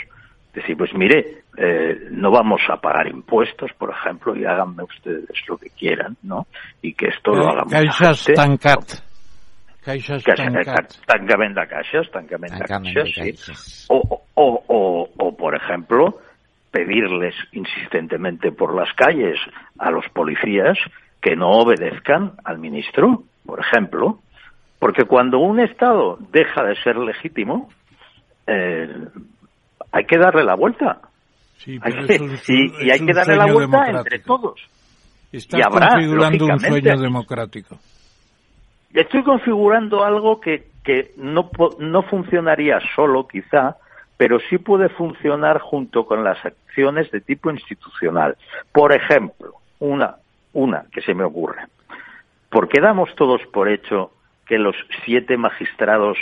Decir, pues mire, eh, no vamos a pagar impuestos, por ejemplo, y háganme ustedes lo que quieran, ¿no? Y que esto lo hagamos. Caixas tancat. Caixas tancat. Tancament de caixes, tancament de sí. O, o, o, o, por ejemplo, pedirles insistentemente por las calles a los policías que no obedezcan al ministro, por ejemplo, porque cuando un Estado deja de ser legítimo, eh, hay que darle la vuelta. Sí, Hay pero que- eso es y, un- y hay que darle la vuelta entre todos. Y habrá, configurando un sueño democrático. Estoy configurando algo que, que no, no funcionaría solo, quizá, pero sí puede funcionar junto con las acciones de tipo institucional. Por ejemplo, una, una que se me ocurre. ¿Por qué damos todos por hecho que los siete magistrados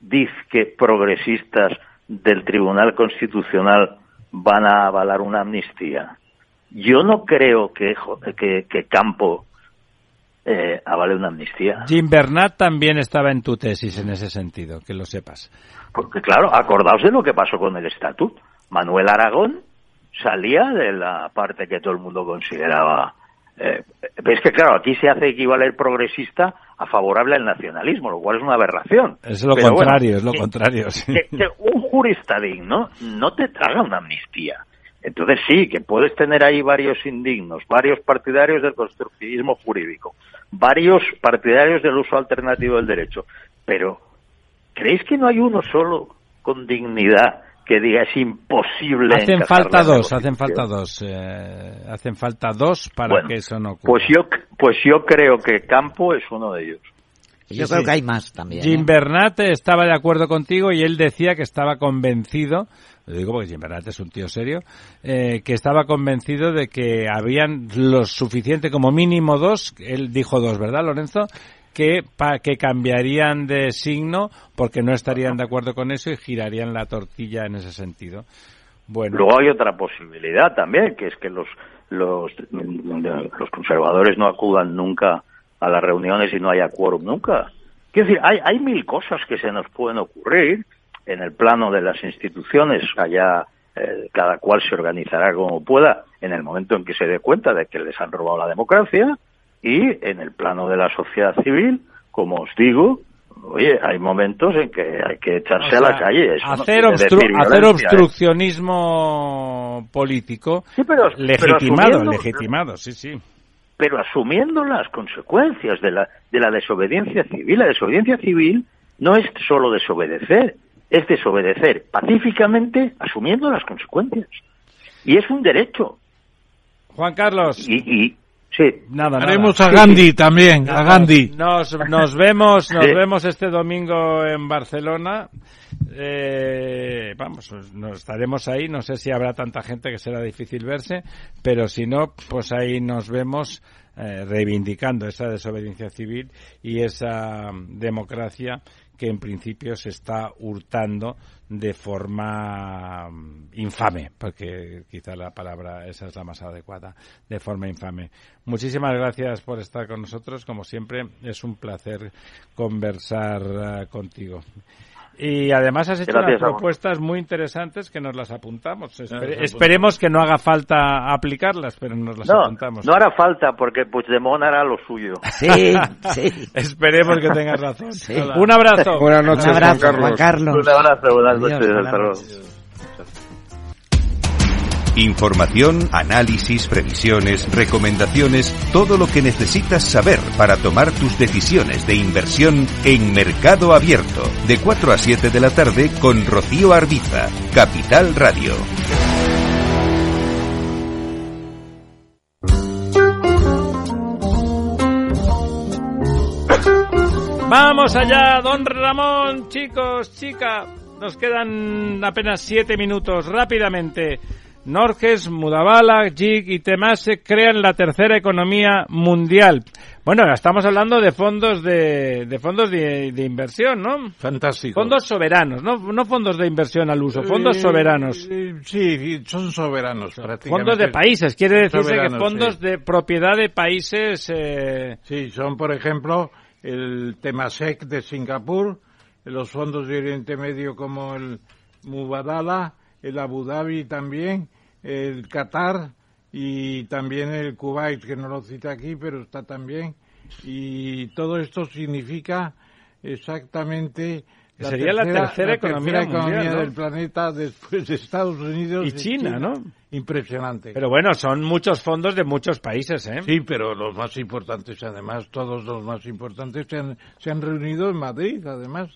dizque progresistas del Tribunal Constitucional van a avalar una amnistía? Yo no creo que, que, que Campo eh, avale una amnistía. Jim Bernat también estaba en tu tesis en ese sentido, que lo sepas. Porque claro, acordaos de lo que pasó con el estatuto. Manuel Aragón salía de la parte que todo el mundo consideraba. Eh, es que claro, aquí se hace equivaler progresista a favorable al nacionalismo, lo cual es una aberración. Es lo Pero bueno, contrario, es lo que- contrario. sí. que, que un jurista digno no te traga una amnistía. Entonces sí, que puedes tener ahí varios indignos, varios partidarios del constructivismo jurídico, varios partidarios del uso alternativo del derecho, pero ¿creéis que no hay uno solo con dignidad que diga es imposible Hacen falta dos, hacen negociación"? falta dos. eh, hacen falta dos para Bueno, que eso no ocurra. Pues yo, pues yo creo que Campo es uno de ellos. Yo Sí, creo sí. que hay más también. Jim ¿eh? Bernat estaba de acuerdo contigo y él decía que estaba convencido, lo digo porque Jim Bernat es un tío serio, eh, que estaba convencido de que habían lo suficiente, como mínimo dos, él dijo dos, ¿verdad, Lorenzo? Que, pa- que cambiarían de signo porque no estarían de acuerdo con eso y girarían la tortilla en ese sentido. Bueno, Luego hay otra posibilidad también, que es que los, los, los conservadores no acudan nunca a las reuniones y no haya quórum nunca. Quiero decir, hay, hay mil cosas que se nos pueden ocurrir en el plano de las instituciones, allá eh, cada cual se organizará como pueda en el momento en que se dé cuenta de que les han robado la democracia y en el plano de la sociedad civil, como os digo, oye, hay momentos en que hay que echarse o a la calle. Eso no hacer, obstru- violencia, ¿eh? obstruccionismo político Sí, pero- pero legitimado, legitimado, sí, sí. pero asumiendo las consecuencias de la, de la desobediencia civil. La desobediencia civil no es solo desobedecer, es desobedecer pacíficamente asumiendo las consecuencias. Y es un derecho. Juan Carlos. Y, y, Sí. Nada, Haremos nada. a Gandhi también, a Gandhi. Nos, nos vemos, nos Sí. vemos este domingo en Barcelona. Eh, vamos, nos estaremos ahí. No sé si habrá tanta gente que será difícil verse, pero si no, pues ahí nos vemos eh, reivindicando esa desobediencia civil y esa mm, democracia que en principio se está hurtando de forma mm, infame, porque quizá la palabra esa es la más adecuada, de forma infame. Muchísimas gracias por estar con nosotros, como siempre es un placer conversar eh, contigo. Y además has hecho Gracias, unas propuestas muy interesantes que nos las apuntamos. Espere- Gracias, esperemos que no haga falta aplicarlas, pero nos las No, apuntamos. no hará falta porque Puigdemont hará lo suyo. Sí, sí. Esperemos que tengas razón. Sí. Un abrazo. Buenas noches, Un abrazo, Juan Carlos. Juan Carlos. Un abrazo, buenas Adiós, noches, buenas hasta luego. noches. Información, análisis, previsiones, recomendaciones, todo lo que necesitas saber para tomar tus decisiones de inversión en Mercado Abierto, de 4 a 7 de la tarde con Rocío Arbiza, Capital Radio. Vamos allá, don Ramón, chicos, chica. Nos quedan apenas siete minutos. Rápidamente. Norges, Mudavala, Jig y Temase crean la tercera economía mundial. Bueno, estamos hablando de fondos de, de fondos de, de inversión, ¿no? Fantástico. Fondos soberanos, no, no fondos de inversión al uso, fondos Eh, soberanos. eh, Sí, son soberanos prácticamente. Fondos de países, quiere decirse que fondos sí. de propiedad de países. Eh, Sí, son por ejemplo el Temasek de Singapur, los fondos de Oriente Medio como el Mubadala, el Abu Dhabi también, el Qatar y también el Kuwait, que no lo cita aquí, pero está también. Y todo esto significa exactamente Sería la tercera economía mundial, ¿no? del planeta después de Estados Unidos Y China, ¿no? Impresionante. pero bueno, son muchos fondos de muchos países, ¿eh? Sí, pero los más importantes, además, todos los más importantes se han, se han reunido en Madrid, además,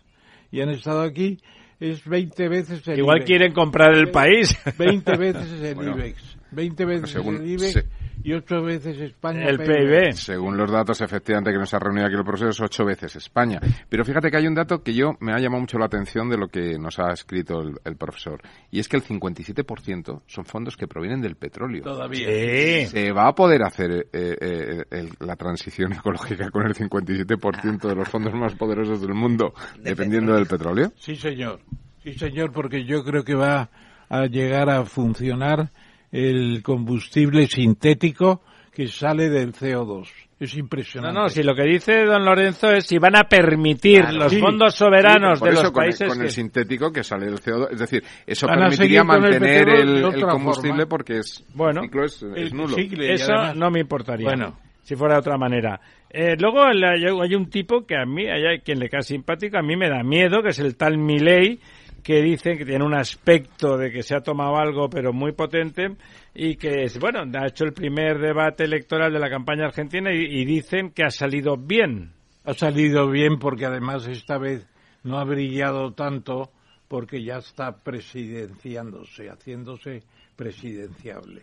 y han estado aquí. Es 20 veces el Igual IBEX. quieren comprar el país. 20 veces el Bueno, IBEX. 20 veces según- el IBEX se- y 8 veces España. El PIB. Según los datos, efectivamente, que nos ha reunido aquí el profesor, es ocho veces España. Pero fíjate que hay un dato que yo me ha llamado mucho la atención de lo que nos ha escrito el, el profesor. Y es que el 57% son fondos que provienen del petróleo. Todavía. Sí. ¿Se va a poder hacer eh, eh, el- la transición ecológica con el 57% de los fondos más poderosos del mundo, dependiendo del petróleo? Sí, señor. Sí, señor, porque yo creo que va a llegar a funcionar el combustible sintético que sale del CO2. Es No, impresionante. no, si lo que dice don Lorenzo es si van a permitir Claro, los sí. fondos soberanos Por de eso, los con el- países con el, sintético que sale del CO2. Es decir, eso permitiría el mantener el, combustible forma. porque es, Bueno, el ciclo es, es El nulo. Eso además- no me importaría. Bueno. Si fuera de otra manera. Eh, luego hay un tipo que a mí, hay quien le cae simpático, a mí me da miedo, que es el tal Milei, que dice que tiene un aspecto de que se ha tomado algo, pero muy potente, y que, es, bueno, ha hecho el primer debate electoral de la campaña argentina y, y dicen que ha salido bien. Ha salido bien porque además esta vez no ha brillado tanto porque ya está presidenciándose, haciéndose presidenciable.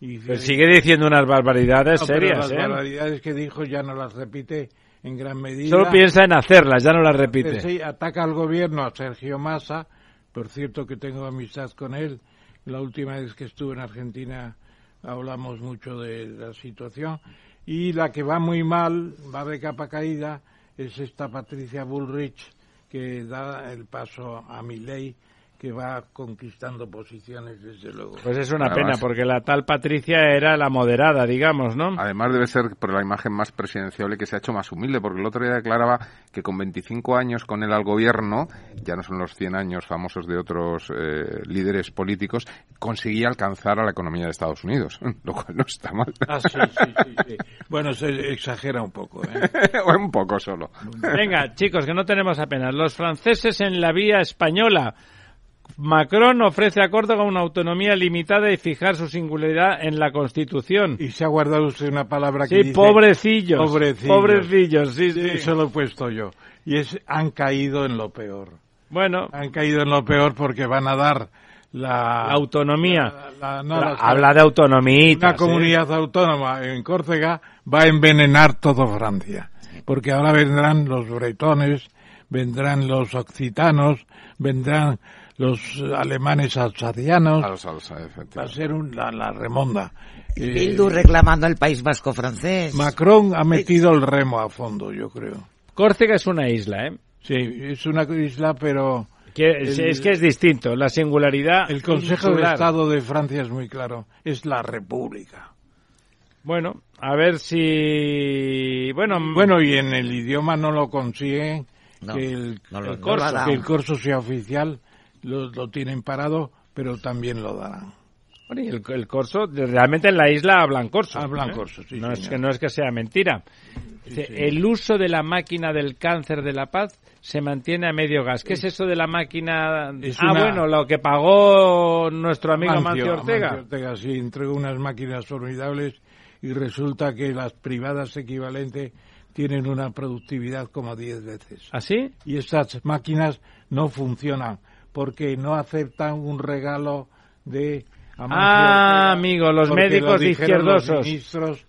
Y Pero sigue diciendo unas barbaridades No, serias, las ¿eh? barbaridades que dijo ya no las repite en gran medida. Solo piensa en hacerlas, ya no las repite. Sí, ataca al gobierno, a Sergio Massa, por cierto que tengo amistad con él. La última vez que estuve en Argentina hablamos mucho de la situación. Y la que va muy mal, va de capa caída, es esta Patricia Bullrich, que da el paso a Milei, que va conquistando posiciones, desde luego. Pues es una Además- pena, porque la tal Patricia era la moderada, digamos, ¿no? Además debe ser por la imagen más presidenciable que se ha hecho más humilde, porque el otro día declaraba que con 25 años con él al gobierno, ya no son los 100 años famosos de otros eh, líderes políticos, conseguía alcanzar a la economía de Estados Unidos, lo cual no está mal. Ah, sí, sí, sí, sí. Bueno, se exagera un poco, ¿eh? o un poco solo. Venga, chicos, que no tenemos apenas. Los franceses en la vía española. Macron ofrece a Córdoba una autonomía limitada y fijar su singularidad en la Constitución. Y se ha guardado usted una palabra que Sí, dice... pobrecillos. Pobrecillos. Pobrecillos, sí, sí. Eso lo he puesto yo. Y es, han caído en lo peor. Bueno, Han caído en lo peor porque van a dar la, La autonomía. la- la- no, habla de autonomía. una comunidad autónoma en Córcega va a envenenar todo Francia. Porque ahora vendrán los bretones, vendrán los occitanos, vendrán los alemanes alsacianos. A los alza, Va a ser un- la, la remonda. Eh, Bildu reclamando el País Vasco francés. Macron ha metido el remo a fondo, yo creo. Córcega es una isla, ¿eh? Sí, es una isla, pero Que, El- es que es distinto. La singularidad. el Consejo de. Estado de Francia es muy claro. Es la República. Bueno, a ver si. Bueno, Bueno, y en el idioma no lo consiguen No, que, el, no lo- el no lo que el corso sea oficial, lo, lo tienen parado, pero también lo darán. Bueno, y el, el corso, realmente en la isla hablan corso. Hablan ¿eh? corso, sí, No es, que, no es que sea mentira. Sí. El uso de la máquina del cáncer de la paz se mantiene a medio gas. ¿Qué es eso de la máquina? Es ah, una- bueno, lo que pagó nuestro amigo Mancio, Ortega. Amancio Ortega, sí, entregó unas máquinas formidables y resulta que las privadas equivalentes tienen una productividad como 10 veces. ¿Así? Y estas máquinas no funcionan porque no aceptan un regalo de Amancio Ah, amigo, los porque médicos lo de dijeron los izquierdosos. ministros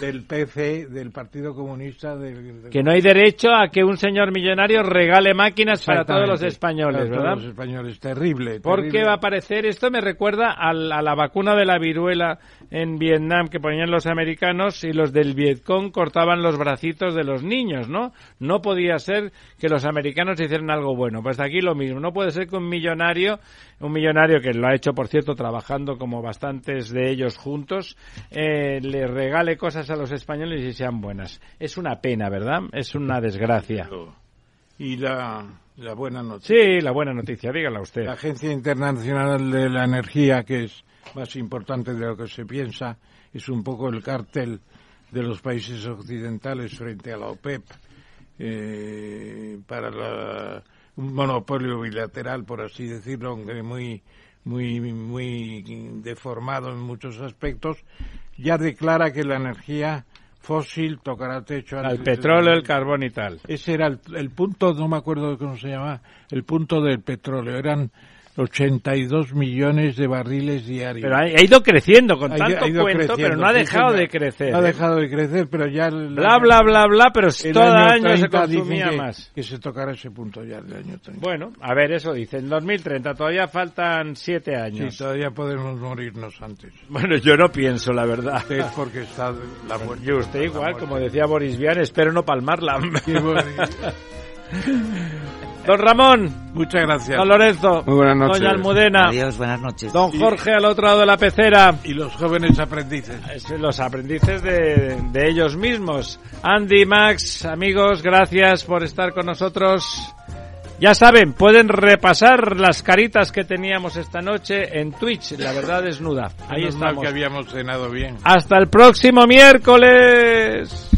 del PC, del Partido Comunista. del- del- Que no hay derecho a que un señor millonario regale máquinas para todos los españoles, para todos ¿verdad? los españoles, terrible. Porque terrible. va a aparecer, esto me recuerda al- a la vacuna de la viruela en Vietnam que ponían los americanos y los del Vietcong cortaban los bracitos de los niños, ¿no? No podía ser que los americanos hicieran algo bueno. Pues aquí lo mismo. No puede ser que un millonario, un millonario que lo ha hecho, por cierto, trabajando como bastantes de ellos juntos, eh, le regale cosas a los españoles y sean buenas. Es una pena, ¿verdad? Es una desgracia. Y la, la buena noticia. Sí, la buena noticia, dígala usted. La Agencia Internacional de la Energía, que es más importante de lo que se piensa, es un poco el cártel de los países occidentales frente a la OPEP eh, para la- un monopolio bilateral, por así decirlo, aunque muy muy muy deformado en muchos aspectos, ya declara que la energía fósil tocará techo Al petróleo, el carbón y tal. ese era el, el punto, no me acuerdo cómo se llama, el punto del petróleo. Eran 82 millones de barriles diarios. Pero ha, ha ido creciendo con Ha- tanto ha cuento, creciendo, pero no ha sí, dejado señor. de crecer. No ha ¿eh? dejado de crecer, pero ya... el- Bla, bla, bla, bla, pero todo año, se 30 dicen consumía que- más. Que se tocará ese punto ya el año 30. Bueno, a ver, eso dice. En 2030 todavía faltan siete Sí, años. todavía podemos morirnos antes. Bueno, yo no pienso, la verdad. Es porque está la muerte. Yo usted igual, como decía Boris Vian, espero no palmarla. Qué bueno. Don Ramón, Muchas gracias. don Lorenzo, Muy buenas noches. doña Almudena, Adiós, buenas noches. don Jorge al otro lado de la pecera. Y los jóvenes aprendices. Es Los aprendices de, de ellos mismos. Andy, Max, amigos, gracias por estar con nosotros. Ya saben, pueden repasar las caritas que teníamos esta noche en Twitch, la verdad desnuda. Ahí Menos mal estamos. que habíamos cenado bien. Hasta el próximo miércoles.